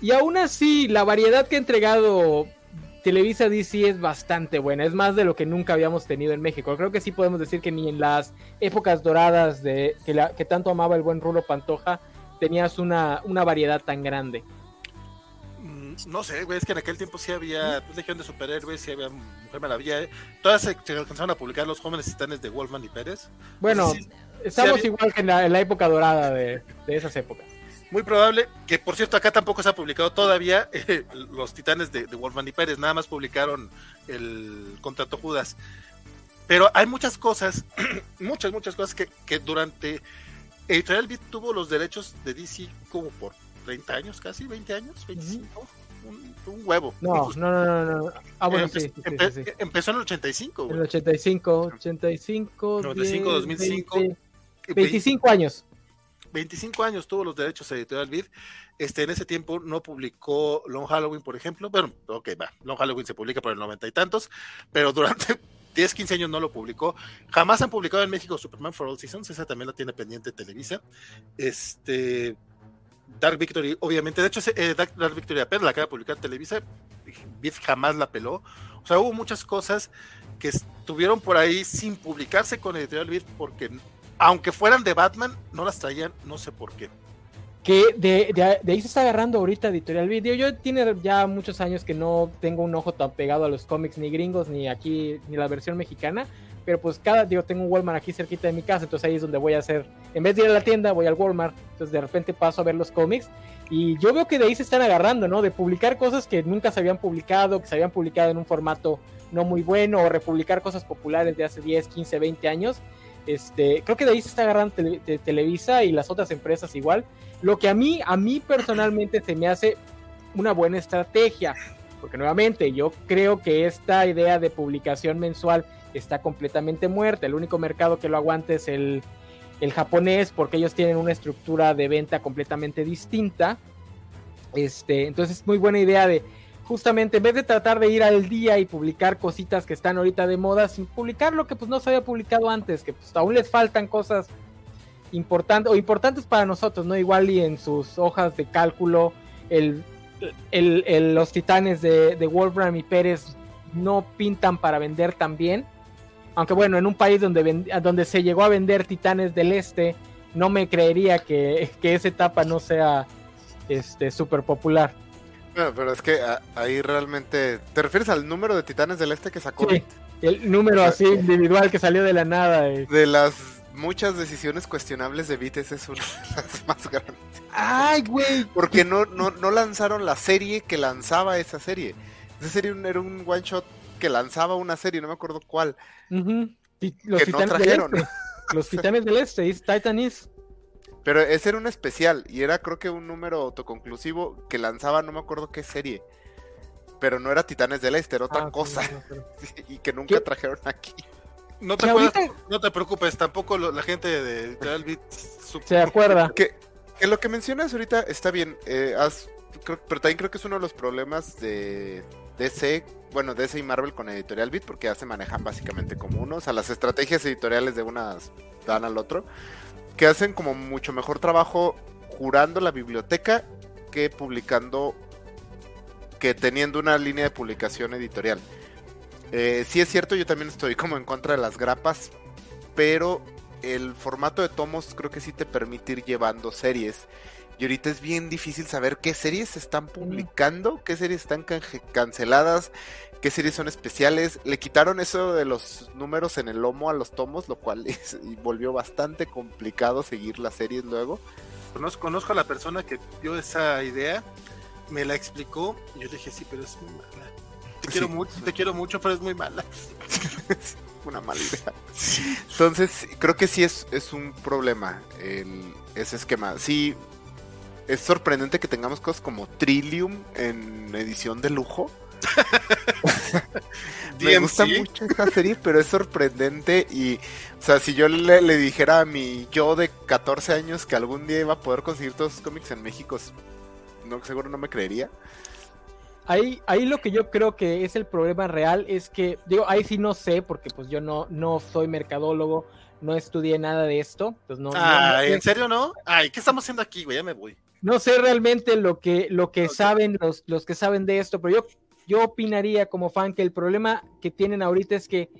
Y aún así, la variedad que ha entregado Televisa DC es bastante buena, es más de lo que nunca habíamos tenido en México. Creo que sí podemos decir que ni en las épocas doradas de que, la, que tanto amaba el buen Rulo Pantoja tenías una, una variedad tan grande no sé, güey, es que en aquel tiempo sí había pues, Legión de Superhéroes, sí había Mujer Maravilla. ¿eh? Todas se, alcanzaron a publicar los jóvenes titanes de Wolfman y Pérez. Bueno, estamos igual que en la, época dorada de, esas épocas. Muy probable, que por cierto acá tampoco se ha publicado todavía (laughs) eh, los titanes de, Wolfman y Pérez, nada más publicaron el contrato Judas. Pero hay muchas cosas, (clears throat) muchas, muchas cosas que, que durante Editorial Beat tuvo los derechos de DC como por 30 años, casi 20 años, 25 un, huevo. No, no, no, no, Ah, bueno, sí, Empezó en el 85. En el 85, 85. 95, 2005. 25 años. 25 años tuvo los derechos Editorial Vid. Este, en ese tiempo no publicó Long Halloween, por ejemplo. Bueno, ok, va. Long Halloween se publica por el noventa y tantos, pero durante (laughs) 10, 15 años no lo publicó. Jamás han publicado en México Superman for All Seasons. Esa también la tiene pendiente Televisa. Este, Dark Victory, obviamente, de hecho, eh, Dark, Victory apenas la acaba de publicar Televisa, Beat jamás la peló. O sea, hubo muchas cosas que estuvieron por ahí sin publicarse con Editorial Beat porque, aunque fueran de Batman, no las traían, no sé por qué. Que de, de, ahí se está agarrando ahorita Editorial Beat. Yo tiene ya muchos años que no tengo un ojo tan pegado a los cómics ni gringos, ni aquí, ni la versión mexicana pero pues cada, digo, tengo un Walmart aquí cerquita de mi casa, entonces ahí es donde voy a hacer, en vez de ir a la tienda, voy al Walmart, entonces de repente paso a ver los cómics y yo veo que de ahí se están agarrando, ¿no? De publicar cosas que nunca se habían publicado, que se habían publicado en un formato no muy bueno, o republicar cosas populares de hace 10, 15, 20 años. Este, creo que de ahí se está agarrando Televisa y las otras empresas igual. Lo que a mí, a mí personalmente se me hace una buena estrategia, porque nuevamente yo creo que esta idea de publicación mensual está completamente muerta. El único mercado que lo aguanta es el, japonés porque ellos tienen una estructura de venta completamente distinta. Este, entonces es muy buena idea de justamente en vez de tratar de ir al día y publicar cositas que están ahorita de moda, sin publicar lo que pues no se había publicado antes, que pues aún les faltan cosas importantes o importantes para nosotros, ¿no? Igual y en sus hojas de cálculo, el, los titanes de, de Wolfram y Pérez no pintan para vender tan bien. Aunque bueno, en un país donde, donde se llegó a vender Titanes del Este, no me creería que, (laughs) esa etapa no sea este súper popular. pero es que ahí realmente. ¿Te refieres al número de Titanes del Este que sacó? Sí, el número así individual que salió de la nada. Eh. De las muchas decisiones cuestionables de Vites es una de las (laughs) más grandes. ¡Ay, güey! Porque no, no, no lanzaron la serie que lanzaba esa serie. Esa serie era un one shot que lanzaba una serie, no me acuerdo cuál. Los (laughs) titanes Del este. Los Titanes del Este, Titan Pero ese era un especial y era creo que un número autoconclusivo que lanzaba no me acuerdo qué serie. Pero no era Titanes del Este, era otra ah, cosa. (laughs) y que nunca trajeron aquí. No te, no te preocupes, tampoco la gente de Real se acuerda. Que, que, lo que mencionas ahorita está bien, eh, pero también creo que es uno de los problemas de DC bueno, DC y Marvel con Editorial Beat, porque ya se manejan básicamente como uno. O sea, las estrategias editoriales de unas dan al otro. Que hacen como mucho mejor trabajo jurando la biblioteca que publicando. que teniendo una línea de publicación editorial. Eh, sí es cierto, yo también estoy como en contra de las grapas, pero el formato de tomos creo que sí te permite ir llevando series. Y ahorita es bien difícil saber qué series se están publicando, qué series están canceladas, qué series son especiales. Le quitaron eso de los números en el lomo a los tomos, lo cual (laughs) volvió bastante complicado seguir las series luego. Conozco, conozco a la persona que dio esa idea, me la explicó y yo dije, sí, pero es muy mala. Te quiero mucho, te quiero mucho, pero es muy mala. (laughs) una mala idea. Entonces, creo que sí es, es un problema el, ese esquema. Sí, es sorprendente que tengamos cosas como Trillium en edición de lujo. (laughs) Me gusta mucho esta serie, pero es sorprendente y, o sea, si yo le, le, dijera a mi yo de 14 años que algún día iba a poder conseguir todos sus cómics en México, no, seguro no me creería. Ahí, ahí lo que yo creo que es el problema real es que, digo, ahí sí no sé, porque pues yo no, no soy mercadólogo, no estudié nada de esto. Pues no, ah, ¿en serio no? Ay, ¿qué estamos haciendo aquí, güey? Ya me voy. No sé realmente lo que, lo que saben los, los que saben de esto, pero yo, yo opinaría como fan que el problema que tienen ahorita es que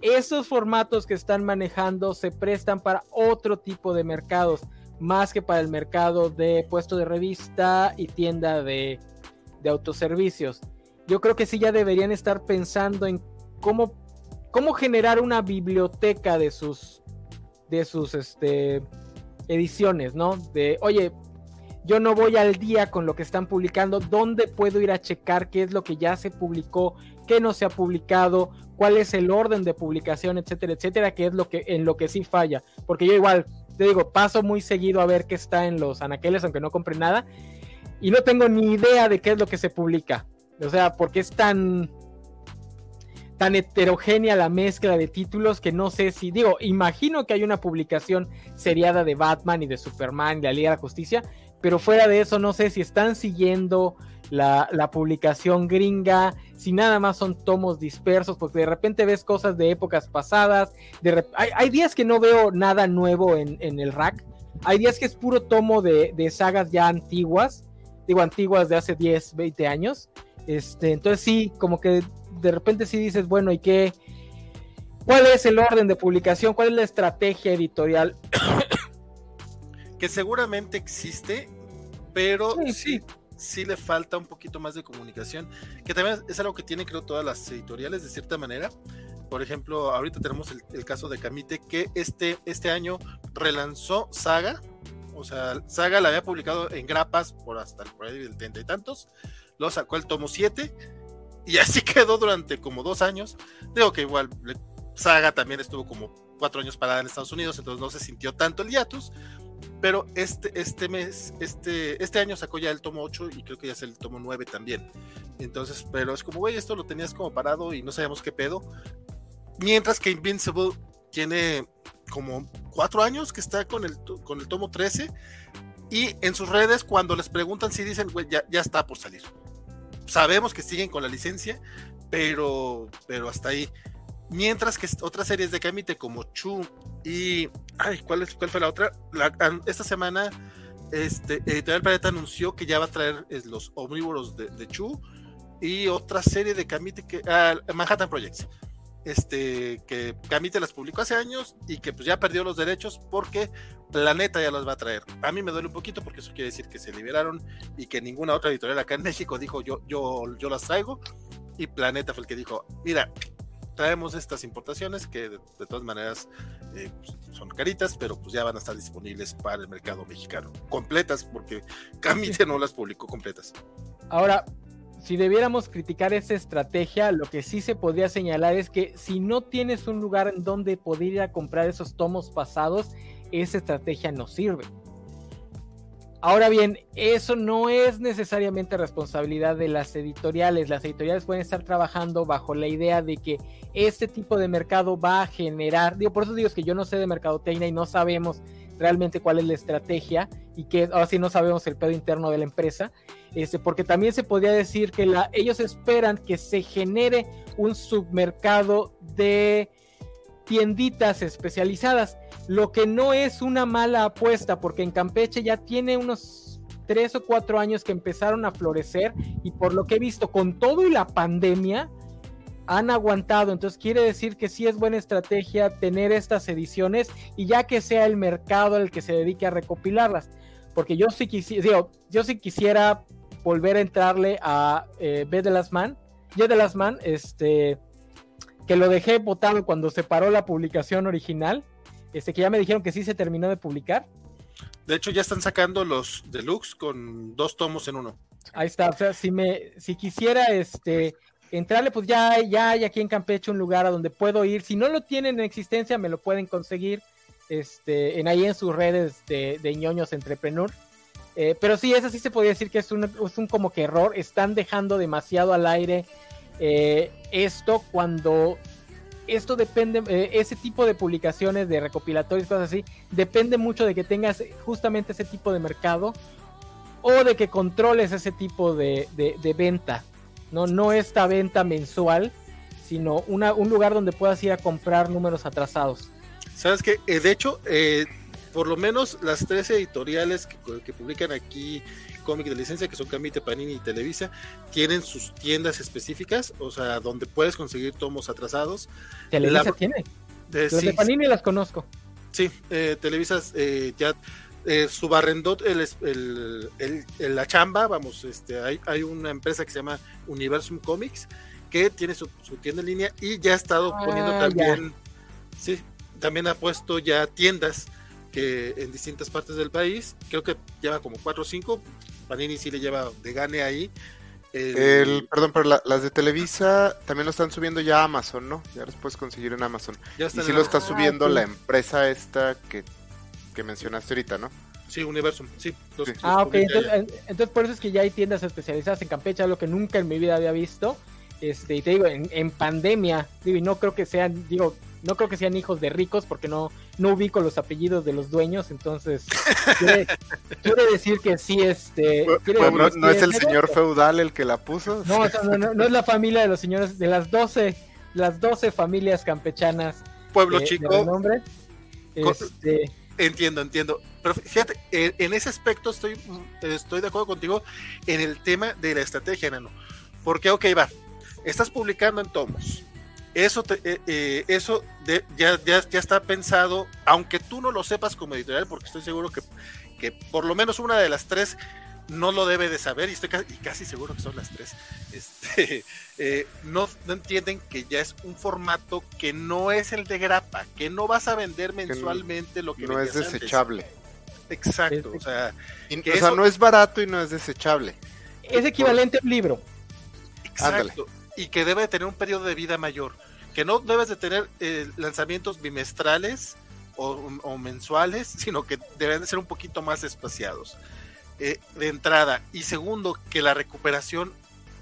esos formatos que están manejando se prestan para otro tipo de mercados, más que para el mercado de puesto de revista y tienda de, de autoservicios. Yo creo que sí ya deberían estar pensando en cómo, cómo generar una biblioteca de sus, de sus este, ediciones, ¿no? De, oye, yo no voy al día con lo que están publicando, ¿dónde puedo ir a checar qué es lo que ya se publicó, qué no se ha publicado, cuál es el orden de publicación, etcétera, etcétera, que es lo que en lo que sí falla, porque yo igual te digo, paso muy seguido a ver qué está en los anaqueles, aunque no compre nada, y no tengo ni idea de qué es lo que se publica. O sea, porque es tan tan heterogénea la mezcla de títulos que no sé si digo, imagino que hay una publicación seriada de Batman y de Superman y la Liga de la Justicia, pero fuera de eso no sé si están siguiendo la, publicación gringa, si nada más son tomos dispersos, porque de repente ves cosas de épocas pasadas, de hay, días que no veo nada nuevo en, el rack, hay días que es puro tomo de, de sagas ya antiguas, digo, antiguas de hace 10, 20 años. Este, entonces sí, como que de repente sí dices, bueno, ¿y qué? ¿Cuál es el orden de publicación? ¿Cuál es la estrategia editorial? Que seguramente existe, pero sí, sí, le falta un poquito más de comunicación, que también es algo que tienen creo todas las editoriales de cierta manera. Por ejemplo, ahorita tenemos el, caso de Camite que este, este año relanzó Saga, o sea, Saga la había publicado en grapas por hasta el por ahí del treinta y tantos. Lo sacó el tomo 7 y (laughs) así quedó durante como dos años. Digo que igual Saga también estuvo como cuatro años parada en Estados Unidos, entonces no se sintió tanto el hiatus. Pero este, este mes, este, este año sacó ya el tomo 8 y creo que ya es el tomo 9 también. Entonces, pero es como, güey, esto lo tenías como parado y no sabíamos qué pedo. Mientras que Invincible tiene como cuatro años que está con el, con el tomo 13 y en sus redes cuando les preguntan si dicen, güey, ya, ya está por salir. Sabemos que siguen con la licencia, pero, pero hasta ahí. Mientras que otras series de Kamite como Chu y... Ay, ¿cuál, es, cuál fue la otra? esta semana este, Editorial Planeta anunció que ya va a traer los omnívoros de, Chu y otra serie de Kamite que... Ah, Manhattan Projects este, que Camite las publicó hace años y que pues ya perdió los derechos porque Planeta ya las va a traer. A mí me duele un poquito porque eso quiere decir que se liberaron y que ninguna otra editorial acá en México dijo yo, yo, yo las traigo y Planeta fue el que dijo, mira, traemos estas importaciones que de, todas maneras eh, pues, son caritas, pero pues ya van a estar disponibles para el mercado mexicano, completas, porque Camite no las publicó completas. Ahora, si debiéramos criticar esa estrategia, lo que sí se podría señalar es que si no tienes un lugar en donde poder ir a comprar esos tomos pasados, esa estrategia no sirve. Ahora bien, eso no es necesariamente responsabilidad de las editoriales. Las editoriales pueden estar trabajando bajo la idea de que este tipo de mercado va a generar, digo, por eso digo que yo no sé de mercadotecnia y no sabemos realmente cuál es la estrategia y que ahora sí no sabemos el pedo interno de la empresa. Este, porque también se podría decir que ellos esperan que se genere un submercado de tienditas especializadas, lo que no es una mala apuesta, porque en Campeche ya tiene unos tres o cuatro años que empezaron a florecer y por lo que he visto con todo y la pandemia, han aguantado. Entonces quiere decir que sí es buena estrategia tener estas ediciones y ya que sea el mercado el que se dedique a recopilarlas. Porque yo sí quisiera, yo quisiera volver a entrarle a eh, B de las Man, este, que lo dejé votado cuando se paró la publicación original, este, que ya me dijeron que sí se terminó de publicar. De hecho, ya están sacando los deluxe con dos tomos en uno. Ahí está, o sea, si me, si quisiera este entrarle, pues ya, ya hay aquí en Campeche un lugar a donde puedo ir. Si no lo tienen en existencia, me lo pueden conseguir este, en ahí en sus redes de, de ñoños entrepreneur. Eh, pero sí, eso sí se podría decir que es un, es un como que error. Están dejando demasiado al aire eh, esto cuando esto depende, eh, ese tipo de publicaciones de recopilatorios, cosas así, depende mucho de que tengas justamente ese tipo de mercado o de que controles ese tipo de, de, venta. ¿no? no esta venta mensual, sino una, un lugar donde puedas ir a comprar números atrasados. Sabes que, de hecho, por lo menos las tres editoriales que, publican aquí cómic de licencia, que son Camite, Panini y Televisa, tienen sus tiendas específicas, o sea, donde puedes conseguir tomos atrasados. Televisa tiene. De, de Panini las conozco. Sí, eh, Televisa eh, ya eh, su barrendot, el, el, la chamba, vamos, este, hay, hay una empresa que se llama Universum Comics que tiene su, tienda en línea y ya ha estado poniendo ah, también, sí, también ha puesto ya tiendas en distintas partes del país, creo que lleva como 4 o 5, Panini sí le lleva de gane ahí. El, perdón, pero las de Televisa también lo están subiendo ya a Amazon, ¿no? Ya los puedes conseguir en Amazon. y sí lo está subiendo la empresa esta que, que mencionaste ahorita, ¿no? Sí, Universum, sí. ah, ok, entonces, por eso es que ya hay tiendas especializadas en Campeche, algo que nunca en mi vida había visto. Este, y te digo, en, en pandemia, digo, y no creo que sean, digo, no creo que sean hijos de ricos porque no, no ubico los apellidos de los dueños, entonces (laughs) quiere, decir que sí, este... no, es el señor feudal el que la puso. No, no, es la familia de los señores, de las 12, las 12 familias campechanas. Pueblo chico. nombre. Este... Entiendo, entiendo. Pero fíjate, en ese aspecto estoy, estoy de acuerdo contigo en el tema de la estrategia, Nano. Porque, ok, va, estás publicando en tomos, eso, eh, eh, eso ya, ya, está pensado, aunque tú no lo sepas como editorial, porque estoy seguro que, que por lo menos una de las tres no lo debe de saber, y estoy casi, seguro que son las tres, este, (laughs) eh, no, no, entienden que ya es un formato que no es el de grapa, que no vas a vender mensualmente lo que no es desechable. Exacto, o sea, o sea, no es barato y no es desechable. Es equivalente a un libro. Exacto. Y que debe tener un periodo de vida mayor que no debes de tener eh, lanzamientos bimestrales o, mensuales, (laughs) sino que deben de ser un poquito más espaciados. Eh, de entrada. Y segundo, que la recuperación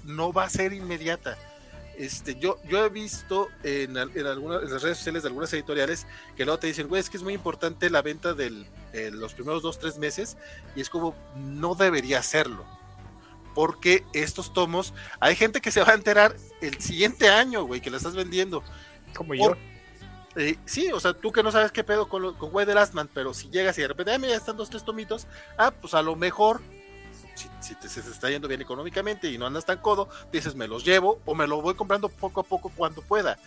no va a ser inmediata. Este, yo, yo he visto en, en algunas en las redes sociales de algunas editoriales que luego te dicen, güey, es que es muy importante la venta de los primeros dos, tres meses, y es como, no debería hacerlo porque estos tomos, hay gente que se va a enterar el siguiente año, güey, que la estás vendiendo. Como yo. Eh, sí, o sea, tú que no sabes qué pedo con, con Güey de Lastman, pero si llegas y de repente, ah, mira, están dos, tres tomitos, ah, pues a lo mejor, si, te, se está yendo bien económicamente y no andas tan codo, dices, me los llevo o me lo voy comprando poco a poco cuando pueda.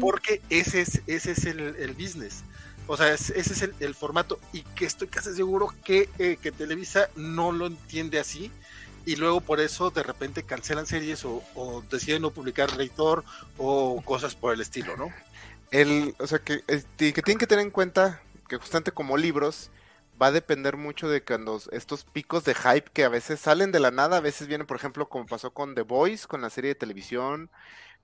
Porque ese es, ese es el, business. O sea, ese es el, formato y que estoy casi seguro que, eh, que Televisa no lo entiende así y luego por eso de repente cancelan series o, deciden no publicar Reitor o cosas por el estilo, ¿no? El, o sea, que, que tienen que tener en cuenta que justamente como libros va a depender mucho de cuando estos picos de hype que a veces salen de la nada, a veces vienen, por ejemplo, como pasó con The Voice, con la serie de televisión,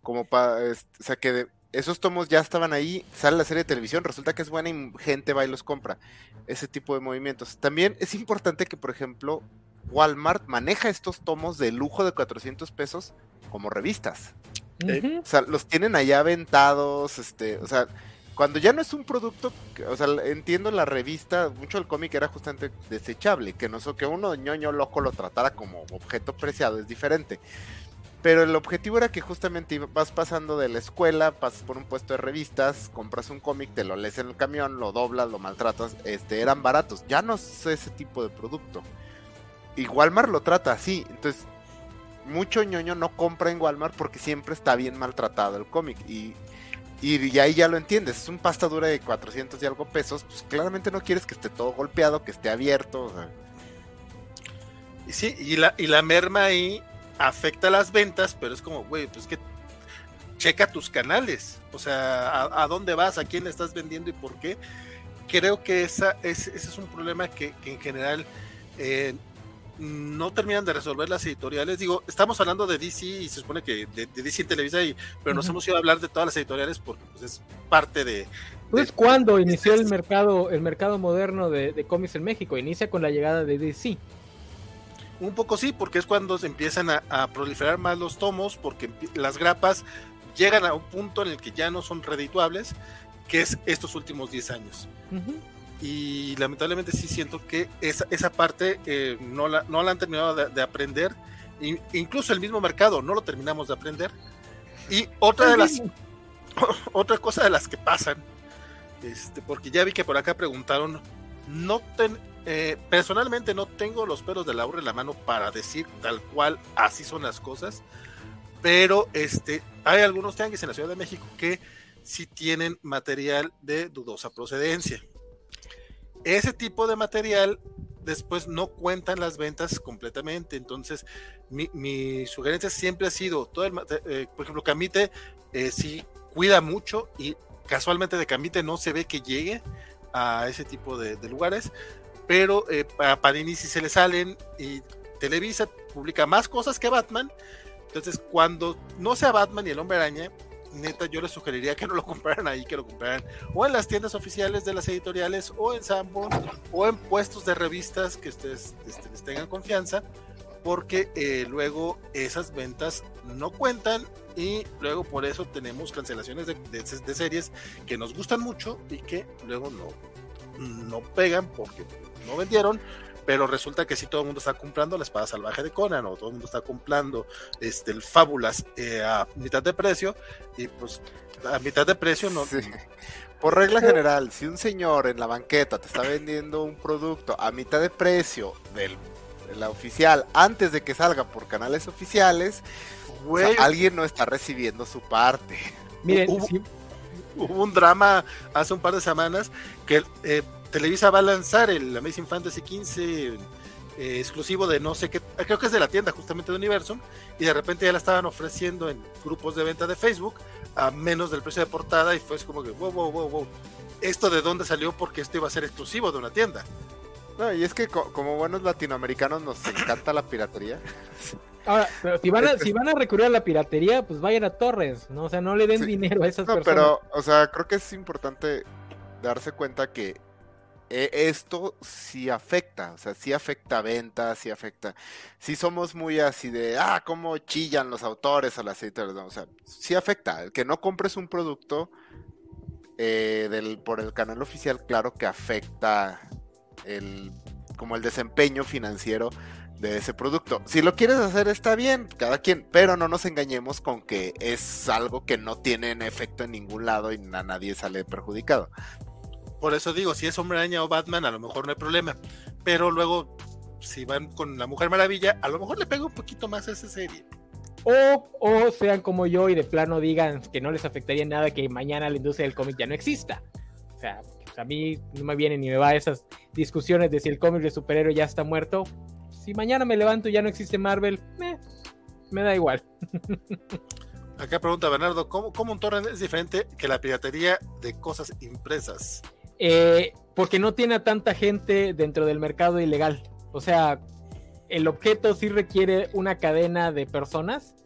como para, o sea, que esos tomos ya estaban ahí, sale la serie de televisión, resulta que es buena y gente va y los compra. Ese tipo de movimientos. También es importante que, por ejemplo, Walmart maneja estos tomos de lujo de 400 pesos como revistas. O sea, los tienen allá aventados, este, o sea, cuando ya no es un producto, o sea, entiendo la revista, mucho del cómic era justamente desechable, que no sé, que uno ñoño loco lo tratara como objeto preciado, es diferente. Pero el objetivo era que justamente vas pasando de la escuela, pasas por un puesto de revistas, compras un cómic, te lo lees en el camión, lo doblas, lo maltratas, este, eran baratos. Ya no es ese tipo de producto y Walmart lo trata así. Entonces, mucho ñoño no compra en Walmart porque siempre está bien maltratado el cómic. Y, y, ahí ya lo entiendes. Es un pasta dura de 400 y algo pesos. Pues claramente no quieres que esté todo golpeado, que esté abierto. Y sí, y la, y la merma ahí afecta las ventas, pero es como, güey, pues que checa tus canales. O sea, a, dónde vas, a quién le estás vendiendo y por qué. Creo que esa, es, ese es un problema que, en general eh, no terminan de resolver las editoriales. Digo, estamos hablando de DC y se supone que de, DC en Televisa, y, pero nos hemos ido a hablar de todas las editoriales porque pues, es parte de. Pues cuando inició el mercado, el mercado moderno de, cómics en México, inicia con la llegada de DC. Un poco sí, porque es cuando se empiezan a, proliferar más los tomos, porque las grapas llegan a un punto en el que ya no son redituables, que es estos últimos 10 años. Y lamentablemente sí siento que esa, esa parte eh, no, la, no la han terminado de, aprender. incluso el mismo mercado no lo terminamos de aprender. Y otra de las (laughs) otra cosa de las que pasan, este, porque ya vi que por acá preguntaron, no eh, personalmente no tengo los pelos de Laura en la mano para decir tal cual así son las cosas, pero este, hay algunos tianguis en la Ciudad de México que sí tienen material de dudosa procedencia. Ese tipo de material después no cuentan las ventas completamente. Entonces, mi, sugerencia siempre ha sido, todo el, eh, por ejemplo, Camite eh, sí cuida mucho y casualmente de Camite no se ve que llegue a ese tipo de, lugares, pero eh, para Panini sí se le salen y Televisa publica más cosas que Batman entonces, cuando no sea Batman y el Hombre Araña, neta, yo les sugeriría que no lo (laughs) compraran ahí, que lo compraran o en las tiendas oficiales de las editoriales, o en Sanborn, o en puestos de revistas que ustedes este, les tengan confianza, porque eh, luego esas ventas no cuentan y luego por eso tenemos cancelaciones de, de, series que nos gustan mucho y que luego no, no pegan porque no vendieron pero resulta que si todo el mundo está comprando la espada salvaje de Conan o todo el mundo está comprando este, el Fábulas eh, a mitad de precio y pues a mitad de precio no... Por regla general, si un señor en la banqueta te está vendiendo un producto a mitad de precio del la oficial antes de que salga por canales oficiales, alguien no está recibiendo su parte. Miren, hubo, un drama hace un par de semanas que eh, Televisa va a lanzar el Amazing Fantasy 15 eh, exclusivo de no sé qué, creo que es de la tienda justamente de Universum, y de repente ya la estaban ofreciendo en grupos de venta de Facebook a menos del precio de portada y fue como que, wow, wow, wow, wow, ¿esto de dónde salió? Porque esto iba a ser exclusivo de una tienda. No, y es que como buenos latinoamericanos nos encanta la piratería. (laughs) Ahora, si van, a, si van a recurrir a la piratería, pues vayan a Torres, ¿no? O sea, no le den dinero a esas no, Pero, o sea, creo que es importante darse cuenta que e, esto sí afecta, o sea, sí afecta ventas, sí afecta. Sí somos muy así de, ah, cómo chillan los autores a las editoras, o sea, sí afecta. El que no compres un producto eh, del, por el canal oficial, claro que afecta el, como el desempeño financiero de ese producto. Si lo quieres hacer está bien, cada quien, pero no nos engañemos con que es algo que no tiene efecto en ningún lado y a nadie sale perjudicado. Por eso digo, si es Hombre Araña o Batman, a lo mejor no hay problema. Pero luego, si van con la Mujer Maravilla, a lo mejor le pega un poquito más a esa serie. O, o sean como yo y de plano digan que no les afectaría nada que mañana la industria del cómic ya no exista. O sea, pues, a mí no me viene ni me va esas discusiones de si el cómic de superhéroe ya está muerto. Si mañana me levanto y ya no existe Marvel, me da igual. Acá pregunta Bernardo, ¿cómo, ¿cómo, un torrent es diferente que la piratería de cosas impresas? Eh, porque no tiene a tanta gente dentro del mercado ilegal. O sea, el objeto sí requiere una cadena de personas.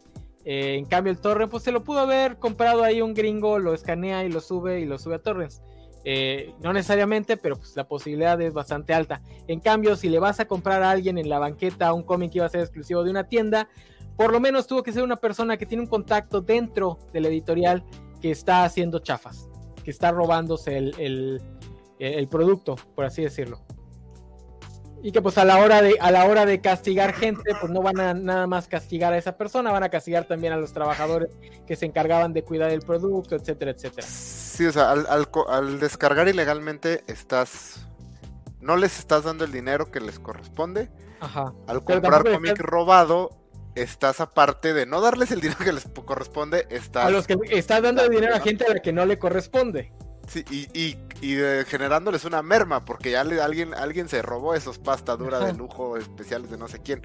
Eh, en cambio, el torrent, pues se lo pudo haber comprado ahí un gringo, lo escanea y lo sube y lo sube a torrents. Eh, no necesariamente, pero pues la posibilidad es bastante alta. En cambio, si le vas a comprar a alguien en la banqueta un cómic que iba a ser exclusivo de una tienda, por lo menos tuvo que ser una persona que tiene un contacto dentro de la editorial que está haciendo chafas, que está robándose el, el producto, por así decirlo. Y que pues a la hora de, a la hora de castigar gente, pues no van a nada más castigar a esa persona, van a castigar también a los trabajadores que se encargaban de cuidar el producto, etcétera, etcétera. Sí, o sea, al, descargar ilegalmente estás no les estás dando el dinero que les corresponde. Ajá. Al comprar cómic robado, estás aparte de no darles el dinero que les corresponde, estás... A los que estás dando dinero a gente a la que no le corresponde. Sí, y, y, y generándoles una merma, porque ya le, alguien, alguien se robó esos pasta dura de lujo especiales de no sé quién.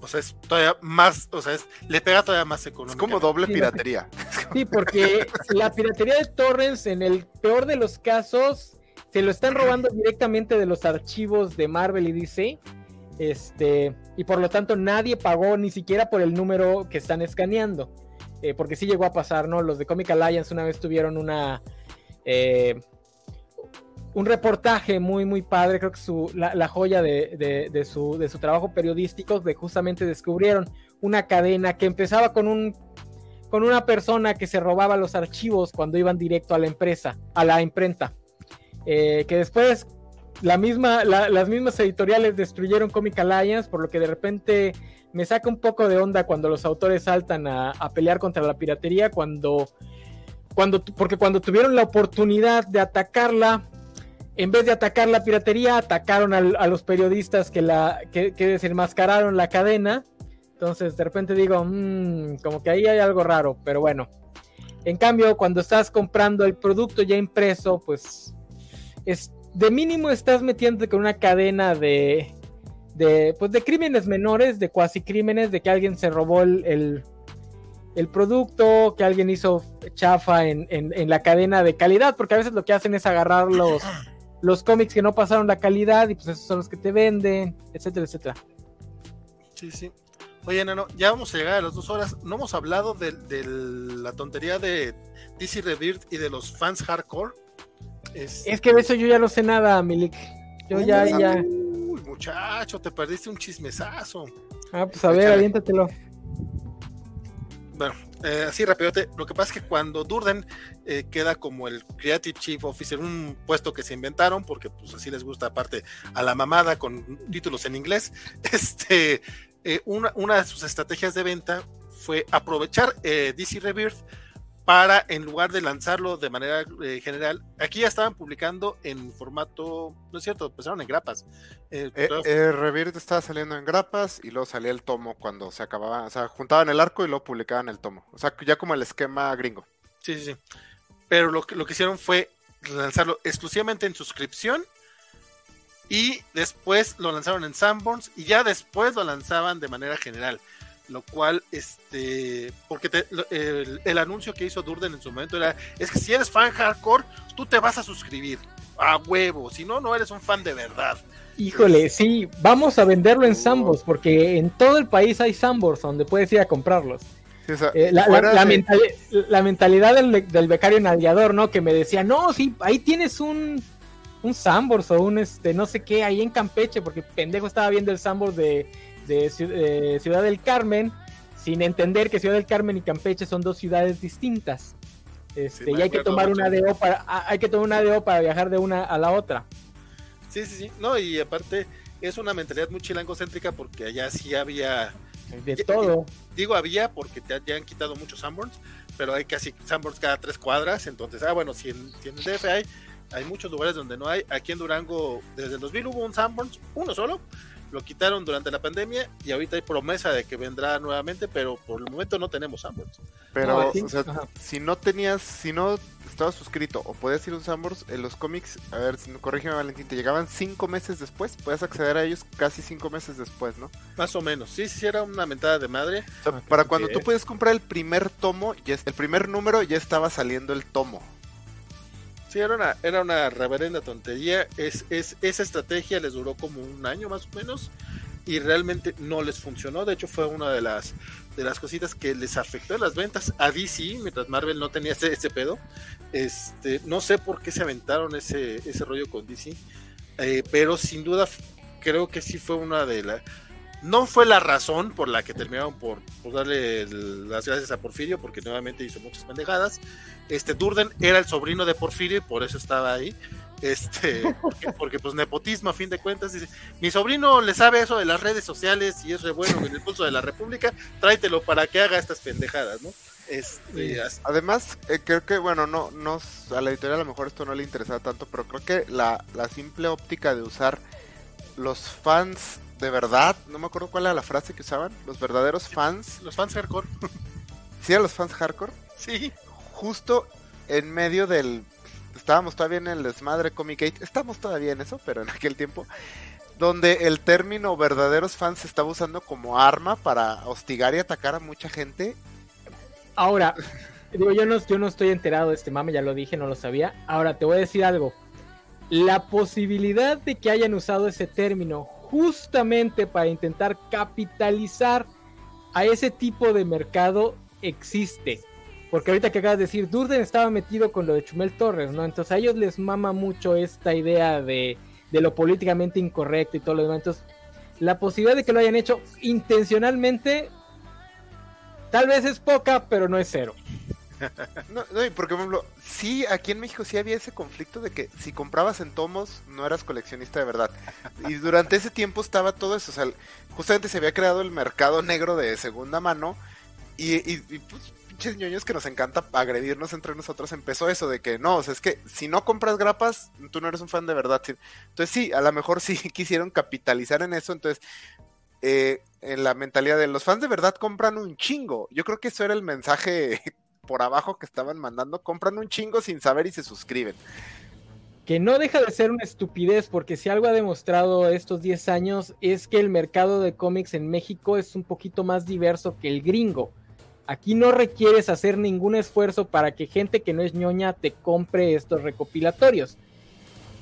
O sea, es todavía más, o sea, es, le pega todavía más económico. Es como doble piratería. (laughs) Sí, porque la piratería de torrents, en el peor de los casos, se lo están robando directamente de los archivos de Marvel y DC. Este, y por lo tanto nadie pagó ni siquiera por el número que están escaneando. Eh, porque sí llegó a pasar, ¿no? Los de Comic Alliance una vez tuvieron una. Eh, un reportaje muy, muy padre, creo que su, la, joya de, su, de su trabajo periodístico, de justamente descubrieron una cadena que empezaba con un con una persona que se robaba los archivos cuando iban directo a la empresa, a la imprenta, eh, que después la misma, las mismas editoriales destruyeron Comic Alliance, por lo que de repente me saca un poco de onda cuando los autores saltan a, a pelear contra la piratería, cuando, cuando, porque cuando tuvieron la oportunidad de atacarla, en vez de atacar la piratería, atacaron a los periodistas que, la, que, desenmascararon la cadena. Entonces, de repente digo, mmm, como que ahí hay algo raro, pero bueno. En cambio, cuando estás comprando el producto ya impreso, pues es, de mínimo estás metiéndote con una cadena de, pues de crímenes menores, de cuasi crímenes, de que alguien se robó el, producto, que alguien hizo chafa en, en, la cadena de calidad, porque a veces lo que hacen es agarrar los los cómics que no pasaron la calidad y pues esos son los que te venden, etcétera, etcétera. Sí, sí. Oye, Nano, ya vamos a llegar a las dos horas. No hemos hablado de, la tontería de DC Rebirth y de los fans hardcore. Es, que de eso yo ya no sé nada, Milik. Yo ya, ya. Uy, muchacho, te perdiste un chismesazo. Ah, pues a ver, aviéntatelo. Bueno, eh, así rapidote, lo que pasa es que cuando Durden eh, queda como el Creative Chief Officer, un puesto que se inventaron, porque pues así les gusta aparte a la mamada con títulos en inglés, (laughs) este, eh, una, una, de sus estrategias de venta fue aprovechar DC Rebirth para, en lugar de lanzarlo de manera eh, general, aquí ya estaban publicando en formato, no es cierto, empezaron en grapas. Eh, eh, eh Revirt estaba saliendo en grapas y luego salía el tomo cuando se acababa, o sea, juntaban el arco y luego publicaban el tomo. O sea, ya como el esquema gringo. Sí, sí, sí. Pero lo que, lo que hicieron fue lanzarlo exclusivamente en suscripción y después lo lanzaron en Sanborns y ya después lo lanzaban de manera general lo cual, este, porque el, anuncio que hizo Durden en su momento era, es que si eres fan hardcore, tú te vas a suscribir a huevo, si no, no eres un fan de verdad. Híjole, sí, vamos a venderlo en Sambors, porque en todo el país hay Sambors donde puedes ir a comprarlos. Eh, la, mentalidad del, becario navigador, ¿no? Que me decía, no, sí, ahí tienes un, un Sambors o un, este, no sé qué, ahí en Campeche, porque pendejo estaba viendo el Sambors de de Ciudad del Carmen, sin entender que Ciudad del Carmen y Campeche son dos ciudades distintas. Este, y hay que tomar una ADO para hay que tomar una para viajar de una a la otra. Sí, sí, sí. No, y aparte es una mentalidad muy chilangocéntrica porque allá sí había de todo. Digo había porque te, ya han quitado muchos Sanborns, pero hay casi Sanborns cada tres cuadras, entonces, ah, bueno, si en, si en el DF hay, hay muchos lugares donde no hay. Aquí en Durango, desde el 2000 hubo un Sanborns, uno solo, lo quitaron durante la pandemia y ahorita hay promesa de que vendrá nuevamente, pero por el momento no tenemos Sanborns. Pero, o sea, si no tenías, si no estabas suscrito o podías ir a un Sanborns, en los cómics, a ver, si corrígeme Valentín, te llegaban cinco meses después, puedes acceder a ellos casi cinco meses después, ¿no? Más o menos, sí, sí, era una mentada de madre. para cuando tú puedes comprar el primer tomo, ya el primer número ya estaba saliendo el tomo. Sí, era una, reverenda tontería. Es, es, esa estrategia les duró como un año más o menos y realmente no les funcionó. De hecho, fue una de las, de las cositas que les afectó las ventas a DC, mientras Marvel no tenía ese, pedo. Este, no sé por qué se aventaron ese, ese rollo con DC, eh, pero sin duda creo que sí fue una de las no fue la razón por la que terminaron por, darle las gracias a Porfirio, porque nuevamente hizo muchas pendejadas. Este Durden era el sobrino de Porfirio y por eso estaba ahí. Este, (laughs) porque, pues nepotismo a fin de cuentas. Dice, mi sobrino le sabe eso de las redes sociales y es re bueno en el pulso de la República, tráetelo para que haga estas pendejadas, ¿no? Este, Además, eh, creo que, bueno, no, no, a la editorial a lo mejor esto no le interesa tanto, pero creo que la, la simple óptica de usar los fans de verdad, no me acuerdo cuál era la frase que usaban, los verdaderos fans. Los fans hardcore. (laughs) ¿Sí eran los fans hardcore? Sí. Justo en medio del... Estábamos todavía en el desmadre Comic Gate, estamos todavía en eso, pero en aquel tiempo, donde el término verdaderos fans se estaba usando como arma para hostigar y atacar a mucha gente. Ahora, (laughs) digo, yo no, yo no estoy enterado de este mame, ya lo dije, no lo sabía. Ahora te voy a decir algo. La posibilidad de que hayan usado ese término justamente para intentar capitalizar a ese tipo de mercado existe. Porque ahorita que acabas de decir, Durden estaba metido con lo de Chumel Torres, ¿no? Entonces a ellos les mama mucho esta idea de, de lo políticamente incorrecto y todo lo demás. Entonces, la posibilidad de que lo hayan hecho intencionalmente, tal vez es poca, pero no es cero. No, no, porque por ejemplo, sí, aquí en México sí había ese conflicto de que si comprabas en tomos no eras coleccionista de verdad. Y durante ese tiempo estaba todo eso, o sea, justamente se había creado el mercado negro de segunda mano y, y, y pues pinches ñoños que nos encanta agredirnos entre nosotros, empezó eso de que no, o sea, es que si no compras grapas, tú no eres un fan de verdad. Entonces sí, a lo mejor sí (laughs) quisieron capitalizar en eso, entonces eh, en la mentalidad de los fans de verdad compran un chingo. Yo creo que eso era el mensaje por abajo que estaban mandando, compran un chingo sin saber y se suscriben. Que no deja de ser una estupidez, porque si algo ha demostrado estos 10 años es que el mercado de cómics en México es un poquito más diverso que el gringo. Aquí no requieres hacer ningún esfuerzo para que gente que no es ñoña te compre estos recopilatorios.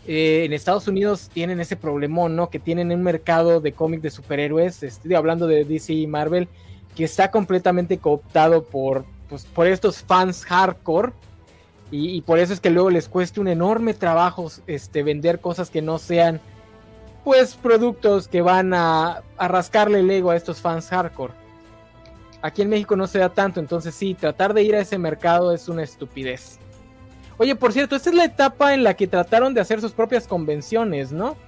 Eh, en Estados Unidos tienen ese problemón, ¿no? Que tienen un mercado de cómics de superhéroes, estoy hablando de DC y Marvel, que está completamente cooptado por, pues, por estos fans hardcore. Y, por eso es que luego les cuesta un enorme trabajo este, vender cosas que no sean, pues, productos que van a, a rascarle el ego a estos fans hardcore. Aquí en México no se da tanto, entonces sí, tratar de ir a ese mercado es una estupidez. Oye, por cierto, esta es la etapa en la que trataron de hacer sus propias convenciones, ¿no?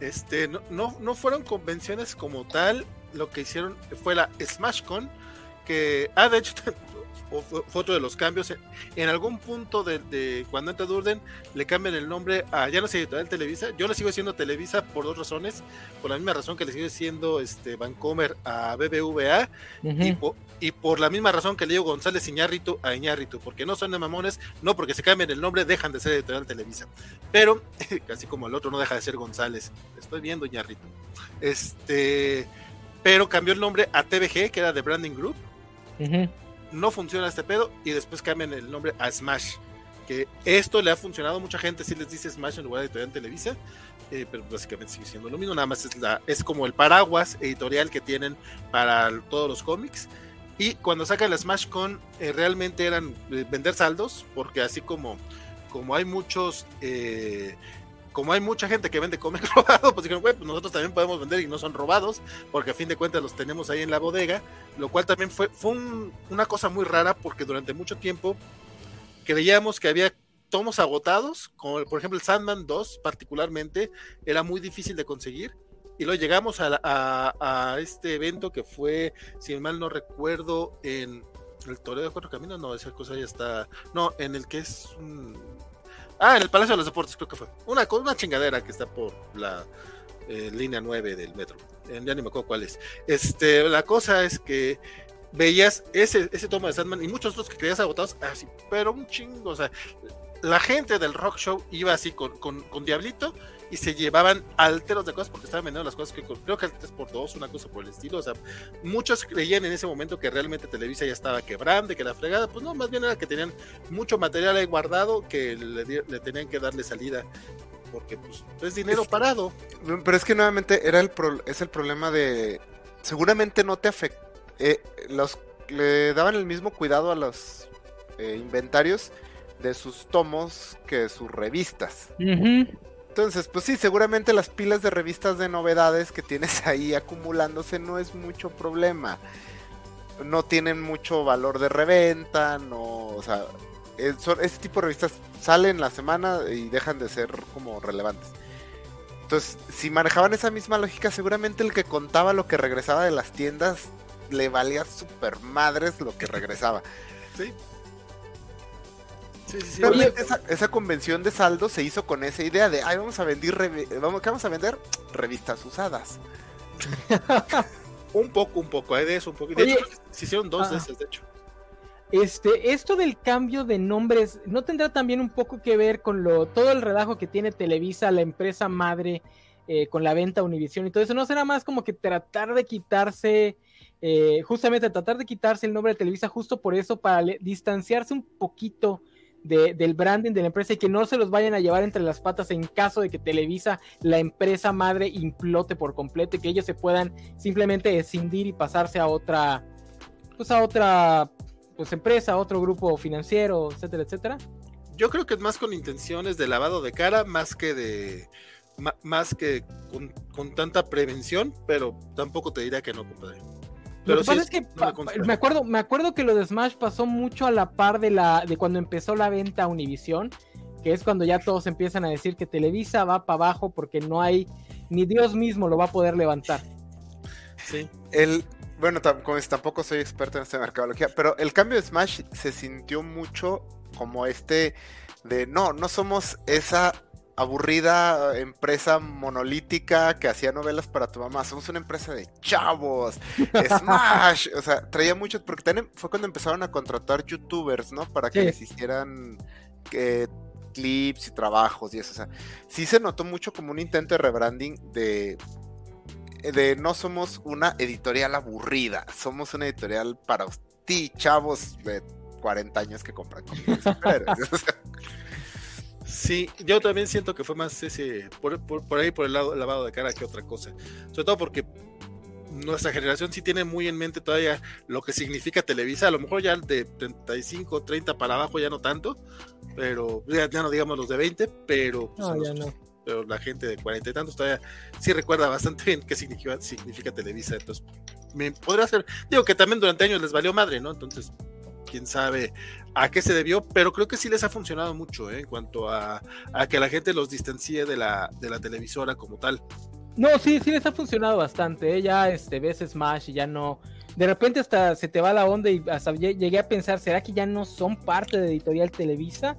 Este, no, no, no fueron convenciones como tal, lo que hicieron fue la SmashCon, que, ah, de hecho, (laughs) fue otro de los cambios. En algún punto de, de, cuando entra Durden, le cambian el nombre a ya no sé editorial Televisa. Yo le sigo siendo Televisa por dos razones. Por la misma razón que le sigue siendo este Vancomer a BBVA. Uh -huh. y, por, y, por, la misma razón que le digo González Iñárritu a Iñárritu. Porque no son de mamones, no porque se cambien el nombre, dejan de ser editorial Televisa. Pero, (laughs) así como el otro no deja de ser González. Estoy viendo Iñárritu. Este. Pero cambió el nombre a TVG, que era de Branding Group. No funciona este pedo y después cambian el nombre a Smash. Que esto le ha funcionado a mucha gente, si les dice Smash en lugar de editorial Televisa, eh, pero básicamente sigue siendo lo mismo, nada más es, es como el paraguas editorial que tienen para todos los cómics. Y cuando sacan la Smash Con, eh, realmente eran eh, vender saldos, porque así como, como hay muchos eh, como hay mucha gente que vende cómics (laughs) robados, pues dijeron, güey, pues nosotros también podemos vender y no son robados, porque a fin de cuentas los tenemos ahí en la bodega, lo cual también fue, fue un, una cosa muy rara, porque durante mucho tiempo creíamos que había tomos agotados, como por ejemplo el Sandman 2 particularmente, era muy difícil de conseguir, y luego llegamos a, a, a este evento que fue, si mal no recuerdo, en el Toreo de Cuatro Caminos, no, esa cosa ya está, no, en el que es un Ah, en el Palacio de los Deportes creo que fue. Una, una chingadera que está por la eh, línea 9 del metro. Eh, ya ni me acuerdo cuál es. Este, la cosa es que veías ese, ese toma de Sandman y muchos otros que creías agotados así, pero un chingo. O sea, la gente del rock show iba así con, con, con Diablito y se llevaban alteros de cosas porque estaban vendiendo las cosas que creo que al 3 por 2 una cosa por el estilo. O sea, muchos creían en ese momento que realmente Televisa ya estaba quebrando y que la fregada, pues no, más bien era que tenían mucho material ahí guardado que le, le tenían que darle salida porque pues es dinero es, parado. Pero es que nuevamente era el pro, es el problema de seguramente no te afecta. Eh, los le daban el mismo cuidado a los eh, inventarios de sus tomos que sus revistas. Uh -huh. Entonces, pues sí, seguramente las pilas de revistas de novedades que tienes ahí acumulándose no es mucho problema. No tienen mucho valor de reventa, no, o sea, es, son, ese tipo de revistas salen la semana y dejan de ser como relevantes. Entonces, si manejaban esa misma lógica, seguramente el que contaba lo que regresaba de las tiendas le valía super madres lo que regresaba. Sí. Sí, sí, sí. Oye, esa, esa, convención de saldo se hizo con esa idea de, ay, vamos a vender, vamos, ¿qué vamos a vender? Revistas usadas. (laughs) un poco, un poco, hay de eso, un poco. De hecho, se hicieron dos de esas, de hecho. Este, esto del cambio de nombres, ¿no tendrá también un poco que ver con lo, todo el relajo que tiene Televisa, la empresa madre, eh, con la venta Univision y todo eso? ¿No será más como que tratar de quitarse, eh, justamente tratar de quitarse el nombre de Televisa justo por eso, para distanciarse un poquito del branding de la empresa y que no se los vayan a llevar entre las patas en caso de que Televisa, la empresa madre, implote por completo y que ellos se puedan simplemente escindir y pasarse a otra, pues a otra pues empresa, otro grupo financiero, etcétera, etcétera. Yo creo que es más con intenciones de lavado de cara, más que de más que con, tanta prevención, pero tampoco te diría que no, compadre. Pero Lo que pasa es que me, acuerdo, me acuerdo que lo de Smash pasó mucho a la par de la de cuando empezó la venta a Univision, que es cuando ya todos empiezan a decir que Televisa va para abajo porque no hay ni Dios mismo lo va a poder levantar. Sí. El, bueno, como tampoco soy experto en esta mercadología, pero el cambio de Smash se sintió mucho como este de no, no somos esa aburrida empresa monolítica que hacía novelas para tu mamá. Somos una empresa de chavos. (laughs) Smash. o sea, traía muchos. Porque también fue cuando empezaron a contratar youtubers, ¿no? Para que les hicieran eh, clips y trabajos y eso. O sea, sí se notó mucho como un intento de rebranding de de no somos una editorial aburrida, somos una editorial para ti, chavos de 40 años que compran (laughs) Sí, yo también siento que fue más ese, por, ahí por el lado lavado de cara que otra cosa. Sobre todo porque nuestra generación sí tiene muy en mente todavía lo que significa Televisa, a lo mejor ya de 35, 30 para abajo ya no tanto, pero ya, no digamos los de 20, pero pues, no, ya no pero la gente de cuarenta y tantos todavía sí recuerda bastante bien qué significa, significa Televisa. Entonces, me podría ser, digo que también durante años les valió madre, ¿no? Entonces, quién sabe a qué se debió, pero creo que sí les ha funcionado mucho ¿eh? en cuanto a, a, que la gente los distancie de la, de la televisora como tal. No, sí, sí les ha funcionado bastante. ¿eh? Ya este, ves Smash y ya no. De repente hasta se te va la onda y hasta llegué a pensar, ¿será que ya no son parte de Editorial Televisa?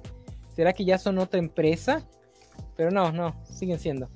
¿Será que ya son otra empresa? Pero no, no, siguen siendo.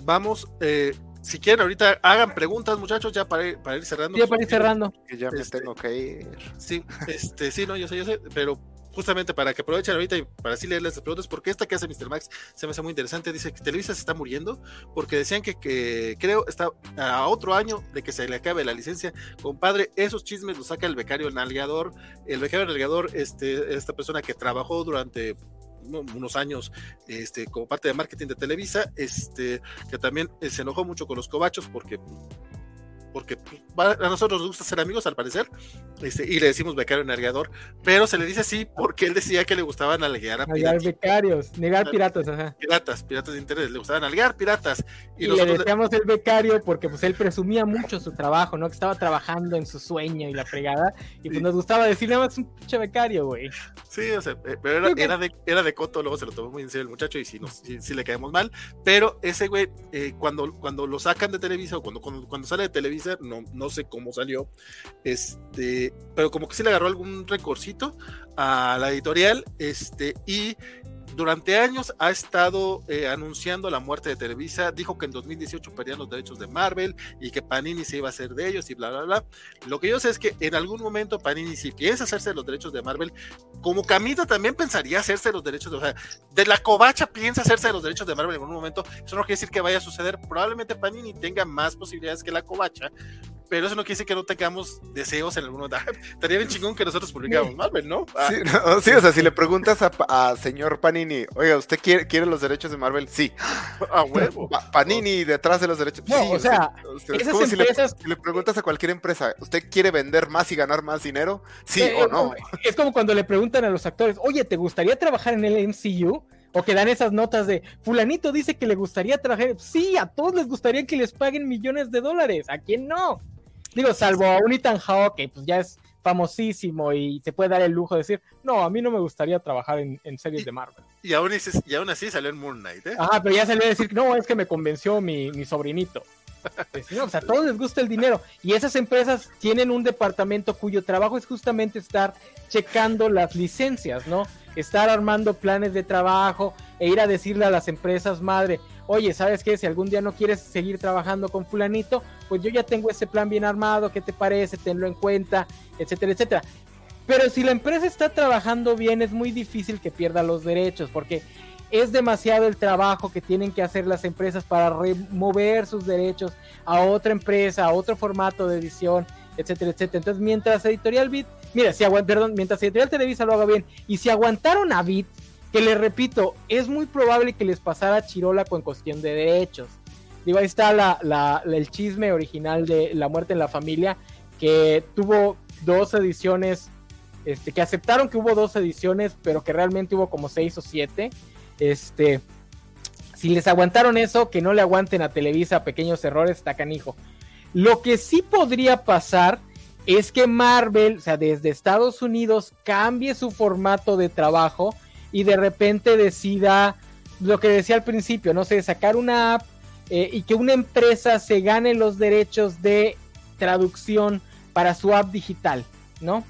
Vamos, eh, si quieren, ahorita hagan preguntas, muchachos, ya para ir, para ir cerrando. Ya para ir cerrando. Que ya me este, tengo que ir. Sí, este, sí, no, yo sé, yo sé, pero justamente para que aprovechen ahorita y para así leerles las preguntas, porque esta que hace Mr. Max se me hace muy interesante. Dice que Televisa se está muriendo porque decían que, que, creo está a otro año de que se le acabe la licencia. Compadre, esos chismes los saca el becario nalgador. El becario nalgador, este, esta persona que trabajó durante unos años este, como parte de marketing de Televisa, este, que también eh, se enojó mucho con los cobachos porque porque a nosotros nos gusta ser amigos al parecer, este, y le decimos becario nalgueador, pero se le dice así porque él decía que le gustaban nalguear a piratas. becarios, negar piratas, ajá. Piratas, piratas de interés, le gustaban nalguear piratas. Y, le decíamos el becario porque pues él presumía mucho su trabajo, ¿no? Que estaba trabajando en su sueño y la fregada, y pues nos gustaba decirle más un pinche becario, güey. Sí, o sea, eh, pero era, era, de, era de coto, luego se lo tomó muy en serio el muchacho y sí, nos, le caemos mal, pero ese güey, eh, cuando, cuando lo sacan de Televisa o cuando, cuando, cuando sale de Televisa, no, no sé cómo salió, este, pero como que sí le agarró algún recorcito a la editorial, este, y durante años ha estado eh, anunciando la muerte de Televisa, dijo que en 2018 perdían los derechos de Marvel y que Panini se iba a hacer de ellos y bla, bla, bla. Lo que yo sé es que en algún momento Panini, si piensa hacerse de los derechos de Marvel, como Camita también pensaría hacerse los derechos de, o sea, de la covacha piensa hacerse de los derechos de Marvel en algún momento, eso no quiere decir que vaya a suceder, probablemente Panini tenga más posibilidades que la covacha, pero eso no quiere decir que no tengamos deseos en algún momento. (laughs) Estaría bien chingón que nosotros publicáramos Marvel, ¿no? Ah. Sí, o sea, si le preguntas a, señor Panini, oiga, ¿usted quiere, quiere, los derechos de Marvel? Sí. A huevo. Panini detrás de los derechos. No, sí, o sea, es como si, le, preguntas a cualquier empresa, ¿usted quiere vender más y ganar más dinero? Sí o no. Es como cuando le preguntan a los actores, oye, ¿te gustaría trabajar en el MCU? O que dan esas notas de, fulanito dice que le gustaría trabajar. Sí, a todos les gustaría que les paguen millones de dólares. ¿A quién no? Digo, salvo a un Ethan Hawke, que pues ya es famosísimo y se puede dar el lujo de decir, no, a mí no me gustaría trabajar en, series de Marvel. Y aún, así, salió en Moon Knight, ¿eh? Ajá, pero ya salió a decir, no, es que me convenció mi, mi sobrinito. Pues, no, sea, a todos les gusta el dinero. Y esas empresas tienen un departamento cuyo trabajo es justamente estar checando las licencias, ¿no? estar armando planes de trabajo e ir a decirle a las empresas madre, oye, ¿sabes qué? Si algún día no quieres seguir trabajando con fulanito, pues yo ya tengo ese plan bien armado, ¿qué te parece? Tenlo en cuenta, etcétera, etcétera. Pero si la empresa está trabajando bien, es muy difícil que pierda los derechos, porque es demasiado el trabajo que tienen que hacer las empresas para remover sus derechos a otra empresa, a otro formato de edición, etcétera, etcétera. Entonces, mientras Editorial Bit, mira, si perdón, mientras Editorial Televisa lo haga bien, y si aguantaron a Bit, que les repito, es muy probable que les pasara Chirola con cuestión de derechos. Digo, ahí está la, el chisme original de La muerte en la familia, que tuvo dos ediciones, este, que aceptaron que hubo dos ediciones, pero que realmente hubo como seis o siete este, si les aguantaron eso, que no le aguanten a Televisa pequeños errores, está canijo. Lo que sí podría pasar es que Marvel, o sea, desde Estados Unidos, cambie su formato de trabajo y de repente decida lo que decía al principio, no sé, sacar una app eh, y que una empresa se gane los derechos de traducción para su app digital, ¿no?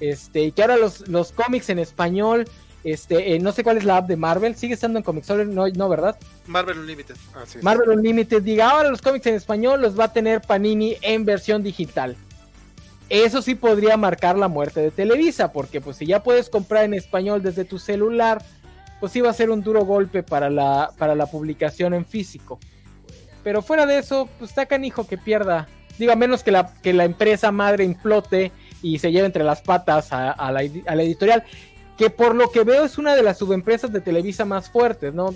Este, y que ahora los, los cómics en español este, eh, no sé cuál es la app de Marvel, sigue estando en Comixology, no, no ¿verdad? Marvel Unlimited. Marvel Unlimited, diga, ahora los cómics en español los va a tener Panini en versión digital. Eso sí podría marcar la muerte de Televisa, porque pues si ya puedes comprar en español desde tu celular, pues sí va a ser un duro golpe para la, para la publicación en físico. Pero fuera de eso, pues está canijo que pierda. Digo, a menos que la, que la empresa madre implote y se lleve entre las patas a, la, a la editorial que por lo que veo es una de las subempresas de Televisa más fuertes, ¿no?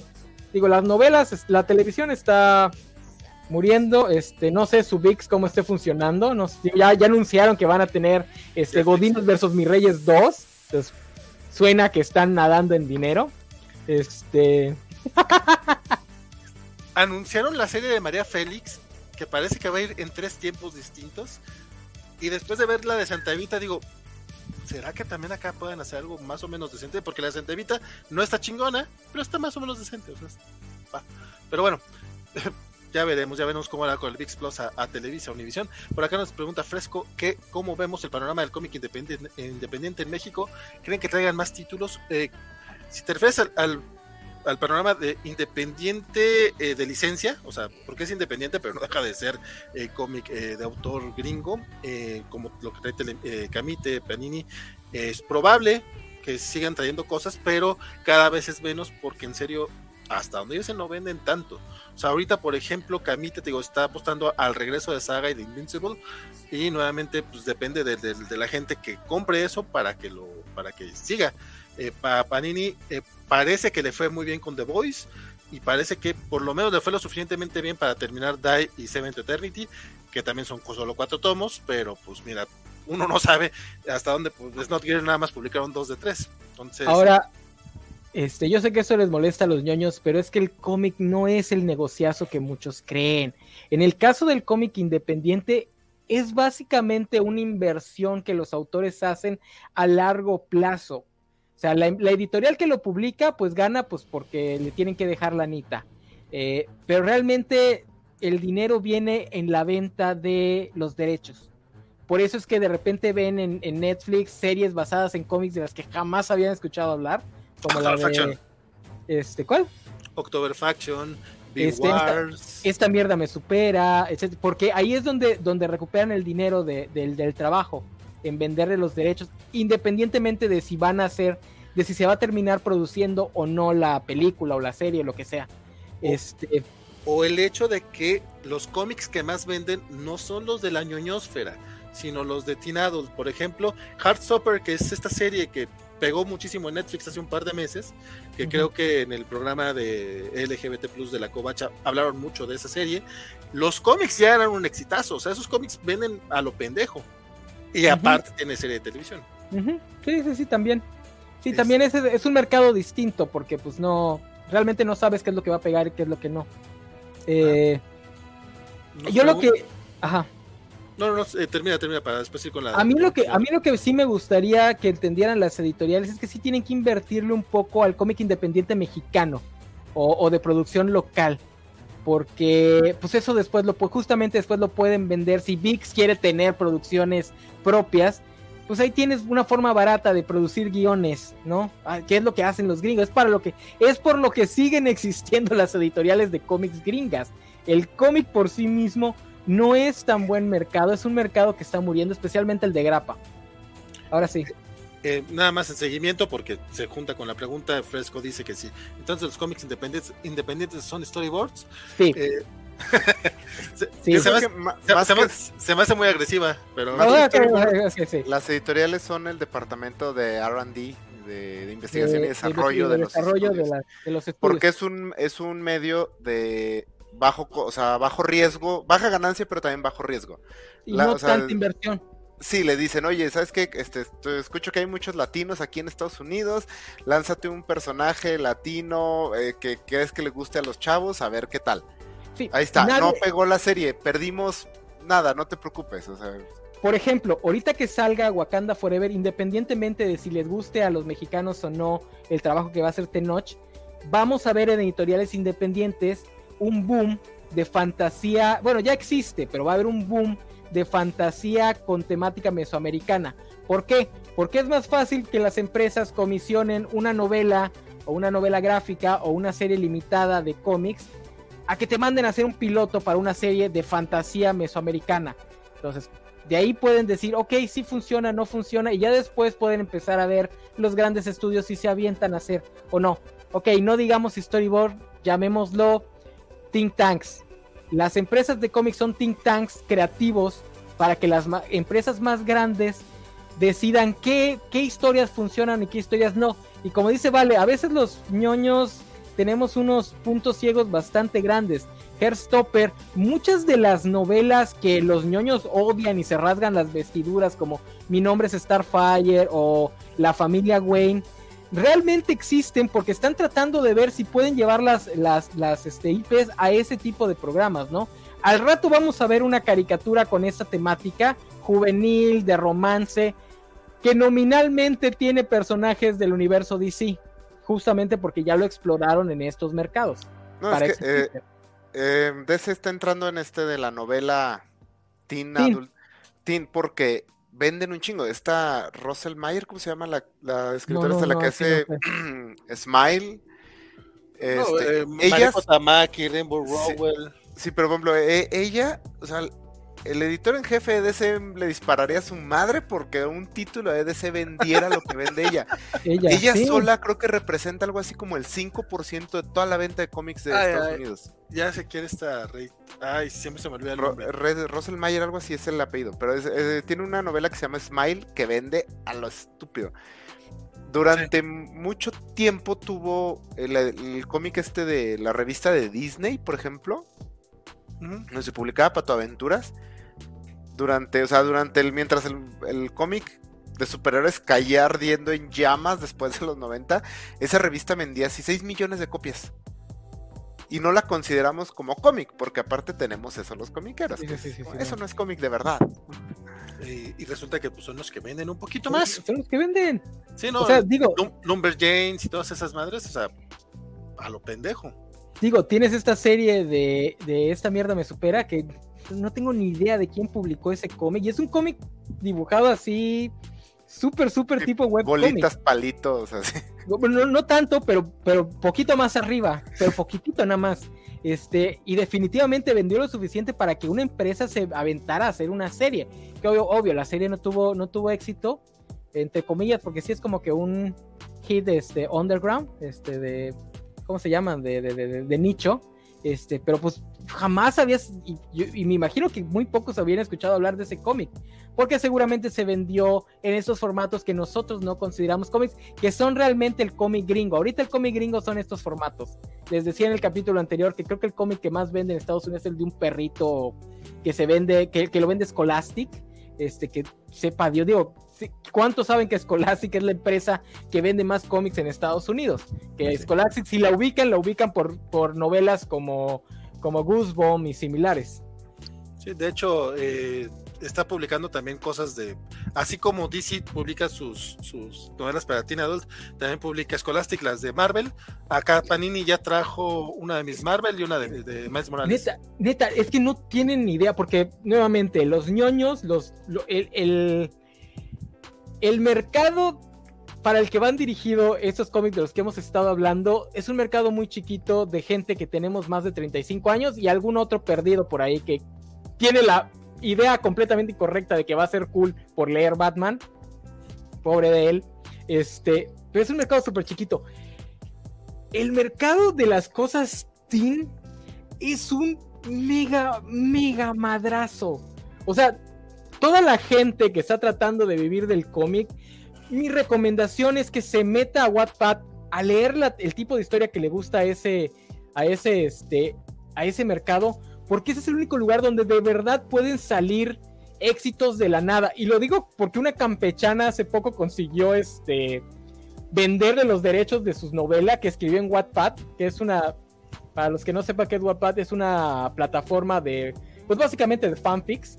Digo, las novelas, la televisión está muriendo, este, no sé su VIX cómo esté funcionando, no, ya, ya anunciaron que van a tener este Godinos versus Mis Reyes 2, entonces suena que están nadando en dinero, este... (laughs) Anunciaron la serie de María Félix, que parece que va a ir en tres tiempos distintos, y después de ver la de Santa Evita digo, ¿será que también acá pueden hacer algo más o menos decente? Porque la Santa Evita no está chingona, pero está más o menos decente. Pero bueno, (laughs) ya veremos, ya veremos cómo va con el VIX Plus a, Televisa, Univisión. Por acá nos pregunta Fresco que cómo vemos el panorama del cómic independiente, en México. ¿Creen que traigan más títulos? Eh, si te refieres al panorama de independiente eh, de licencia, o sea, porque es independiente, pero no deja de ser eh, cómic eh, de autor gringo, como lo que trae Camite, Panini, es probable que sigan trayendo cosas, pero cada vez es menos porque en serio, hasta donde ellos no venden tanto. O sea, ahorita, por ejemplo, Camite, te digo, está apostando al regreso de Saga y de Invincible, y nuevamente, pues depende de, de la gente que compre eso para que lo, para que siga. Para Panini, parece que le fue muy bien con The Voice y parece que por lo menos le fue lo suficientemente bien para terminar Die y Seven to Eternity, que también son solo cuatro tomos, pero pues mira, uno no sabe hasta dónde, pues Not Gear nada más publicaron dos de tres. Entonces, Ahora, este, yo sé que eso les molesta a los ñoños, pero es que el cómic no es el negociazo que muchos creen. En el caso del cómic independiente, es básicamente una inversión que los autores hacen a largo plazo. O sea, la, editorial que lo publica, pues gana, pues porque le tienen que dejar la anita. Eh, pero realmente el dinero viene en la venta de los derechos. Por eso es que de repente ven en, Netflix series basadas en cómics de las que jamás habían escuchado hablar. Como la de. Este, ¿Cuál? October Faction, este, esta, mierda me supera, etc. Porque ahí es donde, donde recuperan el dinero del, del trabajo en venderle los derechos, independientemente de si van a ser, de si se va a terminar produciendo o no la película o la serie, o lo que sea. este... o el hecho de que los cómics que más venden no son los de la ñoñosfera, sino los de Teen Adult. Por ejemplo, Heartstopper, que es esta serie que pegó muchísimo en Netflix hace un par de meses, que creo que en el programa de LGBT Plus de la Covacha hablaron mucho de esa serie. Los cómics ya eran un exitazo, o sea, esos cómics venden a lo pendejo. Y aparte tiene serie de televisión. Sí, sí, sí, también. Sí, también es, es un mercado distinto porque pues no, realmente no sabes qué es lo que va a pegar y qué es lo que no. Eh, yo lo que... Ajá. No, no, no, eh, termina, termina para después ir con la... A mí, lo que, a mí lo que sí me gustaría que entendieran las editoriales es que sí tienen que invertirle un poco al cómic independiente mexicano o, o de producción local porque pues eso después lo justamente después lo pueden vender si VIX quiere tener producciones propias pues ahí tienes una forma barata de producir guiones, ¿no? Ah, ¿Qué es lo que hacen los gringos? Es para lo que es por lo que siguen (laughs) existiendo las editoriales de cómics gringas. El cómic por sí mismo no es tan buen mercado, es un mercado que está muriendo, especialmente el de grapa. Ahora sí. Eh, nada más en seguimiento, porque se junta con la pregunta, Fresco dice que sí. Entonces, ¿los cómics independientes, independientes son storyboards? Sí. Eh, se, me hace, muy agresiva, pero las editoriales son el departamento de R&D de, investigación y desarrollo de, los, estudios. porque es un es un medio de bajo o sea bajo riesgo baja ganancia pero también bajo riesgo y no tanta inversión Sí, le dicen, oye, ¿sabes qué? Este, escucho que hay muchos latinos aquí en Estados Unidos, lánzate un personaje latino eh, que crees que le guste a los chavos, a ver qué tal. Ahí está, no pegó la serie, perdimos nada, no te preocupes. Por ejemplo, ahorita que salga Wakanda Forever, independientemente de si les guste a los mexicanos o no el trabajo que va a hacer Tenoch, vamos a ver en editoriales independientes un boom de fantasía, bueno, ya existe, pero va a haber un boom de fantasía con temática mesoamericana. ¿Por qué? Porque es más fácil que las empresas comisionen una novela o una novela gráfica o una serie limitada de cómics a que te manden a hacer un piloto para una serie de fantasía mesoamericana. Entonces, de ahí pueden decir, ok, sí funciona, no funciona, y ya después pueden empezar a ver los grandes estudios si se avientan a hacer o no. Ok, no digamos storyboard, llamémoslo think tanks. Las empresas de cómics son think tanks creativos para que las empresas más grandes decidan qué, qué historias funcionan y qué historias no. Y como dice Vale, a veces los ñoños tenemos unos puntos ciegos bastante grandes. Herstopper, muchas de las novelas que los ñoños odian y se rasgan las vestiduras, como Mi nombre es Starfire o La familia Wayne, realmente existen porque están tratando de ver si pueden llevar las, las, las este, IPs a ese tipo de programas, ¿no? Al rato vamos a ver una caricatura con esta temática, juvenil, de romance, que nominalmente tiene personajes del universo DC justamente porque ya lo exploraron en estos mercados. No, es que eh, eh, DC está entrando en este de la novela Teen, Adult, Teen, porque venden un chingo. Esta Russell Mayer, ¿cómo se llama la, escritora esta, la que hace (clears throat) Smile? Este, eh, ella, Rainbow Rowell. Sí, pero por ejemplo, e, ella, o sea, el editor en jefe de DC le dispararía a su madre porque un título de DC vendiera lo que vende ella. (laughs) ella, sola creo que representa algo así como el 5% de toda la venta de cómics de Estados Unidos. Ya se quiere esta rey. Ay, siempre se me olvida el nombre. Russell Mayer, algo así es el apellido. Pero tiene una novela que se llama Smile que vende a lo estúpido. Durante mucho tiempo tuvo el, cómic este de la revista de Disney, por ejemplo. donde se publicaba Pato Aventuras durante, o sea, durante el, mientras el, cómic de superhéroes caía ardiendo en llamas después de los 90, esa revista vendía así 6 millones de copias. Y no la consideramos como cómic, porque aparte tenemos eso los comiqueros. eso no. es cómic de verdad. Y, resulta que pues, son los que venden un poquito más. Son los que venden. Sí, no. O sea, digo. Number James y todas esas madres, o sea, a lo pendejo. Digo, tienes esta serie de, de esta mierda me supera que no tengo ni idea de quién publicó ese cómic. Y es un cómic dibujado así, súper, súper tipo web. Bolitas, palitos, así. No, no, tanto, pero, pero poquito más arriba, pero poquitito nada más. Este, y definitivamente vendió lo suficiente para que una empresa se aventara a hacer una serie. Que obvio, obvio la serie no tuvo, no tuvo éxito, entre comillas, porque sí es como que un hit este, underground, este, de, ¿cómo se llaman? De, de, de, de nicho. Este, pero pues jamás habías, y, me imagino que muy pocos habían escuchado hablar de ese cómic, porque seguramente se vendió en esos formatos que nosotros no consideramos cómics, que son realmente el cómic gringo. Ahorita el cómic gringo son estos formatos. Les decía en el capítulo anterior que creo que el cómic que más vende en Estados Unidos es el de un perrito que se vende, que, que lo vende Scholastic, este, que sepa Dios, digo, ¿cuántos saben que Scholastic es la empresa que vende más cómics en Estados Unidos? Que Scholastic, si la ubican, la ubican por, por novelas como como Goosebumps y similares. Sí, de hecho, eh, está publicando también cosas de. Así como DC publica sus, sus novelas para Teen Adult, también publica Scholastic, las de Marvel. Acá Panini ya trajo una de Miss Marvel y una de, de Miles Morales. Neta, neta, es que no tienen ni idea, porque nuevamente, los ñoños, los, el, el mercado para el que van dirigidos estos cómics de los que hemos estado hablando es un mercado muy chiquito de gente que tenemos más de 35 años y algún otro perdido por ahí que tiene la idea completamente incorrecta de que va a ser cool por leer Batman. Pobre de él. Este, pero es un mercado súper chiquito. El mercado de las cosas teen es un mega, mega madrazo. O sea, toda la gente que está tratando de vivir del cómic, mi recomendación es que se meta a Wattpad a leer el tipo de historia que le gusta a ese, a ese, este, a ese mercado, porque ese es el único lugar donde de verdad pueden salir éxitos de la nada. Y lo digo porque una campechana hace poco consiguió este venderle los derechos de sus novelas que escribió en Wattpad, que es una, para los que no sepan qué es Wattpad, es una plataforma de, pues básicamente de fanfics.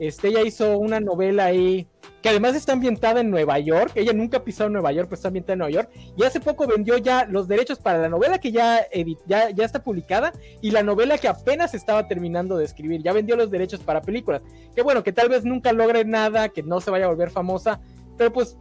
Este, ella hizo una novela ahí que además está ambientada en Nueva York. Ella nunca ha pisado Nueva York, pero está ambientada en Nueva York. Y hace poco vendió ya los derechos para la novela que ya, ya, ya está publicada y la novela que apenas estaba terminando de escribir. Ya vendió los derechos para películas. Que bueno, que tal vez nunca logre nada, que no se vaya a volver famosa. Pero pues,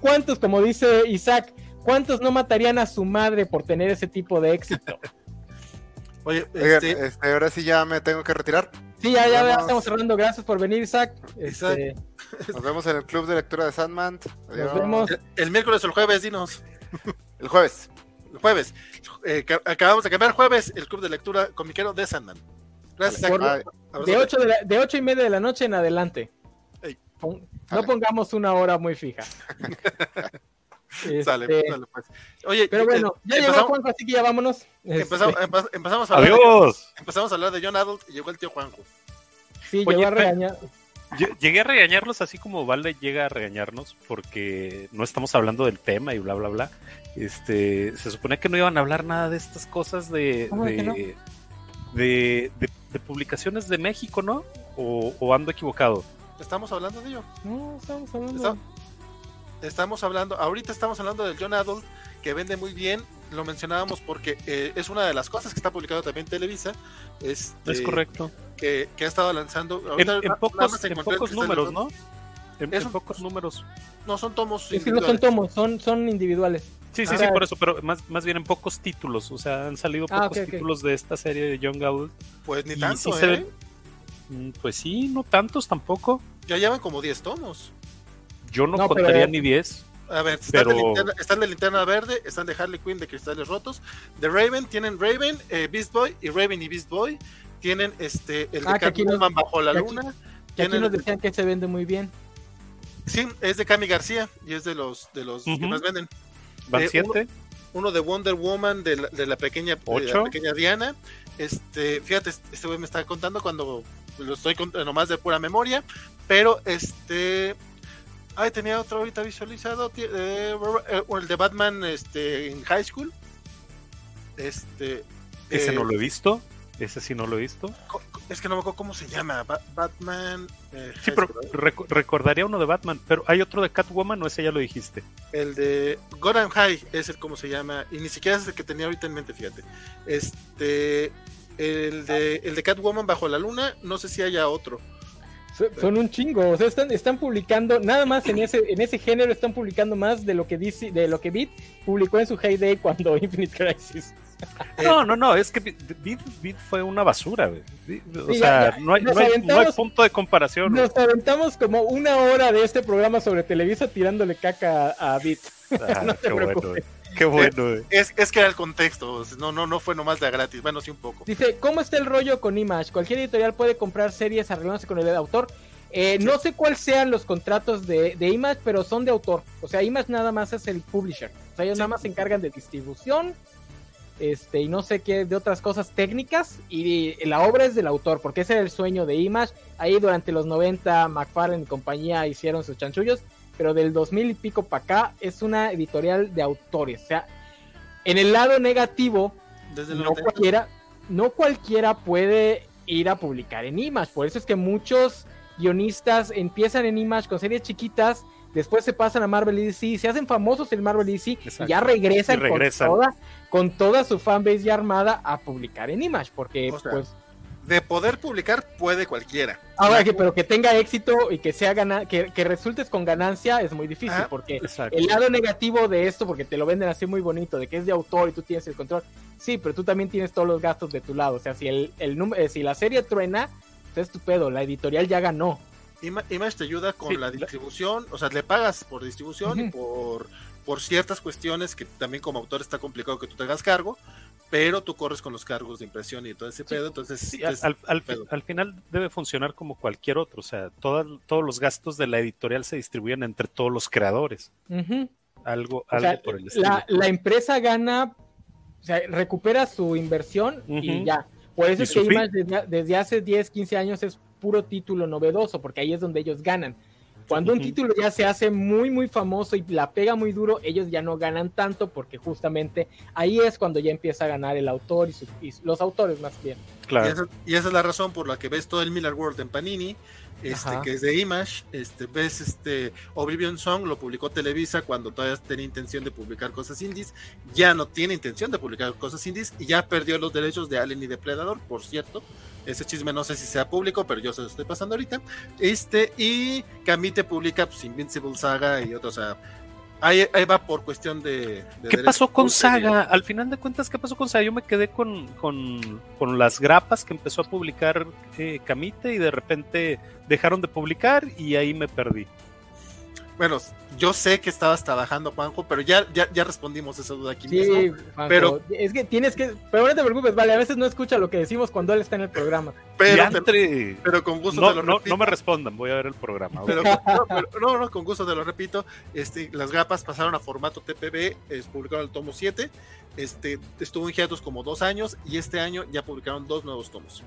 ¿cuántos, como dice Isaac, cuántos no matarían a su madre por tener ese tipo de éxito? (laughs) Oye, este... este ahora sí ya me tengo que retirar. Sí, ya, ya, estamos cerrando. Gracias por venir, Isaac. Este... (laughs) Nos vemos en el club de lectura de Sandman. Nos vemos. El, miércoles o el jueves, dinos. (laughs) El jueves. El jueves. Eh, acabamos de cambiar jueves el club de lectura comiquero de Sandman. Gracias, Isaac. de, 8 de, de ocho y media de la noche en adelante. No pongamos una hora muy fija. (laughs) Sale, este, pues. Oye, pero bueno, ya llegó Juanjo, así que ya vámonos. Empezamos, este, empezamos, a hablar Adiós. De, empezamos a hablar de John Adult y llegó el tío Juanjo. Sí, llegó a regañar. Llegué a regañarlos así como Valde llega a regañarnos porque no estamos hablando del tema y bla bla bla. Este, se supone que no iban a hablar nada de estas cosas de de, de, publicaciones de México, ¿no? O, o, ando equivocado. Estamos hablando de ello. No, estamos hablando estamos hablando, ahorita estamos hablando del John Adult, que vende muy bien, lo mencionábamos porque eh, es una de las cosas que está publicado también Televisa. Este, es correcto. Que, ha estado lanzando. En, pocos, números, ¿no? En, pocos números. No son tomos. Es que no son tomos, son, son individuales. Sí, sí, sí, por eso, pero más, más bien en pocos títulos. O sea, han salido ah, pocos títulos de esta serie de Young Adult. Pues ni tanto, ¿eh? Mm, pues sí, no tantos tampoco. Ya llevan como 10 tomos. Yo no, contaría ni 10. A ver, están, de linterna, verde, están de Harley Quinn de cristales rotos. De Raven tienen Raven, eh, Beast Boy y Raven y Beast Boy. Tienen este el de ah, Catwoman bajo la luna. Que aquí nos decían que se vende muy bien. Sí, es de Cami García y es de los de los que más venden. ¿Van eh, siete? Uno, de Wonder Woman de la, de la pequeña la pequeña Diana. Este, fíjate, este güey me está contando cuando lo estoy contando nomás de pura memoria, pero este Ay, tenía otro ahorita visualizado, eh, eh, el de Batman este, en High School. Este. Ese no eh, lo he visto. Ese sí no lo he visto. Es que no me acuerdo cómo se llama. Batman. sí, pero recordaría uno de Batman. Pero hay otro de Catwoman, o ese ya lo dijiste. El de Gotham High es el cómo se llama. Y ni siquiera es el que tenía ahorita en mente, fíjate. Este. El de, el de Catwoman bajo la luna. No sé si haya otro. Son un chingo, o sea, están, están publicando, nada más en ese, en ese género están publicando más de lo que dice, de lo que Beat publicó en su heyday cuando (laughs) Infinite Crisis. (laughs) No, no, no, es que Beat, fue una basura, O sea, no, hay, no, hay, punto de comparación. Nos aventamos como una hora de este programa sobre Televisa tirándole caca a Beat. Ah, (laughs) no te preocupes. Qué bueno. Eh, es, es, que era el contexto, no, no, no fue nomás de gratis, bueno, sí un poco. Dice, ¿cómo está el rollo con Image? Cualquier editorial puede comprar series arreglándose con el autor. Eh, no sé cuáles sean los contratos de, de, Image, pero son de autor. O sea, Image nada más es el publisher. O sea, ellos nada más se encargan de distribución, este, y no sé qué, de otras cosas técnicas, y la obra es del autor, porque ese era el sueño de Image. Ahí durante los 90, McFarlane y compañía hicieron sus chanchullos pero del 2000 y pico para acá es una editorial de autores. O sea, en el lado negativo, no, cualquiera, no cualquiera puede ir a publicar en Image. Por eso es que muchos guionistas empiezan en Image con series chiquitas, después se pasan a Marvel y DC, se hacen famosos en Marvel y DC y ya regresan, Con, toda, con toda su fanbase ya armada a publicar en Image, porque pues de poder publicar puede cualquiera. Ahora que, pero que tenga éxito y que sea gana, que, que resultes con ganancia es muy difícil, Ajá, porque Exacto. el lado negativo de esto, porque te lo venden así muy bonito, de que es de autor y tú tienes el control. Sí, pero tú también tienes todos los gastos de tu lado. O sea, si el, el número, eh, si la serie truena, pues es tu pedo, la editorial ya ganó. Ima- Image te ayuda con Sí, la la- distribución, o sea, le pagas por distribución y Ujú. por, por ciertas cuestiones que también como autor está complicado que tú te hagas cargo, pero tú corres con los cargos de impresión y todo ese pedo, entonces Sí, es- al, al- pedo. al final debe funcionar como cualquier otro, o sea, todas- todos los gastos de la editorial se distribuyen entre todos los creadores, algo, O algo sea, por el estilo. la, la empresa gana, o sea, recupera su inversión y ya. Por eso es que desde, desde hace 10, 15 años es puro título novedoso, porque ahí es donde ellos ganan. Cuando un título ya se hace muy, muy famoso y la pega muy duro, ellos ya no ganan tanto porque justamente ahí es cuando ya empieza a ganar el autor y, su- y los autores más bien. y, claro. esa, y esa es la razón por la que ves todo el Miller World en Panini, este, Ajá. que es de Image, este, ves este Oblivion Song, lo publicó Televisa cuando todavía tenía intención de publicar cosas indies, ya no tiene intención de publicar cosas indies y ya perdió los derechos de Alien y Depredador, por cierto. Ese chisme no sé si sea público, pero yo se lo estoy pasando ahorita. Este, y Camite publica pues, Invincible Saga y otros. O sea, ahí, ahí va por cuestión de. de ¿Qué pasó con. Saga? Al final de cuentas, ¿qué pasó con Saga? Yo me quedé con, con, con las grapas que empezó a publicar eh, Camite y de repente dejaron de publicar y ahí me perdí. Bueno, yo sé que estabas trabajando, Juanjo, pero ya, ya, ya respondimos esa duda aquí Sí, mismo. Juanjo, pero- es que tienes que, pero no te preocupes, vale, a veces no escucha lo que decimos cuando él está en el programa. Pero, ¡Diantre! pero con gusto no, te lo no, repito. no me respondan, voy a ver el programa. Pero, no, pero- no, no, con gusto te lo repito. Este, las grapas pasaron a formato TPB, es, publicaron el tomo 7. Este, estuvo en hiatus como dos años y este año ya publicaron dos nuevos tomos.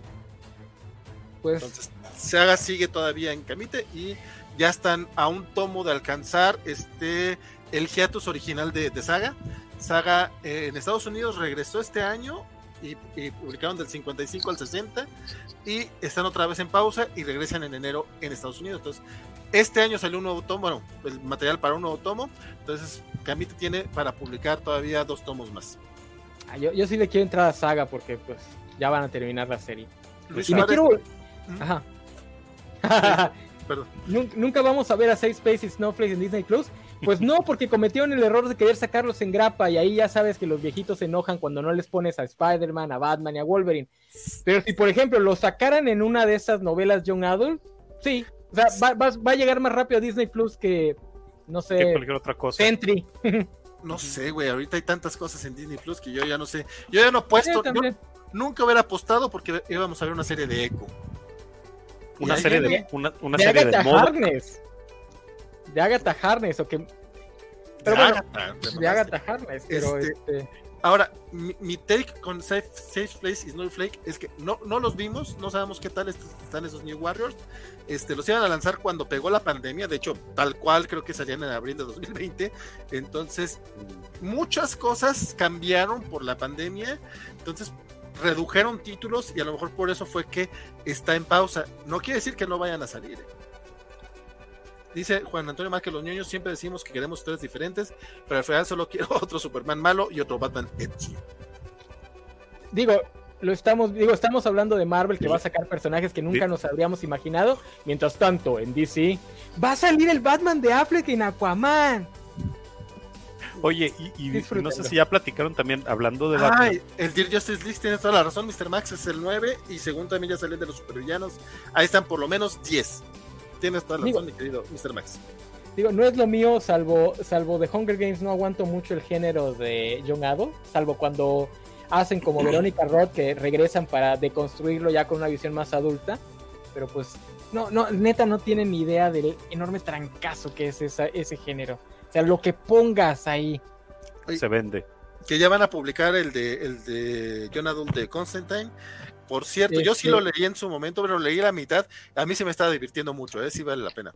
Pues Entonces, Saga sigue todavía en Camite y ya están a un tomo de alcanzar este el hiatus original de, de Saga. Saga eh, en Estados Unidos regresó este año y, y publicaron del 55 al 60 y están otra vez en pausa y regresan en enero en Estados Unidos. Entonces, este año salió un nuevo tomo, bueno, el material para un nuevo tomo. Entonces, Camite tiene para publicar todavía dos tomos más. ah, yo, yo sí le quiero entrar a Saga porque pues ya van a terminar la serie. Luis Y me quiero... Ajá. (laughs) Perdón. Nun- Nunca vamos a ver a Safe Space y Snowflakes en Disney Plus. Pues no, porque cometieron el error de querer sacarlos en grapa y ahí ya sabes que los viejitos se enojan cuando no les pones a Spider-Man, a Batman y a Wolverine. Pero si, por ejemplo, los sacaran en una de esas novelas Young Adult, sí. O sea, va, va- va a llegar más rápido a Disney Plus que, no que sé, cualquier otra cosa. Sentry. No sé, güey, ahorita hay tantas cosas en Disney Plus que yo ya no sé. Yo ya no he puesto, Sí, yo también. nunca hubiera apostado porque íbamos a ver una serie de Echo. Una serie de, una, una de serie Agatha de moda. Harness. De Agatha Harness, o que. de Pero bueno, Agatha, de. Agatha Harness, pero Este, este. Ahora, mi, mi take con Safe, Safe Place y Snowflake es que no, no los vimos, no sabemos qué tal est- están esos New Warriors. Este, los iban a lanzar cuando pegó la pandemia, de hecho, tal cual creo que salían en abril de 2020. Entonces, muchas cosas cambiaron por la pandemia. Entonces, redujeron títulos y a lo mejor por eso fue que está en pausa. No quiere decir que no vayan a salir. ¿eh? Dice Juan Antonio Márquez, los ñoños siempre decimos que queremos tres diferentes, pero al final solo quiero (laughs) otro Superman malo y otro Batman edgy. digo, lo estamos, digo, estamos hablando de Marvel que va a sacar personajes que nunca nos habríamos imaginado. Mientras tanto, en DC va a salir el Batman de Affleck en Aquaman. Oye, y, y no sé si ya platicaron también, hablando de Batman. Ay, el Dear Justice League tiene toda la razón, Mr. Max es el 9 y según también ya salen de los supervillanos, ahí están por lo menos 10. Tienes toda la Digo- razón, mi querido Mr. Max. Digo, no es lo mío, salvo, salvo de Hunger Games, no aguanto mucho el género de Young Adult, salvo cuando hacen como Verónica Roth que regresan para deconstruirlo ya con una visión más adulta. Pero pues, no, no, neta no tienen ni idea del enorme trancazo que es esa- ese género. O sea, lo que pongas ahí. Se vende. Que ya van a publicar el de el de John Adult de Constantine. Por cierto, yo sí lo leí en su momento, pero leí la mitad. A mí se me estaba divirtiendo mucho, ¿eh? sí vale la pena.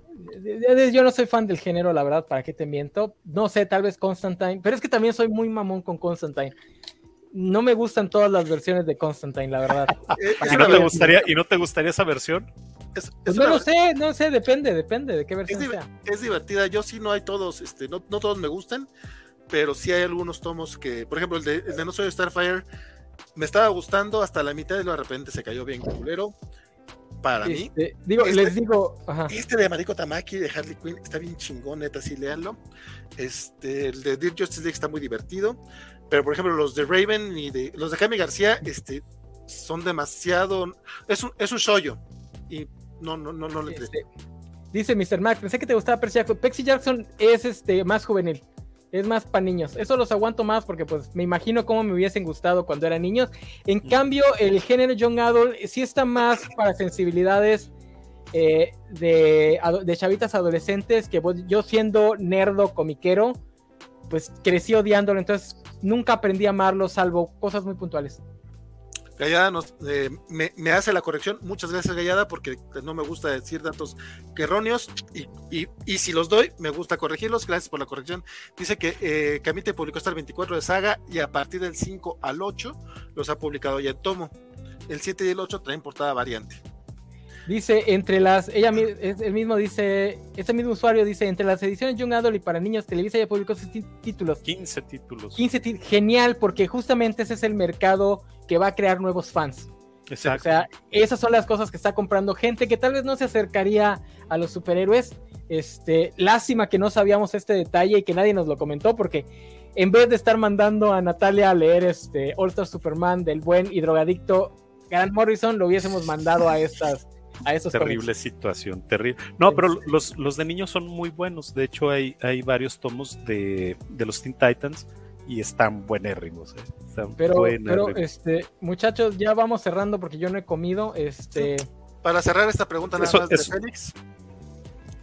Yo no soy fan del género, la verdad, ¿para qué te miento? No sé, tal vez Constantine, pero es que también soy muy mamón con Constantine. No me gustan todas las versiones de Constantine, la verdad. (laughs) Eh, ¿Y no te gustaría, y no te gustaría esa versión? Es- Pues es no una lo sé, no sé, depende, depende de qué versión sea. es divertida. Yo sí no hay todos, este, no, no todos me gustan, pero sí hay algunos tomos que, por ejemplo, el de, el de No Soy Starfire, me estaba gustando hasta la mitad y de repente se cayó bien culero. Para mí. Este, digo, Este- les digo, ajá. Este de Mariko Tamaki de Harley Quinn está bien chingón, neta, sí, léanlo. Este, el de Dear Justice League está muy divertido. Pero, por ejemplo, los de Raven y de los de Jaime García, este, son demasiado. Es un, es un shoyo. Y no, no, no, no le entré. Este, dice Mr. Mac, pensé que te gustaba Percy Jackson. Percy Jackson es este más juvenil. Es más para niños. Eso los aguanto más porque pues me imagino cómo me hubiesen gustado cuando eran niños. En cambio, el género Young Adult sí está más para sensibilidades eh, de, de chavitas adolescentes que yo siendo nerdo comiquero, pues crecí odiándolo. Entonces nunca aprendí a amarlo salvo cosas muy puntuales. Gallada nos, eh, me, hace la corrección. Muchas gracias, Gallada, porque no me gusta decir datos erróneos. Y, y, y si los doy, me gusta corregirlos. Gracias por la corrección. Dice que eh, Camite publicó hasta el 24 de saga y a partir del 5 al 8 los ha publicado ya en tomo. El 7 y el 8 traen portada variante. Dice, entre las, ella es el mismo dice, este mismo usuario dice, entre las ediciones Young Adult y para niños, Televisa ya publicó sus títulos. 15 títulos. 15 ti- genial, porque justamente ese es el mercado que va a crear nuevos fans. O Exacto. sea, esas son las cosas que está comprando gente que tal vez no se acercaría a los superhéroes. Este, lástima que no sabíamos este detalle y que nadie nos lo comentó, porque en vez de estar mandando a Natalia a leer este All Star Superman del buen y drogadicto Grant Morrison, lo hubiésemos mandado a estas a estos cómics. terrible situación, terrible. No, pero los, los de niños son muy buenos. De hecho, hay, hay varios tomos de, de los Teen Titans y están buenérrimos. ¿eh? Están Pero, pero este, muchachos, ya vamos cerrando porque yo no he comido. Este, Para cerrar esta pregunta nada Eso- más de eso. Félix.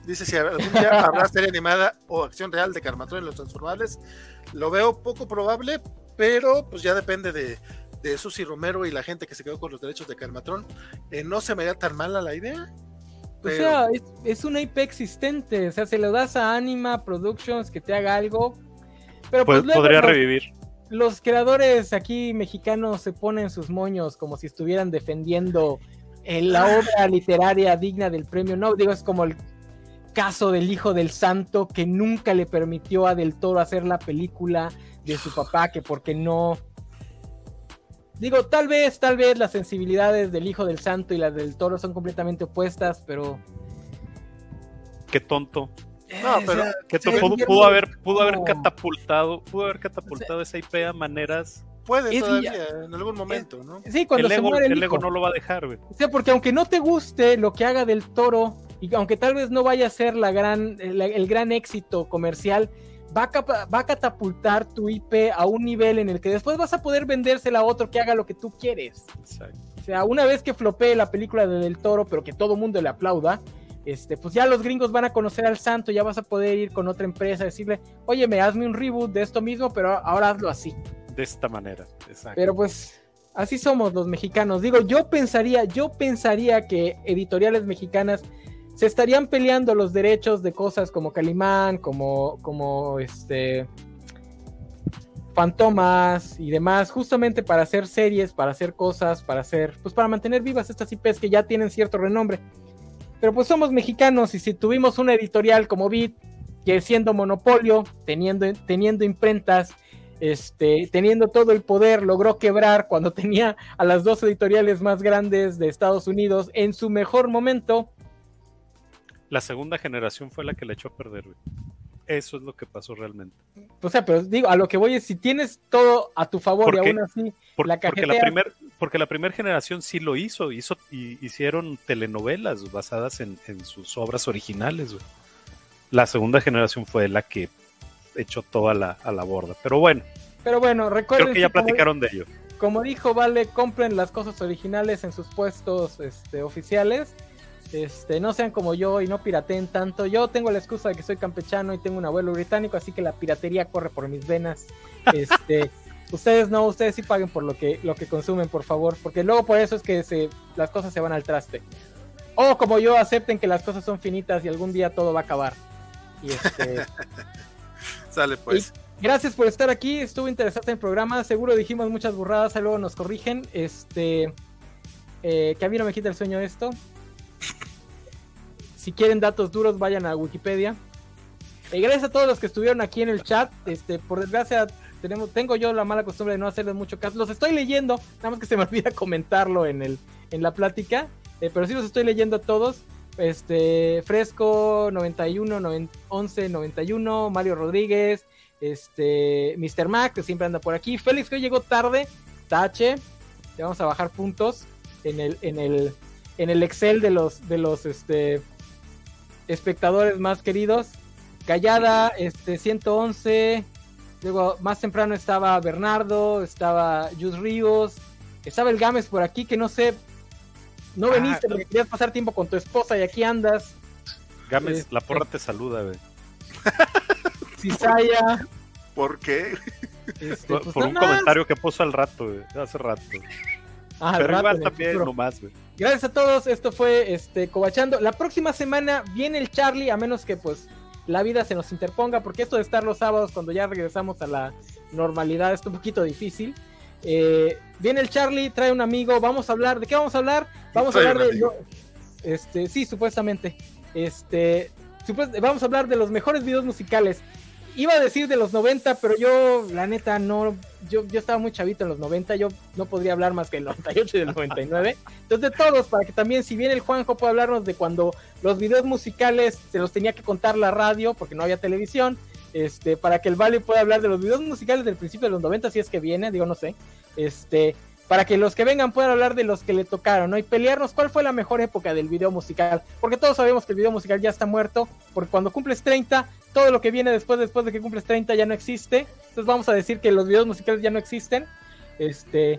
Dice si algún día (laughs) habrá serie animada o acción real de Carmatron en los Transformables. Lo veo poco probable, pero pues ya depende de, de Susi Romero y la gente que se quedó con los derechos de Carmatron. Eh, no se me da tan mala la idea. o sea, es, es una IP existente. O sea, se lo das a Anima Productions que te haga algo. Pero pues luego podría los, revivir. los creadores aquí mexicanos se ponen sus moños como si estuvieran defendiendo eh, la (laughs) obra literaria digna del premio Nobel. Digo, es como el caso del hijo del santo que nunca le permitió a Del Toro hacer la película de su papá, que porque no. Digo, tal vez, tal vez las sensibilidades del hijo del santo y las del toro son completamente opuestas, pero. Qué tonto. No, Eh, pero- o sea, sí, tonto. Pudo, haber, pudo haber catapultado, pudo haber catapultado esa IP a maneras. puede es todavía, ya- en algún momento, ¿no? Sí, cuando El se ego, muere el, el ego no lo va a dejar, güey. O sea, porque aunque no te guste lo que haga del toro, y aunque tal vez no vaya a ser la gran, la- el gran éxito comercial, va a, capa- va a catapultar tu IP a un nivel en el que después vas a poder vendérsela a otro que haga lo que tú quieres. Exacto. O sea, una vez que flopee la película de Del Toro, pero que todo mundo le aplauda, este, pues ya los gringos van a conocer al santo, ya vas a poder ir con otra empresa a decirle, oye, me hazme un reboot de esto mismo, pero ahora hazlo así. De esta manera. Exacto. Pero pues así somos los mexicanos. Digo, yo pensaría, yo pensaría que editoriales mexicanas se estarían peleando los derechos de cosas como Calimán, como, como este Fantomas y demás, justamente para hacer series, para hacer cosas, para hacer, pues para mantener vivas estas IPs que ya tienen cierto renombre. Pero pues somos mexicanos y si tuvimos una editorial como Bit, que siendo monopolio, teniendo, teniendo imprentas, este, teniendo todo el poder, logró quebrar cuando (laughs) tenía a las dos editoriales más grandes de Estados Unidos en su mejor momento. La segunda generación fue la que le echó a perder, güey. Eso es lo que pasó realmente. O sea, pero digo, a lo que voy es, si tienes todo a tu favor y aún así, Por- La porque, la cajeteas. primer, porque la primera generación sí lo hizo, hizo y hicieron telenovelas basadas en, en sus obras originales. güey. La segunda generación fue la que echó toda la, a la borda. Pero bueno, pero bueno, recuerden creo que ya platicaron de ello. como dijo Vale, compren las cosas originales en sus puestos este, oficiales. Este, no sean como yo y no pirateen tanto. Yo tengo la excusa de que soy campechano y tengo un abuelo británico, así que la piratería corre por mis venas. Este, (laughs) ustedes no, ustedes sí paguen por lo que, lo que consumen, por favor, porque luego por eso es que se, las cosas se van al traste. O como yo, acepten que las cosas son finitas y algún día todo va a acabar. Y este, (laughs) Sale pues. Gracias por estar aquí, estuvo interesante el programa, seguro dijimos muchas burradas, luego nos corrigen, este, eh, que a mí no me quita el sueño esto. Si quieren datos duros, vayan a Wikipedia. Gracias a todos los que estuvieron aquí en el chat, este, por desgracia tenemos, tengo yo la mala costumbre de no hacerles mucho caso. Los estoy leyendo, nada más que se me (laughs) olvida comentarlo en, el, en la plática, eh, pero sí los estoy leyendo todos. Este, Fresco 91, 11, 91, Mario Rodríguez, este, Mr. Mac, que siempre anda por aquí. Félix, que hoy llegó tarde, Tache, le vamos a bajar puntos en el, en el, en el Excel de los, de los este, espectadores más queridos. Callada, este, 111. Luego, más temprano estaba Bernardo, estaba Jus Ríos, estaba el Gámez por aquí, que no sé, no ah, veniste porque querías pasar tiempo con tu esposa y aquí andas. Gámez, la porra te saluda, güey. (laughs) Cisaya. ¿Por qué? Este, por, pues un comentario que puso al rato, güey, hace rato. Ah, Pero igual también nomás, güey. Gracias a todos, esto fue este Cobachando. La próxima semana viene el Charlie, a menos que pues la vida se nos interponga, porque esto de estar los sábados cuando ya regresamos a la normalidad es un poquito difícil. Eh, viene el Charlie, trae un amigo, vamos a hablar, ¿de qué vamos a hablar? Vamos a hablar de... este, sí, supuestamente. Este, vamos a hablar de los mejores videos musicales iba a decir de los 90, pero yo, la neta, no. Yo, yo estaba muy chavito en los 90, yo no podría hablar más que el 98 y del 99. Entonces, de todos, para que también, si bien el Juanjo puede hablarnos de cuando los videos musicales se los tenía que contar la radio, porque no había televisión, este, para que el Vale pueda hablar de los videos musicales del principio de los 90, si es que viene, digo, no sé. Este, para que los que vengan puedan hablar de los que le tocaron, ¿no? Y pelearnos cuál fue la mejor época del video musical. Porque todos sabemos que el video musical ya está muerto, porque cuando cumples 30, todo lo que viene después, después de que cumples 30 ya no existe. Entonces vamos a decir que los videos musicales ya no existen. Este,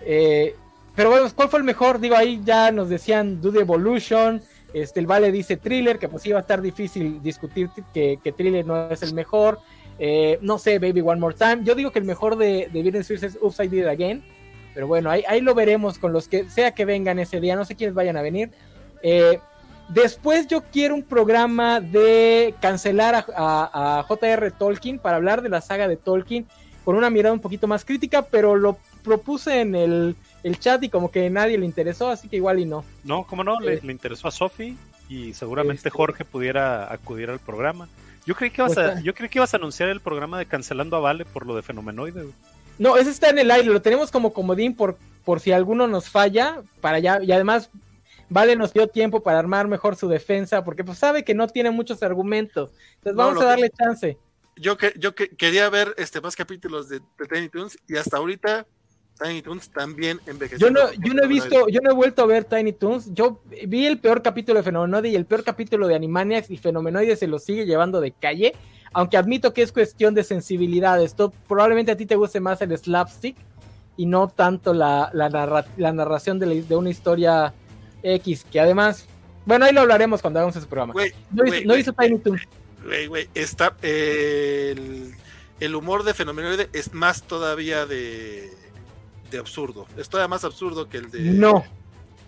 eh, pero bueno, ¿cuál fue el mejor? Digo, ahí ya nos decían Dude Evolution, este, el Vale dice Thriller, que pues iba a estar difícil discutir que, Thriller no es el mejor. Eh, no sé, Baby One More Time. Yo digo que el mejor de, de Britney es Upside Down Again pero bueno, ahí, ahí lo veremos con los que sea que vengan ese día. No sé quiénes vayan a venir. Eh, después yo quiero un programa de cancelar a, a, J.R. Tolkien para hablar de la saga de Tolkien con una mirada un poquito más crítica, pero lo propuse en el, chat y como que nadie le interesó, así que igual y no. No, ¿cómo no? le, eh, interesó a Sofi y seguramente este, Jorge pudiera acudir al programa. Yo creí que ibas a, pues, yo creí que ibas a anunciar el programa de cancelando a Vale por lo de Fenomenoide. No, ese está en el aire, lo tenemos como comodín por, por si alguno nos falla, para allá, y además Vale nos dio tiempo para armar mejor su defensa, porque pues sabe que no tiene muchos argumentos. Entonces vamos a darle chance. Yo que yo que, quería ver este más capítulos de, Tiny Toons y hasta ahorita Tiny Toons también envejeció. Yo no, yo no he visto, yo no he vuelto a ver Tiny Toons. Yo vi el peor capítulo de Fenomenoide y el peor capítulo de Animaniacs y Fenomenoide se lo sigue llevando de calle aunque admito que es cuestión de sensibilidad. Esto probablemente a ti te guste más el slapstick y no tanto la, la, narración de, de, una historia X, que además, bueno, ahí lo hablaremos cuando hagamos ese programa. no, hizo, Tiny Toon. está, el, el, humor de Fenomenoide es más todavía de, de absurdo. Es todavía más absurdo que el de... No,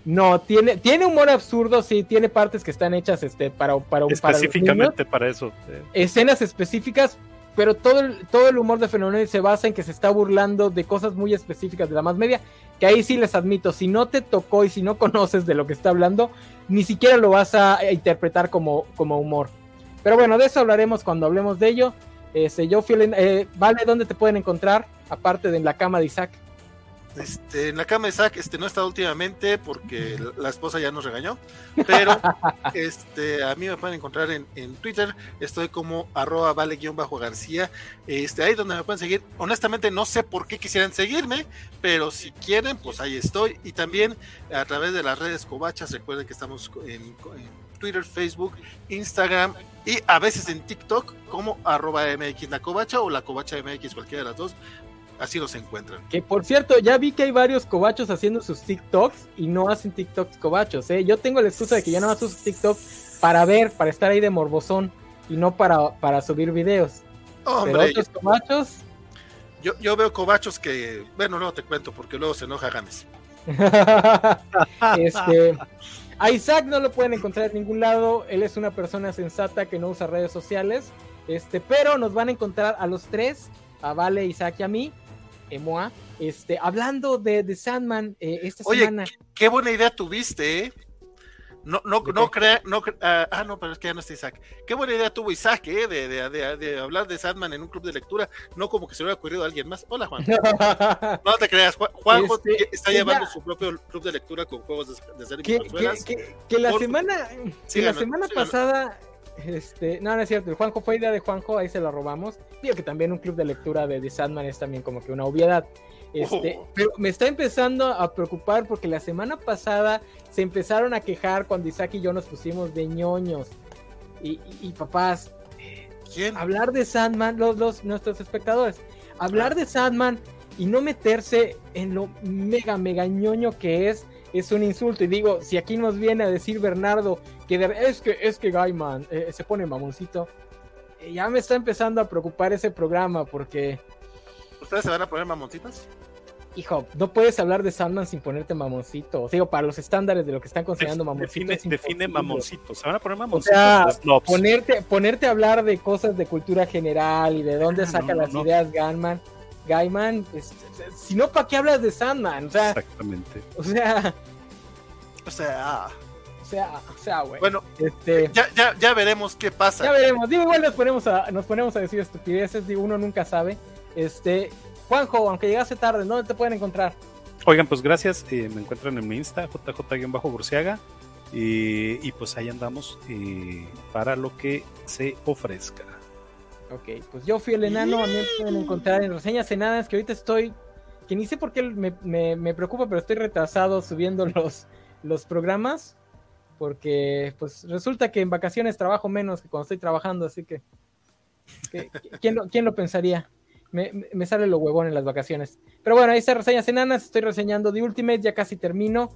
no, tiene, tiene humor absurdo, sí, tiene partes que están hechas este, para, para, Específicamente para, eso. Escenas específicas, pero todo el, todo el humor de Fenómeno se basa en que se está burlando de cosas muy específicas de la más media, que ahí sí les admito, si no te tocó y si no (laughs) conoces de lo que está hablando, ni siquiera lo vas a interpretar como, como humor. Pero bueno, de eso hablaremos cuando hablemos de ello. Este, yo eh, vale, ¿dónde te pueden encontrar? Aparte de en la cama de Isaac. Este, en la cama de Zack, este, no he estado últimamente porque la esposa ya nos regañó, pero (laughs) este, a mí me pueden encontrar en, Twitter, estoy como arroba vale-garcía, este, ahí donde me pueden seguir. Honestamente no sé por qué quisieran seguirme, pero si quieren, pues ahí estoy. Y también a través de las redes covachas, recuerden que estamos en, Twitter, Facebook, Instagram y a veces en TikTok como arroba MX la covacha o la covacha MX, cualquiera de las dos así los encuentran. Que por cierto, ya vi que hay varios cobachos haciendo sus TikToks y no hacen TikToks cobachos, ¿eh? Yo tengo la excusa de que ya no hago sus TikToks para ver, para estar ahí de morbosón y no para, para subir videos. Hombre, Pero otros cobachos. Yo, yo veo cobachos que, bueno, luego te cuento porque luego se enoja Games. (laughs) este, a Isaac no lo pueden encontrar en ningún lado. Él es una persona sensata que no usa redes sociales. Este, pero nos van a encontrar a los tres, a Vale, Isaac y a mí, Emoa, este, hablando de, de Sandman eh, esta Oye, semana. Qué buena idea tuviste, ¿eh? No, no, no crea, no, ah, ah, no, pero es que ya no está Isaac. Qué buena idea tuvo Isaac, ¿eh? De, de, de, de, hablar de Sandman en un club de lectura, no como que se hubiera ocurrido a alguien más. Hola, Juan. (laughs) no te creas, Juanjo este, está llevando su propio club de lectura con juegos de, de que, que, que, la semana, que la semana pasada, este, no, no es cierto, el Juanjo fue idea de Juanjo, ahí se lo robamos. Digo que también un club de lectura de, de Sandman es también como que una obviedad. Este, oh. Pero me está empezando a preocupar porque la semana pasada se empezaron a quejar cuando Isaac y yo nos pusimos de ñoños. Y, papás, ¿Quién? hablar de Sandman, los, los, nuestros espectadores, hablar ah. de Sandman y no meterse en lo mega, mega ñoño que es, es un insulto. Y digo, si aquí nos viene a decir Bernardo que es que, es que Gaiman eh, se pone mamoncito, eh, ya me está empezando a preocupar ese programa porque ¿Ustedes se van a poner mamoncitos? Hijo, no puedes hablar de Sandman sin ponerte mamoncito. O sea, para los estándares de lo que están considerando mamoncito. Define, define mamoncito. Se van a poner mamoncitos. O sea, ponerte, ponerte a hablar de cosas de cultura general y de dónde ah, saca las ideas Gaiman. Gaiman, si no, ¿para qué hablas de Sandman? O sea, Exactamente. O sea. O sea. O sea, o sea, güey. Bueno, este, ya, ya, ya veremos qué pasa. Ya veremos. Digo, igual nos ponemos a, nos ponemos a decir estupideces. Digo, uno nunca sabe. Este, Juanjo, aunque llegase tarde, ¿dónde te pueden encontrar? Oigan, pues gracias. Eh, me encuentran en mi Insta, jj-burciaga. Y, y, pues ahí andamos eh, para lo que se ofrezca. Ok, pues yo fui el enano, a mí me pueden encontrar en reseñas enanas, que ahorita estoy, que ni sé por qué me, me, preocupa, pero estoy retrasado subiendo (laughs) los, los programas, porque pues resulta que en vacaciones trabajo menos que cuando estoy trabajando, así que, ¿quién, ¿quién lo pensaría? me, sale lo huevón en las vacaciones. Pero bueno, ahí está reseñas enanas, estoy reseñando The Ultimate, ya casi termino.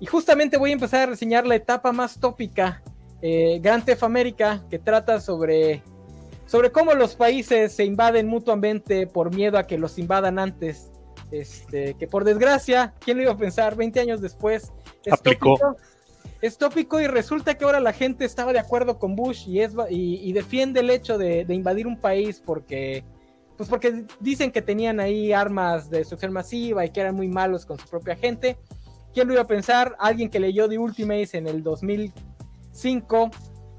Y justamente voy a empezar a reseñar la etapa más tópica, eh, Grand Theft America, que trata sobre, sobre cómo los países se invaden mutuamente por miedo a que los invadan antes. Este, que por desgracia, ¿quién lo iba a pensar? 20 años después. Es Aplicó. Tópico, es tópico y resulta que ahora la gente estaba de acuerdo con Bush y, es, y, defiende el hecho de, de invadir un país porque pues porque dicen que tenían ahí armas de destrucción masiva y que eran muy malos con su propia gente. ¿Quién lo iba a pensar? Alguien que leyó The Ultimates en el 2005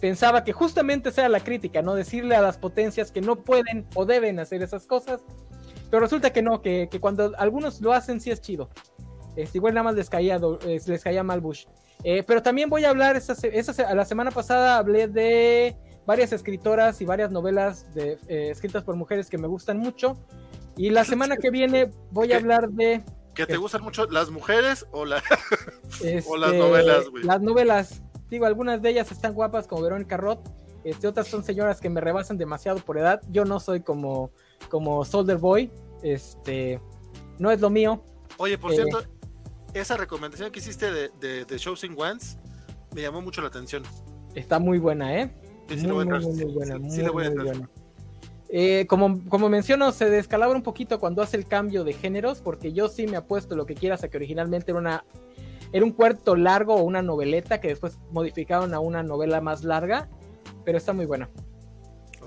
pensaba que justamente esa era la crítica, ¿no? Decirle a las potencias que no pueden o deben hacer esas cosas. Pero resulta que no, que, cuando algunos lo hacen sí es chido. Es, igual nada más les caía, les caía mal Bush. Eh, pero también voy a hablar, esa, esa, la semana pasada hablé de varias escritoras y varias novelas de, eh, escritas por mujeres que me gustan mucho. Y la semana que viene voy a hablar de... ¿Que te gustan mucho las mujeres o, la... (laughs) o las este, novelas, güey? Las novelas. Digo, algunas de ellas están guapas como Verónica Roth. Este, otras son señoras que me rebasan demasiado por edad. Yo no soy como, como Soldier Boy. Este, no es lo mío. Oye, por cierto, eh, esa recomendación que hiciste de, de, de Chosen Ones me llamó mucho la atención. Está muy buena, ¿eh? muy, buena, muy, buena. Eh, como, como menciono, se descalabra un poquito cuando hace el cambio de géneros, porque yo sí me apuesto lo que quieras a que originalmente era una era un cuarto largo o una noveleta que después modificaron a una novela más larga, pero está muy buena.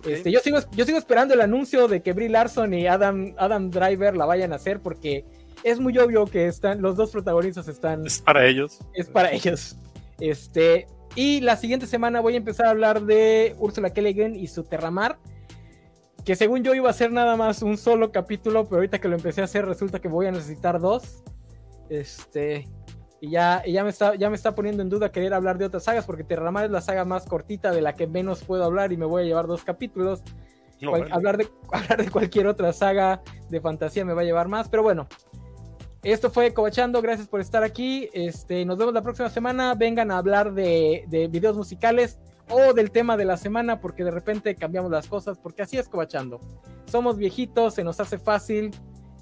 Este, yo, sigo, yo sigo esperando el anuncio de que Brie Larson y Adam, Adam Driver la vayan a hacer porque es muy obvio que están, los dos protagonistas están. Es para ellos. Es para ellos. Este, y la siguiente semana voy a empezar a hablar de Ursula Kelligan y su Terramar. Que según yo iba a ser nada más un solo capítulo, pero ahorita que lo empecé a hacer resulta que voy a necesitar dos. Este. Y ya, ya, me está, ya me está poniendo en duda querer hablar de otras sagas, porque Terramar es la saga más cortita de la que menos puedo hablar y me voy a llevar dos capítulos. hablar, de, (laughs) hablar de cualquier otra saga de fantasía me va a llevar más, pero bueno, esto fue Cobachando, gracias por estar aquí. Este, nos vemos la próxima semana. Vengan a hablar de, videos musicales o del tema de la semana, porque de repente cambiamos las cosas, porque así es Cobachando. Somos viejitos, se nos hace fácil,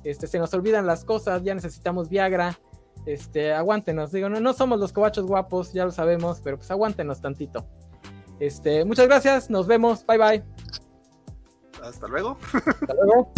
este, se nos olvidan las cosas, ya necesitamos Viagra. Este, aguántenos, digo, no, no somos los cobachos guapos, ya lo sabemos, pero pues aguántenos tantito. Este, muchas gracias, nos vemos, bye bye. Hasta luego. Hasta luego.